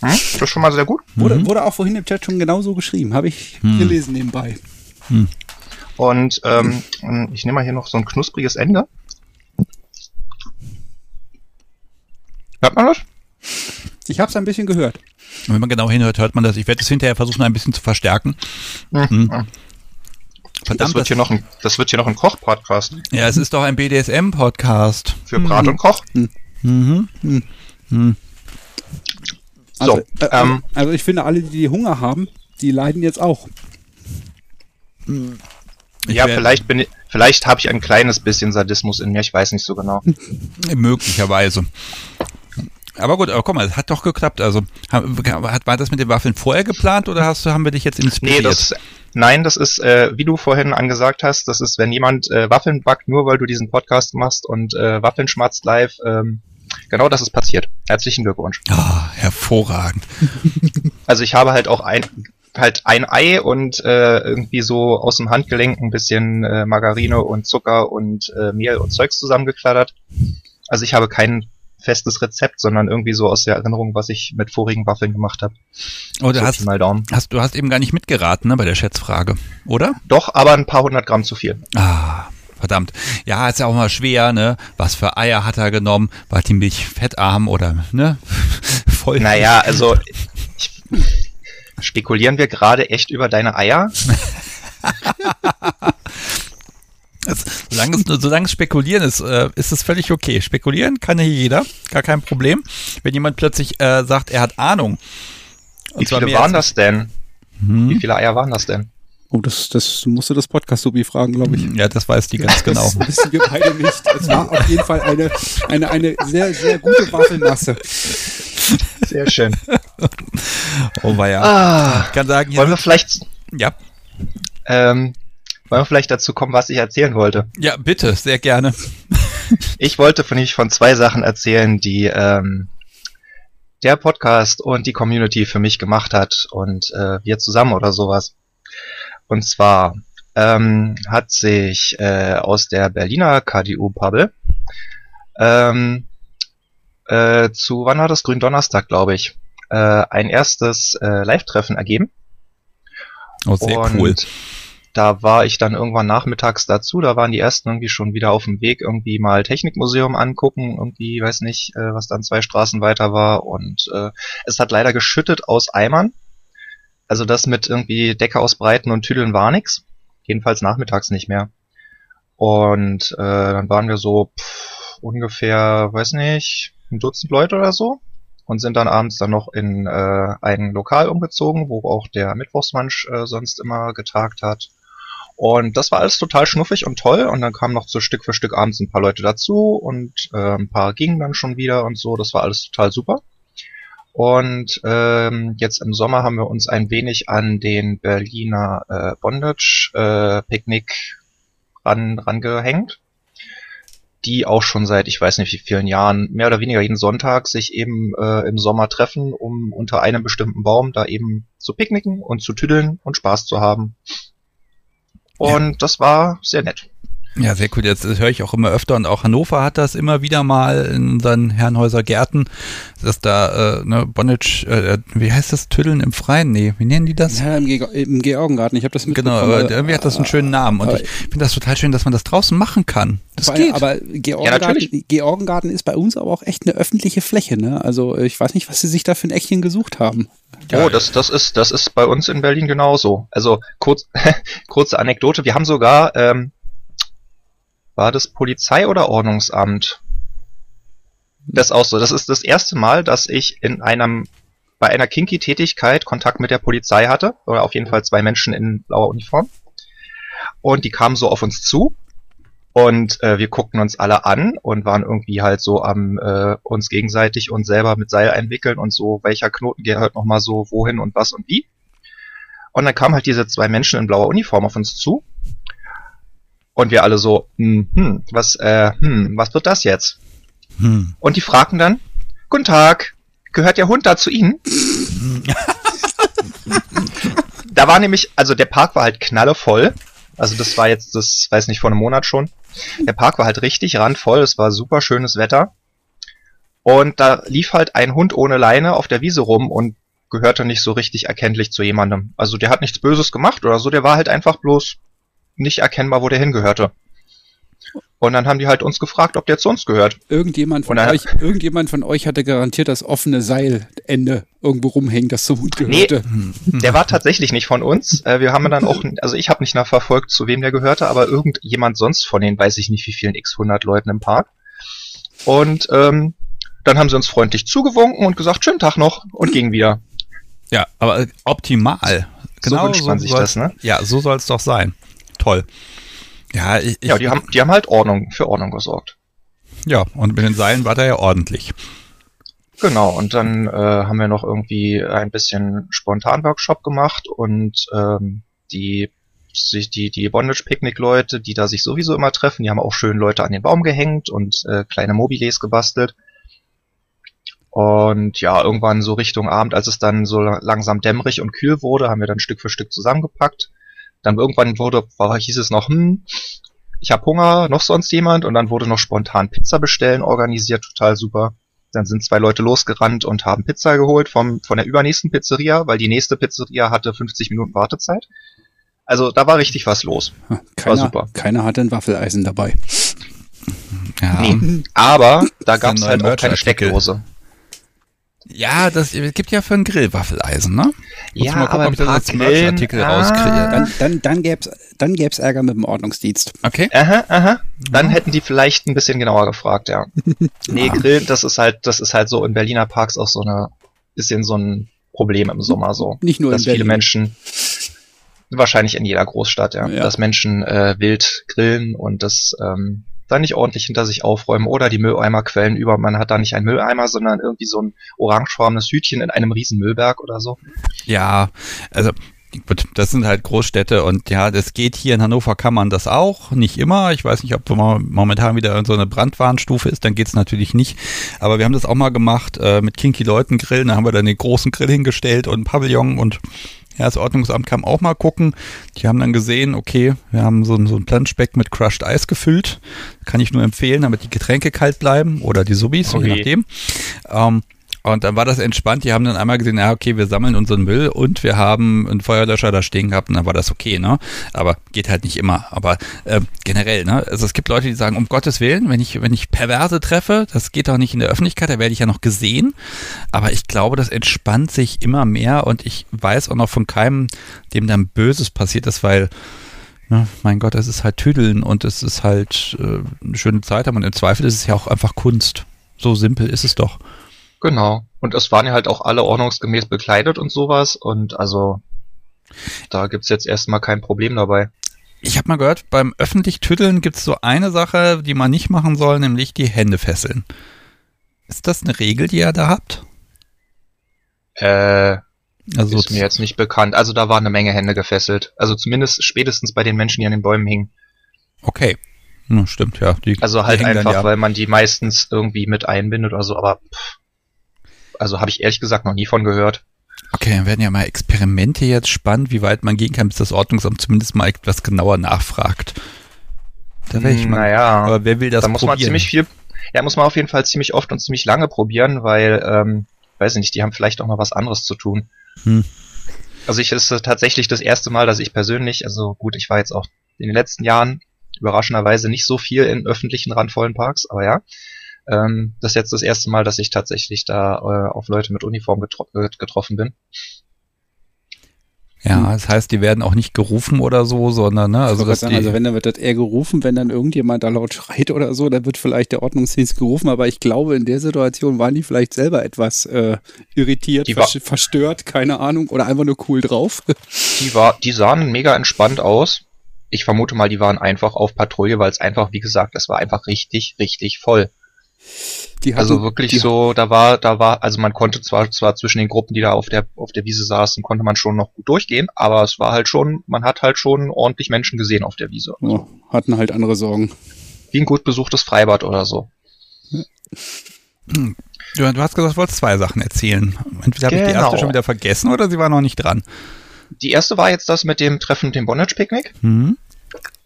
Hm? Das ist schon mal sehr gut. Wurde, Mhm. wurde auch vorhin im Chat schon genauso geschrieben. Habe ich Hm. gelesen nebenbei. Und ähm, ich nehme mal hier noch so ein knuspriges Ende. Hört man das? Ich habe es ein bisschen gehört. Und wenn man genau hinhört, hört man das. Ich werde es hinterher versuchen, ein bisschen zu verstärken. Hm. Das Verdammt, wird, das, hier noch ein, das wird hier noch ein Koch-Podcast ja, es ist doch ein BDSM-Podcast. für Brat und Koch. Mhm. Also, So, äh, ähm, also ich finde, alle, die Hunger haben, die leiden jetzt auch. Ich ja, vielleicht bin ich, vielleicht habe ich ein kleines bisschen Sadismus in mir, ich weiß nicht so genau. Möglicherweise. Aber gut, aber guck mal, es hat doch geklappt. Also, hat, war das mit den Waffeln vorher geplant oder hast du, haben wir dich jetzt inspiriert? Nee, das, nein, das ist, äh, wie du vorhin angesagt hast, das ist, wenn jemand äh, Waffeln backt, nur weil du diesen Podcast machst und äh, Waffeln schmatzt live, ähm, genau das ist passiert. Herzlichen Glückwunsch. Ah, hervorragend. (laughs) Also ich habe halt auch ein, halt ein Ei und äh, irgendwie so aus dem Handgelenk ein bisschen äh, Margarine und Zucker und äh, Mehl und Zeugs zusammengekladdert. Also ich habe kein festes Rezept, sondern irgendwie so aus der Erinnerung, was ich mit vorigen Waffeln gemacht habe. Oh, du So hast, hast, du hast eben gar nicht mitgeraten, ne, bei der Schätzfrage, oder? Doch, aber ein paar hundert Gramm zu viel. Ah, verdammt. Ja, ist ja auch mal schwer, ne? Was für Eier hat er genommen? War die Milch fettarm oder, ne? (laughs) Voll. Naja, also ich, spekulieren wir gerade echt über deine Eier? (laughs) Das, solange, es, nur- solange es spekulieren ist, äh, ist es völlig okay. Spekulieren kann ja jeder, gar kein Problem. Wenn jemand plötzlich äh, sagt, er hat Ahnung. Und Wie viele waren das denn? Hm? Wie viele Eier waren das denn? Oh, das, das musste das Podcast-Subi fragen, glaube ich. Ja, das weiß die ganz genau. Das (laughs) wissen wir beide nicht. Es war auf jeden Fall eine, eine, eine sehr, sehr gute Waffelmasse. Sehr schön. Oh, war ja. Ah, Ich kann sagen, hier wollen wir vielleicht, ja, ähm, wollen wir vielleicht dazu kommen, was ich erzählen wollte? ja, bitte, sehr gerne. (laughs) Ich wollte von, ich von zwei Sachen erzählen, die ähm, der Podcast und die Community für mich gemacht hat und äh, wir zusammen oder sowas. Und zwar ähm, hat sich äh, aus der Berliner KDU-Bubble ähm, äh, zu, wann war das? Gründonnerstag, glaube ich, äh, ein erstes äh, Live-Treffen ergeben. Oh, sehr und cool. Da war ich dann irgendwann nachmittags dazu, da waren die ersten irgendwie schon wieder auf dem Weg, irgendwie mal Technikmuseum angucken, irgendwie, weiß nicht, äh, was dann zwei Straßen weiter war und äh, es hat leider geschüttet aus Eimern. Also das mit irgendwie Decke ausbreiten und Tüdeln war nix. Jedenfalls nachmittags nicht mehr. Und äh, dann waren wir so pff, ungefähr, weiß nicht, ein Dutzend Leute oder so und sind dann abends dann noch in äh, ein Lokal umgezogen, wo auch der Mittwochsmansch äh, sonst immer getagt hat. Und das war alles total schnuffig und toll. Und dann kamen noch so Stück für Stück abends ein paar Leute dazu und äh, ein paar gingen dann schon wieder und so. Das war alles total super. Und ähm, jetzt im Sommer haben wir uns ein wenig an den Berliner äh, Bondage äh, ran, rangehängt die auch schon seit ich weiß nicht wie vielen Jahren mehr oder weniger jeden Sonntag sich eben äh, im Sommer treffen, um unter einem bestimmten Baum da eben zu picknicken und zu tüdeln und Spaß zu haben. Und das war sehr nett. Ja, sehr cool. Jetzt höre ich auch immer öfter und auch Hannover hat das immer wieder mal in unseren Herrenhäuser Gärten, dass da äh, ne, Bonnage, äh, wie heißt das, Tüddeln im Freien? Nee, wie nennen die das? Ja, im, Ge im Georgengarten. Ich habe das Genau, mitbekommen. aber irgendwie hat das einen schönen Namen und ich finde das total schön, dass man das draußen machen kann. Das Weil- geht. Aber Georgengarten, natürlich. Georgengarten ist bei uns aber auch echt eine öffentliche Fläche. Ne? Also äh, ich weiß nicht, was sie sich da für ein Eckchen gesucht haben. Ja, oh, das, das ist, das ist bei uns in Berlin genauso. Also kurz, (laughs) kurze Anekdote. Wir haben sogar, ähm, war das Polizei oder Ordnungsamt? Das auch so. Das ist das erste Mal, dass ich in einem, bei einer Kinky-Tätigkeit Kontakt mit der Polizei hatte. Oder auf jeden Fall zwei Menschen in blauer Uniform. Und die kamen so auf uns zu. Und äh, wir guckten uns alle an und waren irgendwie halt so am äh, uns gegenseitig und selber mit Seil einwickeln und so, welcher Knoten gehört noch mal so wohin und was und wie. Und dann kamen halt diese zwei Menschen in blauer Uniform auf uns zu. Und wir alle so, hm, hm, was, äh, hm, was wird das jetzt? hm. Und die fragten dann, Guten Tag, gehört der Hund da zu Ihnen? (laughs) da war nämlich, also der Park war halt knallevoll Also das war jetzt, das weiß nicht, vor einem Monat schon. Der Park war halt richtig randvoll, es war super schönes Wetter. Und da lief halt ein Hund ohne Leine auf der Wiese rum und gehörte nicht so richtig erkenntlich zu jemandem. Also der hat nichts Böses gemacht oder so, der war halt einfach bloß nicht erkennbar, wo der hingehörte. Und dann haben die halt uns gefragt, ob der zu uns gehört. Irgendjemand von, euch, irgendjemand von euch hatte garantiert das offene Seilende irgendwo rumhängen, das zum Nee, gehörte. der war tatsächlich nicht von uns. Äh, wir haben dann auch, also ich habe nicht nachverfolgt, zu wem der gehörte, aber irgendjemand sonst von den, weiß ich nicht wie vielen x 100 Leuten im Park. Und ähm, dann haben sie uns freundlich zugewunken und gesagt, schönen Tag noch und gingen wieder. Ja, aber optimal. Genau so wünscht man sich das, ne? Ja, so soll es doch sein. Toll. Ja, ich, ich, Ja, die haben, die haben halt Ordnung, für Ordnung gesorgt. ja, und mit den Seilen war der ja ordentlich. Genau, und dann äh, haben wir noch irgendwie ein bisschen Spontan-Workshop gemacht und ähm, die die die Bondage-Picknick-Leute, die da sich sowieso immer treffen, die haben auch schön Leute an den Baum gehängt und äh, kleine Mobiles gebastelt. Und ja, irgendwann so Richtung Abend, als es dann so langsam dämmerig und kühl wurde, haben wir dann Stück für Stück zusammengepackt. Dann irgendwann wurde, war, hieß es noch, hm, ich habe Hunger, noch sonst jemand? Und dann wurde noch spontan Pizza bestellen organisiert, total super. Dann sind zwei Leute losgerannt und haben Pizza geholt vom, von der übernächsten Pizzeria, weil die nächste Pizzeria hatte 50 Minuten Wartezeit. Also da war richtig was los. Keiner, super. keiner hatte ein Waffeleisen dabei. Ja. Nee. Aber da gab es halt auch keine. Steckdose. Ja, das es gibt ja für ein Grill Waffeleisen, ne? Muss Ja, mal gucken, aber ob ich das als Merch-Artikel ah. rauskriege. Dann, dann, dann gäb's, dann gäb's Ärger mit dem Ordnungsdienst. Okay. Aha, aha. Dann hätten die vielleicht ein bisschen genauer gefragt, ja. (laughs) Nee, Grillen, das ist halt, das ist halt so in Berliner Parks auch so eine, bisschen so ein Problem im Sommer so. Nicht nur dass in Berlin. viele Menschen, wahrscheinlich in jeder Großstadt, ja, Ja. dass Menschen äh, wild grillen und das ähm, dann nicht ordentlich hinter sich aufräumen oder die Mülleimer quellen über. Man hat da nicht einen Mülleimer, sondern irgendwie so ein orangefarbenes Hütchen in einem riesen Müllberg oder so. Ja, also gut, das sind halt Großstädte und ja, das geht hier in Hannover kann man das auch, nicht immer. Ich weiß nicht, ob mo- momentan wieder so eine Brandwarnstufe ist, dann geht's natürlich nicht. Aber wir haben das auch mal gemacht äh, mit kinky Leuten grillen, da haben wir dann den großen Grill hingestellt und Pavillon und ja, das Ordnungsamt kam auch mal gucken. Die haben dann gesehen, okay, wir haben so, ein- so ein Planschbeck mit Crushed Eis gefüllt. Kann ich nur empfehlen, damit die Getränke kalt bleiben oder die Subis, je Okay. nachdem. Ähm, und dann war das entspannt. Die haben dann einmal gesehen, ja, okay, wir sammeln unseren Müll und wir haben einen Feuerlöscher da stehen gehabt und dann war das okay, ne? Aber geht halt nicht immer. Aber äh, generell, ne? Also es gibt Leute, die sagen, um Gottes Willen, wenn ich, wenn ich Perverse treffe, das geht doch nicht in der Öffentlichkeit, da werde ich ja noch gesehen. Aber ich glaube, das entspannt sich immer mehr und ich weiß auch noch von keinem, dem dann Böses passiert ist, weil Ne, mein Gott, es ist halt Tüdeln und es ist halt äh, eine schöne Zeit haben und im Zweifel ist es ja auch einfach Kunst. So simpel ist es doch. Genau. Und es waren ja halt auch alle ordnungsgemäß bekleidet und sowas und also da gibt's jetzt erstmal kein Problem dabei. Ich habe mal gehört, beim öffentlich Tüdeln gibt es so eine Sache, die man nicht machen soll, nämlich die Hände fesseln. Ist das eine Regel, die ihr da habt? Äh, Also ist mir jetzt nicht bekannt. Also da waren eine Menge Hände gefesselt. Also zumindest spätestens bei den Menschen, die an den Bäumen hingen. okay. Ja, stimmt, ja. Die, Also halt einfach, ja. weil man die meistens irgendwie mit einbindet oder so, aber pff, also habe ich ehrlich gesagt noch nie von gehört. Okay, dann werden ja mal Experimente jetzt spannend, wie weit man gehen kann, bis das Ordnungsamt zumindest mal etwas genauer nachfragt. Da wäre ich mal. Naja, Aber wer will das da muss man probieren? ziemlich viel, ja, muss man auf jeden Fall ziemlich oft und ziemlich lange probieren, weil, ähm, weiß ich nicht, die haben vielleicht auch noch was anderes zu tun. Hm. Also ich ist tatsächlich das erste Mal, dass ich persönlich, also gut, ich war jetzt auch in den letzten Jahren überraschenderweise nicht so viel in öffentlichen randvollen Parks, aber ja, ähm, das ist jetzt das erste Mal, dass ich tatsächlich da äh, auf Leute mit Uniform getro äh, getroffen bin. Ja, das heißt, die werden auch nicht gerufen oder so, sondern, ne, also, dass sagen, die, also wenn, dann wird das eher gerufen, wenn dann irgendjemand da laut schreit oder so, dann wird vielleicht der Ordnungsdienst gerufen, aber ich glaube, in der Situation waren die vielleicht selber etwas äh, irritiert, vers verstört, keine Ahnung, oder einfach nur cool drauf. Die war, die sahen mega entspannt aus. Ich vermute mal, die waren einfach auf Patrouille, weil es einfach, wie gesagt, es war einfach richtig, richtig voll. Die hatten, Also wirklich die, so, da war, da war, also man konnte zwar, zwar zwischen den Gruppen, die da auf der, auf der Wiese saßen, konnte man schon noch gut durchgehen, aber es war halt schon, man hat halt schon ordentlich Menschen gesehen auf der Wiese. oh, hatten halt andere Sorgen. Wie ein gut besuchtes Freibad oder so. du, du hast gesagt, du wolltest zwei Sachen erzählen. Entweder habe ich die Genau. erste schon wieder vergessen oder sie war noch nicht dran. Die erste war jetzt das mit dem Treffen mit dem Bondage-Picknick. Hm?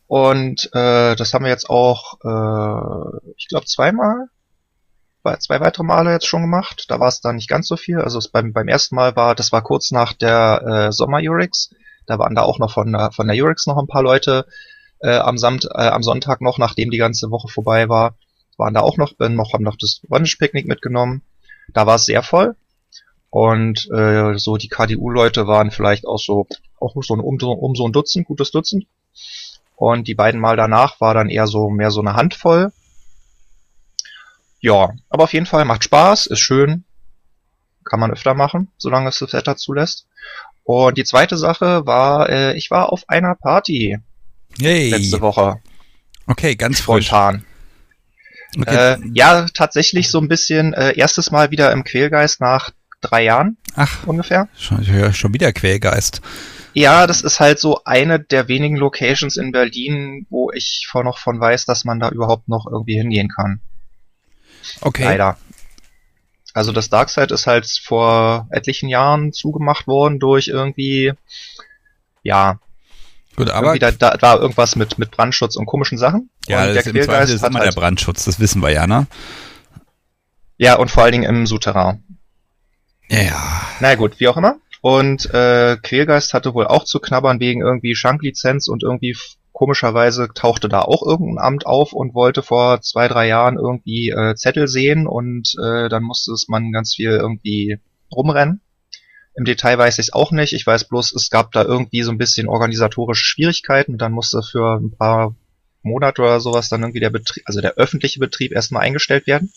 Und äh, das haben wir jetzt auch, äh, ich glaube, zweimal, zwei weitere Male jetzt schon gemacht. Da war es dann nicht ganz so viel. Also beim, beim ersten Mal war, das war kurz nach der äh, Sommer-Urix. Da waren da auch noch von, der- von der Urix noch ein paar Leute äh, am, Samt, äh, am Sonntag noch, nachdem die ganze Woche vorbei war. Waren da auch noch, bin noch, haben noch das Bondage-Picknick mitgenommen. Da war es sehr voll. Und äh, so die KDU-Leute waren vielleicht auch so, auch so ein, um, so- um so ein Dutzend, gutes Dutzend. Und die beiden Mal danach war dann eher so mehr so eine Handvoll. Ja, aber auf jeden Fall macht Spaß, ist schön. Kann man öfter machen, solange es das Wetter zulässt. Und die zweite Sache war, äh, ich war auf einer Party Yay. letzte Woche. Okay, ganz. Spontan. Okay. Äh, ja, tatsächlich so ein bisschen, äh, erstes Mal wieder im Quälgeist nach drei Jahren Ach, ungefähr. schon, schon wieder Quälgeist. Ja, das ist halt so eine der wenigen Locations in Berlin, wo ich vor noch von weiß, dass man da überhaupt noch irgendwie hingehen kann. Okay. Leider. Also das Darkside ist halt vor etlichen Jahren zugemacht worden durch irgendwie, ja, Gut, aber da, da war irgendwas mit, mit Brandschutz und komischen Sachen. ja, der ist im Zweifel ist hat immer halt, der Brandschutz, das wissen wir ja, ne? ja, und vor allen Dingen im Souterrain. Ja. Na gut, wie auch immer. Und äh, Quälgeist hatte wohl auch zu knabbern wegen irgendwie Schanklizenz und irgendwie komischerweise tauchte da auch irgendein Amt auf und wollte vor zwei, drei Jahren irgendwie äh, Zettel sehen und äh, dann musste es man ganz viel irgendwie rumrennen. Im Detail weiß ich es auch nicht. Ich weiß bloß, es gab da irgendwie so ein bisschen organisatorische Schwierigkeiten und dann musste für ein paar Monate oder sowas dann irgendwie der Betrieb, also der öffentliche Betrieb erstmal eingestellt werden.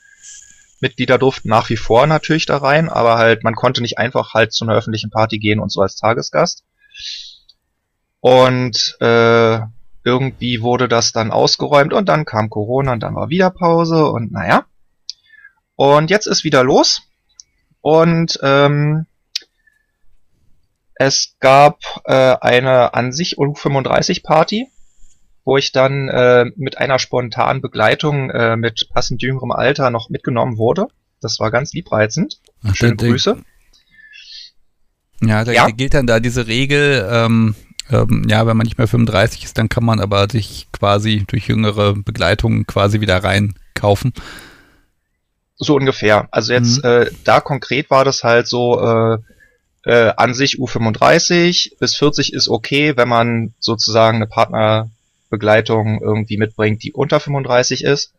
Mitglieder durften nach wie vor natürlich da rein, aber halt, man konnte nicht einfach halt zu einer öffentlichen Party gehen und so als Tagesgast. Und äh, irgendwie wurde das dann ausgeräumt und dann kam Corona und dann war wieder Pause und naja. Und jetzt ist wieder los. Und ähm, es gab äh, eine an sich U35-Party, wo ich dann äh, mit einer spontanen Begleitung äh, mit passend jüngerem Alter noch mitgenommen wurde. Das war ganz liebreizend. Ach, Schöne da- da- Grüße. Ja, da Ja. gilt dann da diese Regel, ähm, ähm, ja, wenn man nicht mehr 35 ist, dann kann man aber sich quasi durch jüngere Begleitungen quasi wieder reinkaufen. So ungefähr. Also jetzt Mhm. äh, da konkret war das halt so äh, äh, an sich U35 bis 40 ist okay, wenn man sozusagen eine Partnerbegleitung irgendwie mitbringt, die unter 35 ist.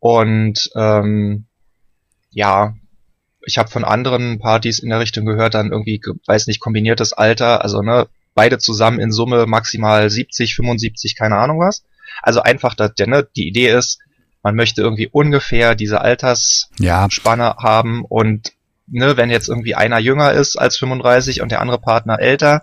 Und ähm, ja, ich habe von anderen Partys in der Richtung gehört, dann irgendwie, ge- weiß nicht, kombiniertes Alter, also ne, beide zusammen in Summe maximal 70, 75, keine Ahnung was. Also einfach, dass, ne, die Idee ist, man möchte irgendwie ungefähr diese Altersspanne Ja, haben und ne, wenn jetzt irgendwie einer jünger ist als 35 und der andere Partner älter,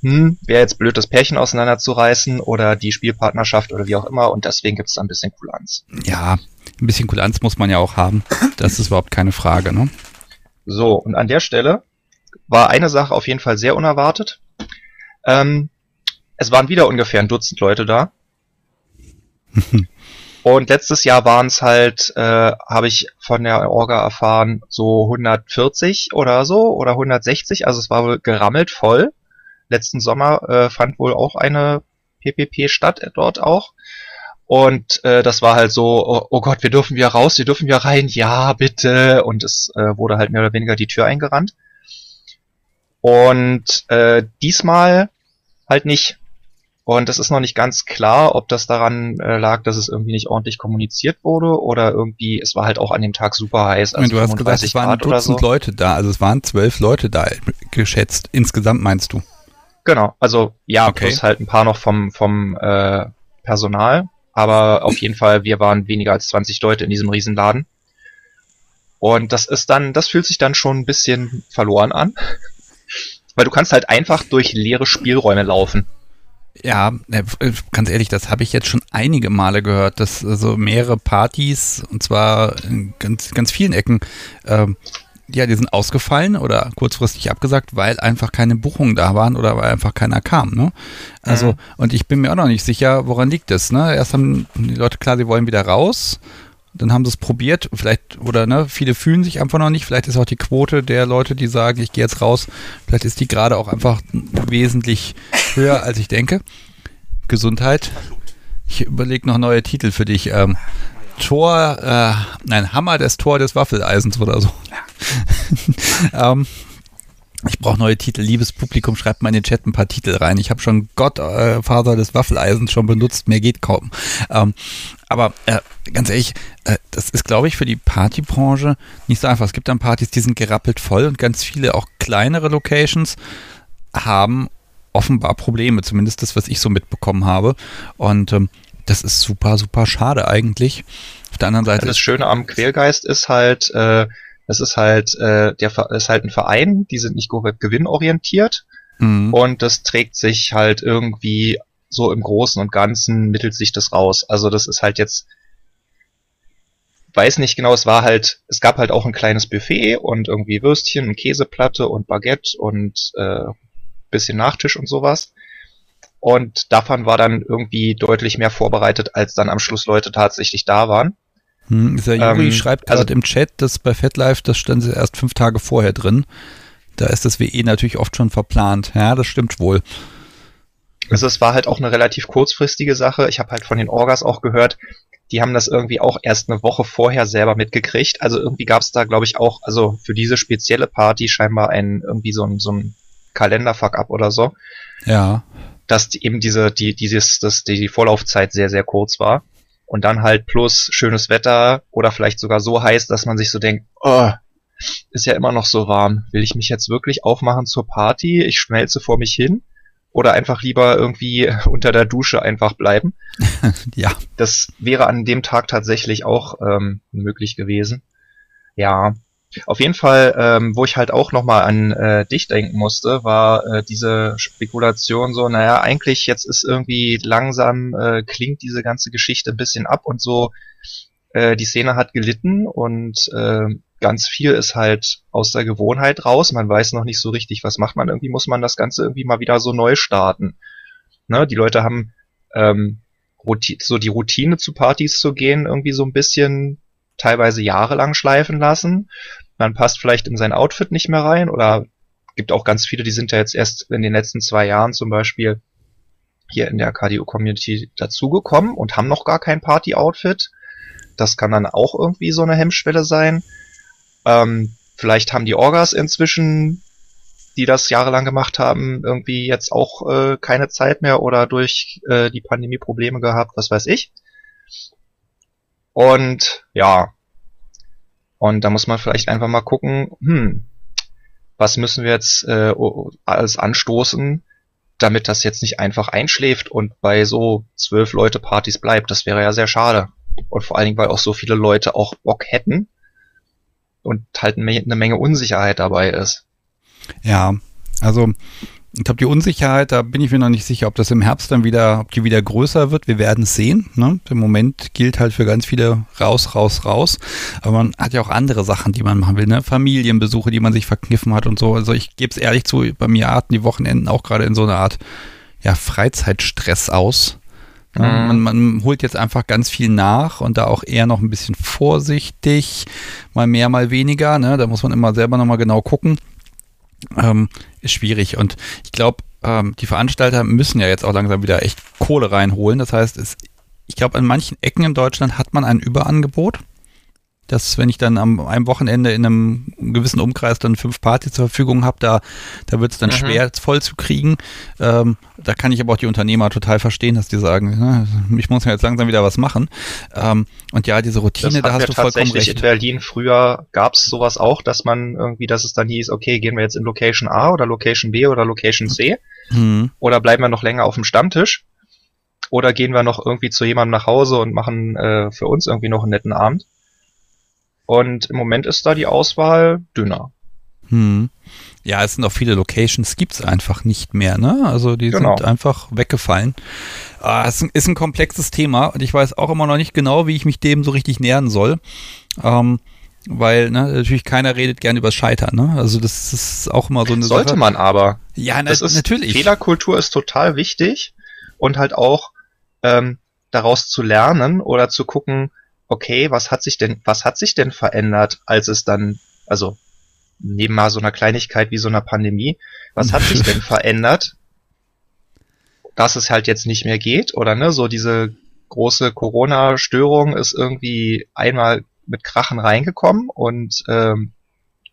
hm, wäre jetzt blöd, das Pärchen auseinanderzureißen oder die Spielpartnerschaft oder wie auch immer und deswegen gibt's da ein bisschen Kulanz. ja, ein bisschen Kulanz muss man ja auch haben. Das ist überhaupt keine Frage, ne? So, und an der Stelle war eine Sache auf jeden Fall sehr unerwartet. Ähm, es waren wieder ungefähr ein Dutzend Leute da. (laughs) Und letztes Jahr waren es halt, äh, habe ich von der Orga erfahren, so 140 oder so oder 160. Also es war wohl gerammelt voll. Letzten Sommer äh, fand wohl auch eine PPP statt, äh, dort auch. Und äh, das war halt so, oh, oh Gott, wir dürfen wieder raus, wir dürfen wieder rein, ja, bitte. Und es äh, wurde halt mehr oder weniger die Tür eingerannt. Und äh, diesmal halt nicht. Und es ist noch nicht ganz klar, ob das daran äh, lag, dass es irgendwie nicht ordentlich kommuniziert wurde oder irgendwie, es war halt auch an dem Tag super heiß. Also du hast gesagt, es waren ein Dutzend so. Leute da, also es waren zwölf Leute da geschätzt. Insgesamt meinst du? Genau, also ja, Okay. plus halt ein paar noch vom, vom äh, Personal. Aber auf jeden Fall, wir waren weniger als 20 Leute in diesem Riesenladen. Und das ist dann, das fühlt sich dann schon ein bisschen verloren an. Weil du kannst halt einfach durch leere Spielräume laufen. Ja, äh, ganz ehrlich, das habe ich jetzt schon einige Male gehört, dass also mehrere Partys, und zwar in ganz, ganz vielen Ecken, ähm, ja, die sind ausgefallen oder kurzfristig abgesagt, weil einfach keine Buchungen da waren oder weil einfach keiner kam. Ne? Also, Mhm. und ich bin mir auch noch nicht sicher, woran liegt das. Ne? Erst haben die Leute klar, sie wollen wieder raus. Dann haben sie es probiert, vielleicht, oder ne, viele fühlen sich einfach noch nicht. Vielleicht ist auch die Quote der Leute, die sagen, ich gehe jetzt raus, vielleicht ist die gerade auch einfach wesentlich höher, als ich denke. Gesundheit. Ich überlege noch neue Titel für dich. Ähm, Tor, äh, nein, Hammer des Tor des Waffeleisens oder so. (laughs) ähm, ich brauche neue Titel. Liebes Publikum, schreibt mal in den Chat ein paar Titel rein. Ich habe schon Gottvater äh, des Waffeleisens schon benutzt. Mehr geht kaum. Ähm, aber äh, ganz ehrlich, äh, das ist, glaube ich, für die Partybranche nicht so einfach. Es gibt dann Partys, die sind gerappelt voll und ganz viele auch kleinere Locations haben offenbar Probleme. Zumindest das, was ich so mitbekommen habe. Und ähm, das ist super, super schade eigentlich. Auf der anderen Seite. Das Schöne am Quälgeist ist halt, äh, es ist halt, äh, der ist halt ein Verein, die sind nicht gewinnorientiert mhm. und das trägt sich halt irgendwie so im Großen und Ganzen mittelt sich das raus. Also das ist halt jetzt, weiß nicht genau, es war halt, es gab halt auch ein kleines Buffet und irgendwie Würstchen und Käseplatte und Baguette und äh, bisschen Nachtisch und sowas. Und davon war dann irgendwie deutlich mehr vorbereitet, als dann am Schluss Leute tatsächlich da waren. Hm, der Juri ähm, schreibt gerade also, im Chat, dass bei FetLife, das stand erst fünf Tage vorher drin. Da ist das WE natürlich oft schon verplant. Ja, das stimmt wohl. Also es war halt auch eine relativ kurzfristige Sache. Ich habe halt von den Orgas auch gehört, die haben das irgendwie auch erst eine Woche vorher selber mitgekriegt. Also irgendwie gab es da, glaube ich, auch, also für diese spezielle Party scheinbar ein irgendwie so ein, so ein Kalenderfuck-up oder so. Ja. Dass die, eben diese, die, dieses, dass die Vorlaufzeit sehr, sehr kurz war und dann halt plus schönes Wetter oder vielleicht sogar so heiß, dass man sich so denkt, oh, ist ja immer noch so warm. Will ich mich jetzt wirklich aufmachen zur Party? Ich schmelze vor mich hin. Oder einfach lieber irgendwie (laughs) unter der Dusche einfach bleiben. (laughs) ja. Das wäre an dem Tag tatsächlich auch ähm, möglich gewesen. Ja, auf jeden Fall, ähm, wo ich halt auch nochmal an äh, dich denken musste, war äh, diese Spekulation so, naja, eigentlich jetzt ist irgendwie langsam, äh, klingt diese ganze Geschichte ein bisschen ab und so, äh, die Szene hat gelitten und äh, ganz viel ist halt aus der Gewohnheit raus. Man weiß noch nicht so richtig, was macht man. Irgendwie muss man das Ganze irgendwie mal wieder so neu starten. Ne? Die Leute haben ähm, so die Routine zu Partys zu gehen, irgendwie so ein bisschen teilweise jahrelang schleifen lassen. Man passt vielleicht in sein Outfit nicht mehr rein oder gibt auch ganz viele, die sind ja jetzt erst in den letzten zwei Jahren zum Beispiel hier in der KDO-Community dazugekommen und haben noch gar kein Party-Outfit. Das kann dann auch irgendwie so eine Hemmschwelle sein. Ähm, vielleicht haben die Orgas inzwischen, die das jahrelang gemacht haben, irgendwie jetzt auch äh, keine Zeit mehr oder durch äh, die Pandemie Probleme gehabt, was weiß ich. Und ja, und da muss man vielleicht einfach mal gucken, hm, was müssen wir jetzt äh, alles anstoßen, damit das jetzt nicht einfach einschläft und bei so zwölf Leute Partys bleibt. Das wäre ja sehr schade. Und vor allen Dingen, weil auch so viele Leute auch Bock hätten und halt eine Menge Unsicherheit dabei ist. Ja, also ich glaube, die Unsicherheit, da bin ich mir noch nicht sicher, ob das im Herbst dann wieder, ob die wieder größer wird. Wir werden es sehen. Ne? Im Moment gilt halt für ganz viele raus, raus, raus. Aber man hat ja auch andere Sachen, die man machen will. Ne? Familienbesuche, die man sich verkniffen hat und so. Also ich gebe es ehrlich zu, bei mir arten die Wochenenden auch gerade in so eine Art ja, Freizeitstress aus. Mhm. man, man, holt jetzt einfach ganz viel nach und da auch eher noch ein bisschen vorsichtig, mal mehr, mal weniger. Ne? Da muss man immer selber nochmal genau gucken ähm, ist schwierig. Und ich glaube, ähm, die Veranstalter müssen ja jetzt auch langsam wieder echt Kohle reinholen. Das heißt, es, ich glaube, an manchen Ecken in Deutschland hat man ein Überangebot dass wenn ich dann am einem Wochenende in einem gewissen Umkreis dann fünf Partys zur Verfügung habe, da, da wird es dann mhm. schwer voll zu kriegen. Ähm, da kann ich aber auch die Unternehmer total verstehen, dass die sagen, na, ich muss ja jetzt langsam wieder was machen. Ähm, und ja, diese Routine, da hast du vollkommen recht. In Berlin früher gab es sowas auch, dass man irgendwie, dass es dann hieß, okay, gehen wir jetzt in Location A oder Location B oder Location C mhm. oder bleiben wir noch länger auf dem Stammtisch oder gehen wir noch irgendwie zu jemandem nach Hause und machen äh, für uns irgendwie noch einen netten Abend. Und im Moment ist da die Auswahl dünner. Hm. Ja, es sind auch viele Locations, gibt es einfach nicht mehr, ne? Also die genau. sind einfach weggefallen. Ah, es ist ein komplexes Thema und ich weiß auch immer noch nicht genau, wie ich mich dem so richtig nähern soll. Ähm, weil ne, natürlich keiner redet gern über Scheitern. Ne? Also das ist auch immer so eine Sollte Sache. man aber. Ja, na, das ist, natürlich. Fehlerkultur ist total wichtig und halt auch ähm, daraus zu lernen oder zu gucken, okay, was hat sich denn, was hat sich denn verändert, als es dann, also neben mal so einer Kleinigkeit wie so einer Pandemie, was hat sich denn (laughs) verändert, dass es halt jetzt nicht mehr geht oder ne, so diese große Corona-Störung ist irgendwie einmal mit Krachen reingekommen und ähm,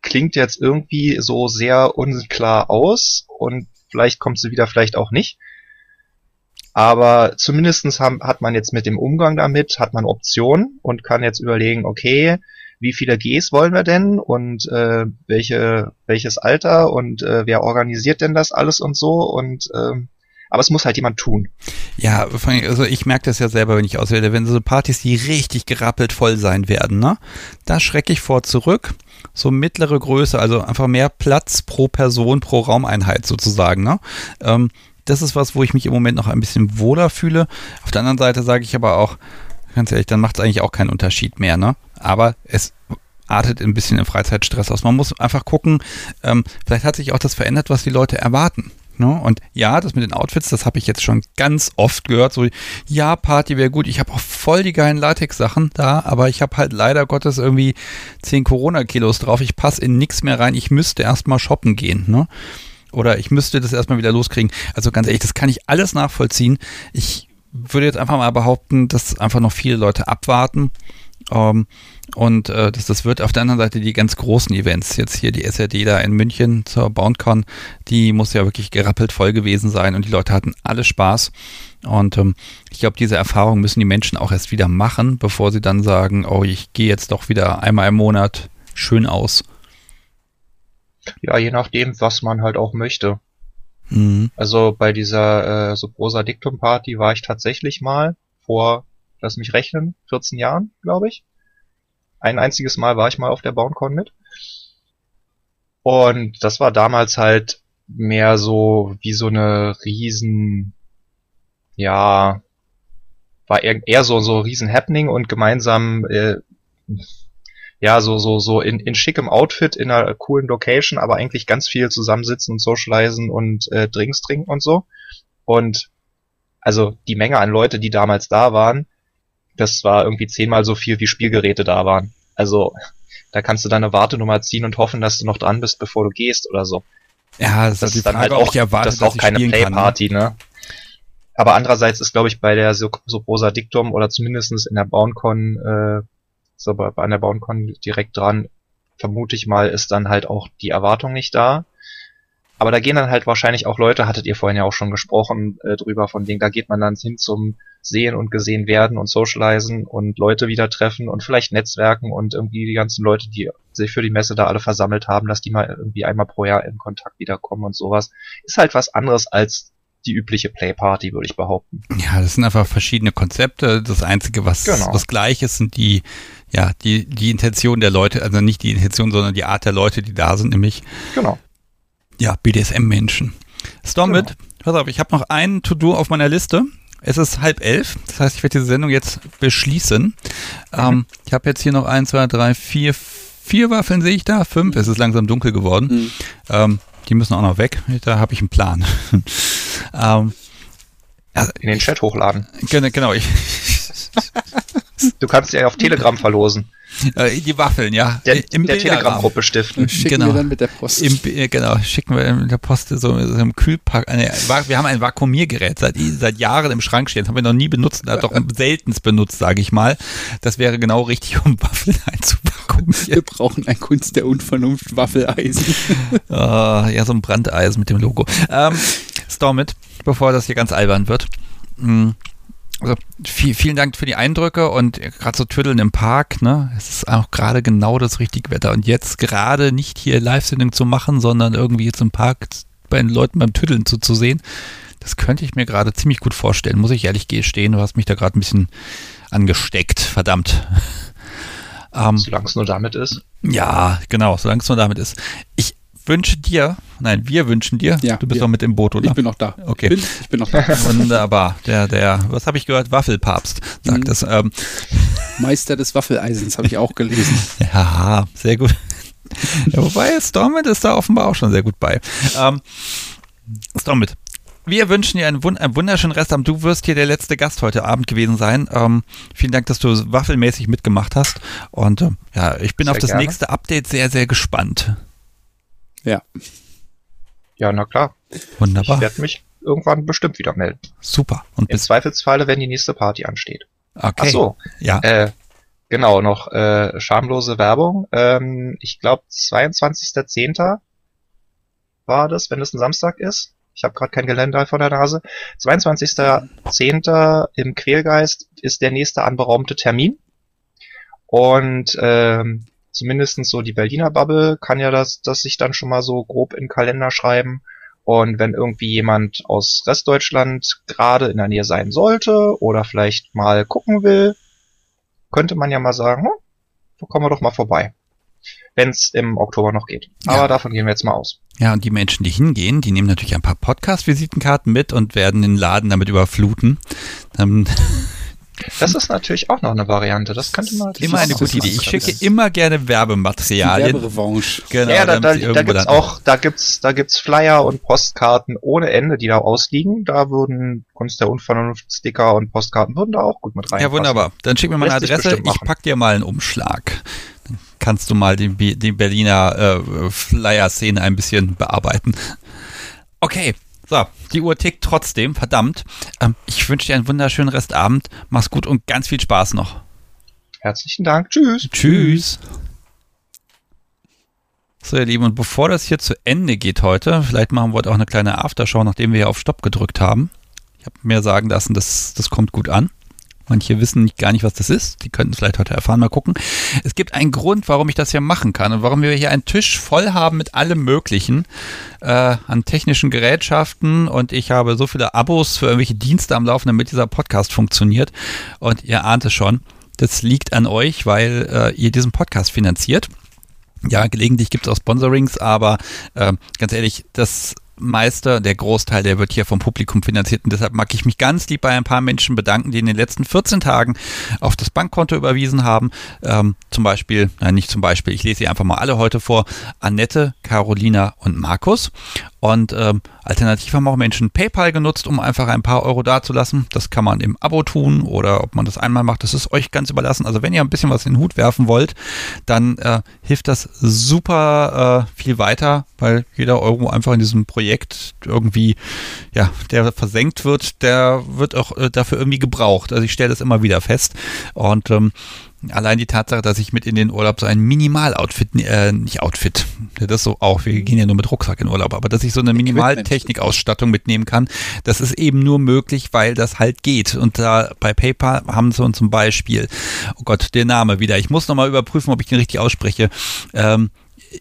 klingt jetzt irgendwie so sehr unklar aus und vielleicht kommt sie wieder, vielleicht auch nicht. Aber zumindestens hat man jetzt mit dem Umgang damit, hat man Optionen und kann jetzt überlegen, okay, wie viele Gs wollen wir denn und äh, welche, welches Alter und äh, wer organisiert denn das alles und so und ähm, aber es muss halt jemand tun. Ja, also ich merke das ja selber, wenn ich auswähle, wenn so Partys, die richtig gerappelt voll sein werden, ne? Da schrecke ich vor zurück. So mittlere Größe, also einfach mehr Platz pro Person, pro Raumeinheit sozusagen, ne? Ähm, das ist was, wo ich mich im Moment noch ein bisschen wohler fühle. Auf der anderen Seite sage ich aber auch, ganz ehrlich, dann macht es eigentlich auch keinen Unterschied mehr, ne? Aber es artet ein bisschen im Freizeitstress aus. Man muss einfach gucken, ähm, vielleicht hat sich auch das verändert, was die Leute erwarten. Ne? Und ja, das mit den Outfits, das habe ich jetzt schon ganz oft gehört. So, ja, Party wäre gut. Ich habe auch voll die geilen Latex-Sachen da, aber ich habe halt leider Gottes irgendwie 10 Corona-Kilos drauf. Ich passe in nichts mehr rein. Ich müsste erstmal shoppen gehen. Ne? Oder ich müsste das erstmal wieder loskriegen. Also ganz ehrlich, das kann ich alles nachvollziehen. Ich würde jetzt einfach mal behaupten, dass einfach noch viele Leute abwarten. Ähm, und äh, das, das wird auf der anderen Seite die ganz großen Events, jetzt hier die SRD da in München zur BoundCon, die muss ja wirklich gerappelt voll gewesen sein und die Leute hatten alle Spaß. Und ähm, ich glaube, diese Erfahrung müssen die Menschen auch erst wieder machen, bevor sie dann sagen, oh, ich gehe jetzt doch wieder einmal im Monat schön aus. Ja, je nachdem, was man halt auch möchte. Mhm. Also bei dieser äh, Subrosa Dictum Party war ich tatsächlich mal vor, lass mich rechnen, 14 Jahren, glaube ich. Ein einziges Mal war ich mal auf der BoundCon mit. Und das war damals halt mehr so wie so eine riesen, ja, war eher, eher so so riesen Happening und gemeinsam äh, ja, so, so, so in, in schickem Outfit, in einer coolen Location, aber eigentlich ganz viel zusammensitzen und socialisen und äh, Drinks trinken und so. Und also die Menge an Leute, die damals da waren, das war irgendwie zehnmal so viel, wie Spielgeräte da waren. Also da kannst du deine Wartenummer ziehen und hoffen, dass du noch dran bist, bevor du gehst oder so. Ja, das, das ist dann halt auch, erwartet, das ist auch keine Playparty, ne? Aber andererseits ist, glaube ich, bei der Subrosa Dictum oder zumindestens in der BoundCon äh, so bei, bei einer BoundCon direkt dran, vermute ich mal, ist dann halt auch die Erwartung nicht da. Aber da gehen dann halt wahrscheinlich auch Leute, hattet ihr vorhin ja auch schon gesprochen äh, drüber, von denen, da geht man dann hin zum Sehen und gesehen werden und socialisen und Leute wieder treffen und vielleicht Netzwerken und irgendwie die ganzen Leute, die sich für die Messe da alle versammelt haben, dass die mal irgendwie einmal pro Jahr in Kontakt wiederkommen und sowas. Ist halt was anderes als die übliche Playparty, würde ich behaupten. Ja, das sind einfach verschiedene Konzepte. Das Einzige, was, genau. was gleich ist, sind die, ja, die, die Intention der Leute, also nicht die Intention, sondern die Art der Leute, die da sind, nämlich genau. ja, BDSM-Menschen. Stormit, genau. pass auf, ich habe noch ein To-Do auf meiner Liste. Es ist halb elf, das heißt, ich werde diese Sendung jetzt beschließen. Mhm. Ähm, ich habe jetzt hier noch ein, zwei, drei, vier, vier Waffeln sehe ich da, fünf, es ist langsam dunkel geworden. Mhm. Ähm, die müssen auch noch weg, da habe ich einen Plan. (laughs) ähm, also, In den Chat hochladen. Genau, genau. Ich, (laughs) Du kannst ja auf Telegram verlosen. Äh, die Waffeln, ja. Der, Im der Telegram-Gruppe stiften. Schicken genau. wir dann mit der Post. Im, genau, schicken wir mit der Post so, so im Kühlpack. Eine, wir haben ein Vakuumiergerät seit, seit Jahren im Schrank stehen. Das haben wir noch nie benutzt, doch (laughs) seltenst benutzt, sage ich mal. Das wäre genau richtig, um (laughs) Waffeln einzuvakuumieren. Wir brauchen ein Kunst der Unvernunft Waffeleisen. uh, (laughs) ja, so ein Brandeisen mit dem Logo. Ähm, Stormit, bevor das hier ganz albern wird. Mh, mm, also viel, vielen Dank für die Eindrücke und gerade so Tüddeln im Park, ne? Es ist auch gerade genau das richtige Wetter. Und jetzt gerade nicht hier Live-Sendung zu machen, sondern irgendwie jetzt im Park bei den Leuten beim Tüddeln zuzusehen, das könnte ich mir gerade ziemlich gut vorstellen, muss ich ehrlich gestehen. Du hast mich da gerade ein bisschen angesteckt, verdammt. (laughs) ähm, solange es nur damit ist. Ja, genau, solange es nur damit ist. Ich wünsche dir, nein, wir wünschen dir, ja, du bist auch mit im Boot, oder? Ich bin noch da. Okay. Bin, ich bin noch da. (laughs) Wunderbar. Der, der, was habe ich gehört? Waffelpapst, sagt mhm. es. Ähm. Meister des Waffeleisens, habe ich auch gelesen. (laughs) ja, sehr gut. Ja, wobei Stormit ist da offenbar auch schon sehr gut bei. Ähm, Stormit, wir wünschen dir einen, wund einen, wunderschönen Restabend. Du wirst hier der letzte Gast heute Abend gewesen sein. Ähm, vielen Dank, dass du waffelmäßig mitgemacht hast. Und äh, ja, ich bin sehr auf das gerne. nächste Update sehr, sehr gespannt. Ja. Ja, na klar. Wunderbar. Ich werde mich irgendwann bestimmt wieder melden. Super. Und Im Zweifelsfalle, wenn die nächste Party ansteht. okay. Ach so, Ja. äh, genau, noch äh, schamlose Werbung. Ähm, ich glaube, 22.10. war das, wenn es ein Samstag ist. Ich habe gerade kein Geländer vor der Nase. 22.10. im Quälgeist ist der nächste anberaumte Termin. Und ähm, zumindestens so die Berliner Bubble kann ja das, das sich dann schon mal so grob in den Kalender schreiben. Und wenn irgendwie jemand aus Restdeutschland gerade in der Nähe sein sollte oder vielleicht mal gucken will, könnte man ja mal sagen, hm, so kommen wir doch mal vorbei. Wenn es im Oktober noch geht. Aber Ja. davon gehen wir jetzt mal aus. Ja, und die Menschen, die hingehen, die nehmen natürlich ein paar Podcast-Visitenkarten mit und werden den Laden damit überfluten. Ähm, Das ist natürlich auch noch eine Variante. Das könnte man natürlich immer eine gute. Idee. Ich schicke immer gerne Die Werbematerialien. Werberevanche. Genau, ja, da, da, da gibt's dann- auch, da gibt's, da gibt's Flyer und Postkarten ohne Ende, die da ausliegen. Da würden Kunst der Unvernunft Sticker und Postkarten würden da auch gut mit rein. Ja, wunderbar. Dann schick mir mal eine Adresse. Ich pack dir mal einen Umschlag. Dann kannst du mal die, die Berliner äh, Flyer-Szene ein bisschen bearbeiten. Okay. So, die Uhr tickt trotzdem, verdammt. Ähm, ich wünsche dir einen wunderschönen Restabend. Mach's gut und ganz viel Spaß noch. Herzlichen Dank. Tschüss. Tschüss. So, ihr Lieben, und bevor das hier zu Ende geht heute, vielleicht machen wir heute auch eine kleine Aftershow, nachdem wir hier auf Stopp gedrückt haben. Ich habe mir sagen lassen, das, das kommt gut an. Manche wissen gar nicht, was das ist. Die könnten es vielleicht heute erfahren. Mal gucken. Es gibt einen Grund, warum ich das hier machen kann und warum wir hier einen Tisch voll haben mit allem Möglichen äh, an technischen Gerätschaften und ich habe so viele Abos für irgendwelche Dienste am Laufen, damit dieser Podcast funktioniert. Und ihr ahnt es schon, das liegt an euch, weil äh, ihr diesen Podcast finanziert. Ja, gelegentlich gibt es auch Sponsorings, aber äh, ganz ehrlich, das meiste, der Großteil, der wird hier vom Publikum finanziert und deshalb mag ich mich ganz lieb bei ein paar Menschen bedanken, die in den letzten 14 Tagen auf das Bankkonto überwiesen haben. Ähm, zum Beispiel, nein, nicht zum Beispiel, ich lese sie einfach mal alle heute vor. Annette, Carolina und Markus. Und ähm, alternativ haben auch Menschen PayPal genutzt, um einfach ein paar Euro dazulassen. Das kann man im Abo tun oder ob man das einmal macht, das ist euch ganz überlassen. Also wenn ihr ein bisschen was in den Hut werfen wollt, dann äh, hilft das super äh, viel weiter, weil jeder Euro einfach in diesem Projekt irgendwie, ja, der versenkt wird, der wird auch äh, dafür irgendwie gebraucht. Also ich stelle das immer wieder fest. Und ähm, Allein die Tatsache, dass ich mit in den Urlaub so ein Minimal-Outfit, äh, nicht Outfit, das so auch, wir gehen ja nur mit Rucksack in Urlaub, aber dass ich so eine Minimaltechnikausstattung mitnehmen kann, das ist eben nur möglich, weil das halt geht. Und da bei PayPal haben sie uns zum Beispiel, oh Gott, der Name wieder, ich muss nochmal überprüfen, ob ich den richtig ausspreche, ähm,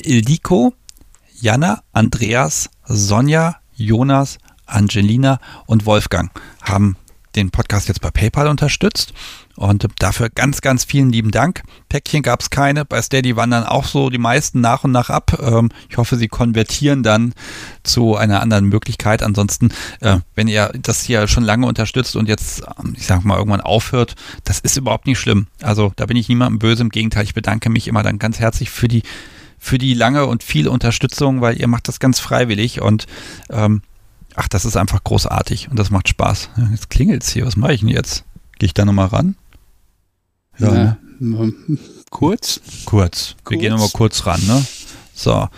Ildiko, Jana, Andreas, Sonja, Jonas, Angelina und Wolfgang haben den Podcast jetzt bei PayPal unterstützt. Und dafür ganz, ganz vielen lieben Dank. Päckchen gab es keine. Bei Steady wandern auch so die meisten nach und nach ab. Ähm, ich hoffe, sie konvertieren dann zu einer anderen Möglichkeit. Ansonsten, äh, wenn ihr das hier schon lange unterstützt und jetzt, ähm, ich sag mal, irgendwann aufhört, das ist überhaupt nicht schlimm. Also da bin ich niemandem böse. Im Gegenteil, ich bedanke mich immer dann ganz herzlich für die, für die lange und viel Unterstützung, weil ihr macht das ganz freiwillig und ähm, ach, das ist einfach großartig und das macht Spaß. Jetzt klingelt's hier. Was mache ich denn jetzt? Gehe ich da nochmal ran? Ja, ne? ähm, kurz. Kurz. Wir Kurz. gehen nochmal kurz ran, ne? So.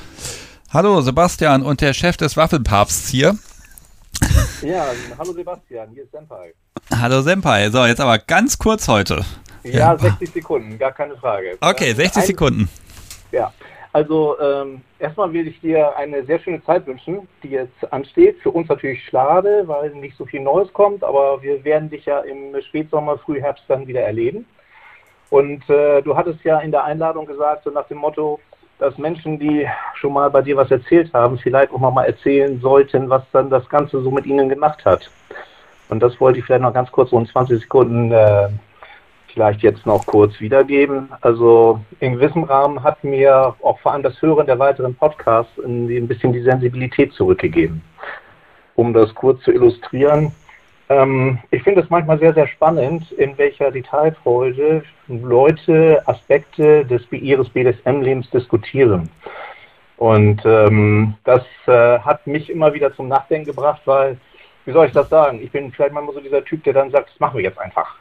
Hallo Sebastian und der Chef des Waffelpapsts hier. Ja, hallo Sebastian, hier ist Senpai. Hallo Senpai. So, jetzt aber ganz kurz heute. Ja, 60 Sekunden, gar keine Frage. Okay, 60 Ein- Sekunden. Ja, also ähm, erstmal will ich dir eine sehr schöne Zeit wünschen, die jetzt ansteht. Für uns natürlich schade, weil nicht so viel Neues kommt, aber wir werden dich ja im Spätsommer, Frühherbst dann wieder erleben. Und äh, du hattest ja in der Einladung gesagt, so nach dem Motto, dass Menschen, die schon mal bei dir was erzählt haben, vielleicht auch mal erzählen sollten, was dann das Ganze so mit ihnen gemacht hat. Und das wollte ich vielleicht noch ganz kurz, so in 20 Sekunden, äh, vielleicht jetzt noch kurz wiedergeben. Also in gewissem Rahmen hat mir auch vor allem das Hören der weiteren Podcasts ein bisschen die Sensibilität zurückgegeben. Um das kurz zu illustrieren, ähm, ich finde es manchmal sehr, sehr spannend, in welcher Detailfreude Leute Aspekte des ihres BDSM-Lebens diskutieren. Und ähm, das äh, hat mich immer wieder zum Nachdenken gebracht, weil, wie soll ich das sagen, ich bin vielleicht manchmal so dieser Typ, der dann sagt, das machen wir jetzt einfach.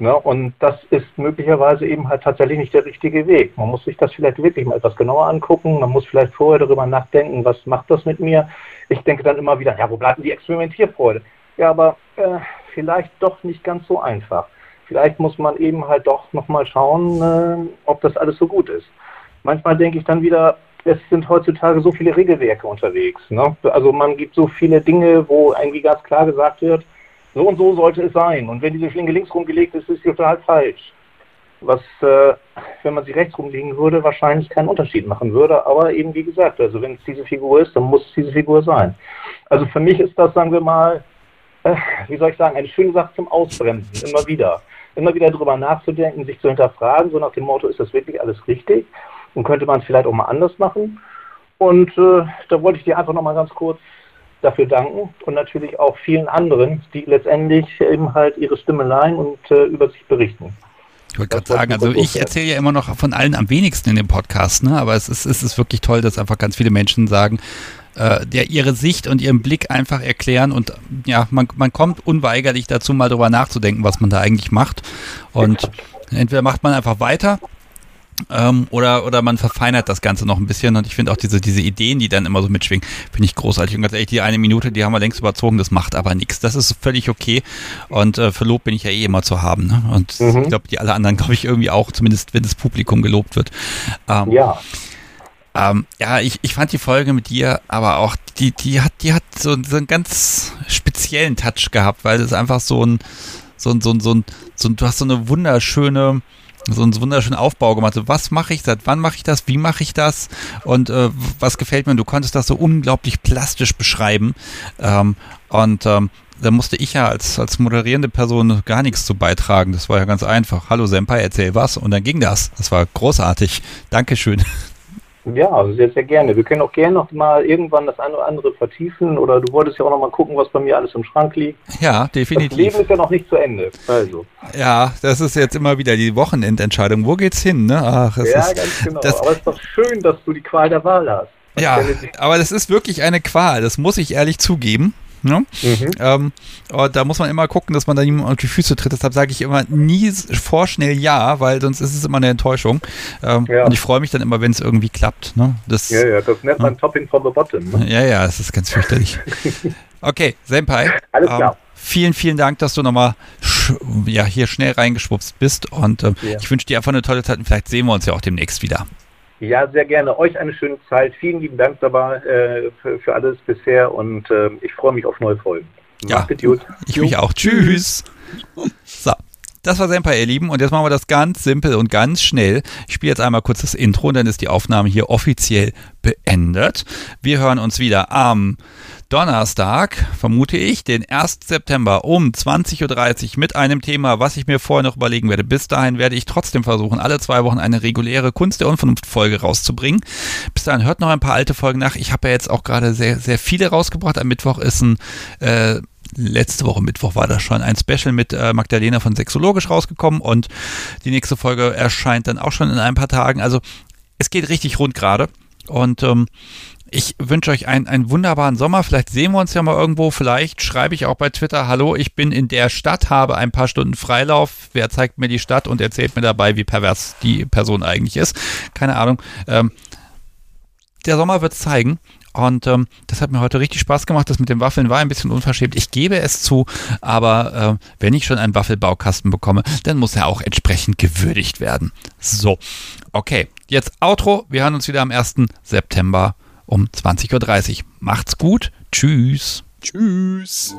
Ne? Und das ist möglicherweise eben halt tatsächlich nicht der richtige Weg. Man muss sich das vielleicht wirklich mal etwas genauer angucken. Man muss vielleicht vorher darüber nachdenken, was macht das mit mir. Ich denke dann immer wieder, ja, wo bleibt denn die Experimentierfreude? Ja, aber äh, vielleicht doch nicht ganz so einfach. Vielleicht muss man eben halt doch nochmal schauen, äh, ob das alles so gut ist. Manchmal denke ich dann wieder, es sind heutzutage so viele Regelwerke unterwegs. Ne? Also man gibt so viele Dinge, wo irgendwie ganz klar gesagt wird, so und so sollte es sein. Und wenn diese Schlinge links rumgelegt ist, ist sie total falsch. Was, äh, wenn man sie rechts rumlegen würde, wahrscheinlich keinen Unterschied machen würde. Aber eben wie gesagt, also wenn es diese Figur ist, dann muss es diese Figur sein. Also für mich ist das, sagen wir mal, äh, wie soll ich sagen, eine schöne Sache zum Ausbremsen, immer wieder. Immer wieder darüber nachzudenken, sich zu hinterfragen, so nach dem Motto, ist das wirklich alles richtig? Und könnte man es vielleicht auch mal anders machen? Und äh, da wollte ich dir einfach nochmal ganz kurz dafür danken und natürlich auch vielen anderen, die letztendlich eben halt ihre Stimme leihen und äh, über sich berichten. Ich wollte gerade sagen, also ich erzähle ja immer noch von allen am wenigsten in dem Podcast, ne? aber es ist, es ist wirklich toll, dass einfach ganz viele Menschen sagen, äh, der ihre Sicht und ihren Blick einfach erklären und ja, man, man kommt unweigerlich dazu, mal darüber nachzudenken, was man da eigentlich macht. Und entweder macht man einfach weiter ähm, oder, oder man verfeinert das Ganze noch ein bisschen und ich finde auch diese, diese Ideen, die dann immer so mitschwingen, finde ich großartig. Und ganz ehrlich, die eine Minute, die haben wir längst überzogen, das macht aber nichts. Das ist völlig okay. Und äh, für Lob bin ich ja eh immer zu haben. Ne? Und mhm. ich glaube, die alle anderen, (laughs) glaube ich, irgendwie auch, zumindest wenn das Publikum gelobt wird. Ähm, ja. Ähm, ja, ich, ich fand die Folge mit dir, aber auch die, die hat, die hat so, so einen ganz speziellen Touch gehabt, weil es einfach so ein, so ein, so ein, so ein, so ein, du hast so eine wunderschöne, so einen wunderschönen Aufbau gemacht. So, was mache ich, seit wann mache ich das, wie mache ich das und äh, was gefällt mir? Du konntest das so unglaublich plastisch beschreiben. Ähm, und ähm, da musste ich ja als, als moderierende Person gar nichts zu beitragen. Das war ja ganz einfach. Hallo Senpai, erzähl was. Und dann ging das. Das war großartig. Dankeschön. Ja, also sehr, sehr gerne. Wir können auch gerne noch mal irgendwann das eine oder andere vertiefen oder du wolltest ja auch noch mal gucken, was bei mir alles im Schrank liegt. Ja, definitiv. Das Leben ist ja noch nicht zu Ende. Also. Ja, das ist jetzt immer wieder die Wochenendentscheidung. Wo geht's hin? Ne? Ach, ja, ist, ganz genau. Das, aber es ist doch schön, dass du die Qual der Wahl hast. Ja, aber das ist wirklich eine Qual, das muss ich ehrlich zugeben. Ne? Mhm. Ähm, da muss man immer gucken, dass man da niemand auf die Füße tritt. Deshalb sage ich immer nie vorschnell ja, weil sonst ist es immer eine Enttäuschung. Ähm, ja. Und ich freue mich dann immer, wenn es irgendwie klappt. Ne? Das, ja, ja, das nennt man ja. Topping from the bottom. Ne? Ja, ja, das ist ganz fürchterlich. (laughs) okay, Senpai. Alles klar. Ähm, vielen, vielen Dank, dass du nochmal ja, hier schnell reingeschwupst bist. Und äh, ja. ich wünsche dir einfach eine tolle Zeit und vielleicht sehen wir uns ja auch demnächst wieder. Ja, sehr gerne. Euch eine schöne Zeit. Vielen lieben Dank dabei äh, für, für, alles bisher und äh, ich freue mich auf neue Folgen. Ja, Macht gut. Ich mich auch. Tschüss. (laughs) Das war Semper, ihr Lieben. Und jetzt machen wir das ganz simpel und ganz schnell. Ich spiele jetzt einmal kurz das Intro, dann ist die Aufnahme hier offiziell beendet. Wir hören uns wieder am Donnerstag, vermute ich, den 1. September um 20.30 Uhr mit einem Thema, was ich mir vorher noch überlegen werde. Bis dahin werde ich trotzdem versuchen, alle zwei Wochen eine reguläre Kunst der Unvernunft-Folge rauszubringen. Bis dahin hört noch ein paar alte Folgen nach. Ich habe ja jetzt auch gerade sehr, sehr viele rausgebracht. Am Mittwoch ist ein äh, letzte Woche Mittwoch war das schon ein Special mit äh, Magdalena von Sexologisch rausgekommen und die nächste Folge erscheint dann auch schon in ein paar Tagen. Also es geht richtig rund gerade und ähm, ich wünsche euch einen, einen wunderbaren Sommer. Vielleicht sehen wir uns ja mal irgendwo. Vielleicht schreibe ich auch bei Twitter, hallo, ich bin in der Stadt, habe ein paar Stunden Freilauf. Wer zeigt mir die Stadt und erzählt mir dabei, wie pervers die Person eigentlich ist? Keine Ahnung. Ähm, der Sommer wird es zeigen. Und ähm, das hat mir heute richtig Spaß gemacht. Das mit den Waffeln war ein bisschen unverschämt. Ich gebe es zu, aber äh, wenn ich schon einen Waffelbaukasten bekomme, dann muss er auch entsprechend gewürdigt werden. So, okay. Jetzt Outro. Wir hören uns wieder am 1. September um 20.30 Uhr. Macht's gut. Tschüss. Tschüss.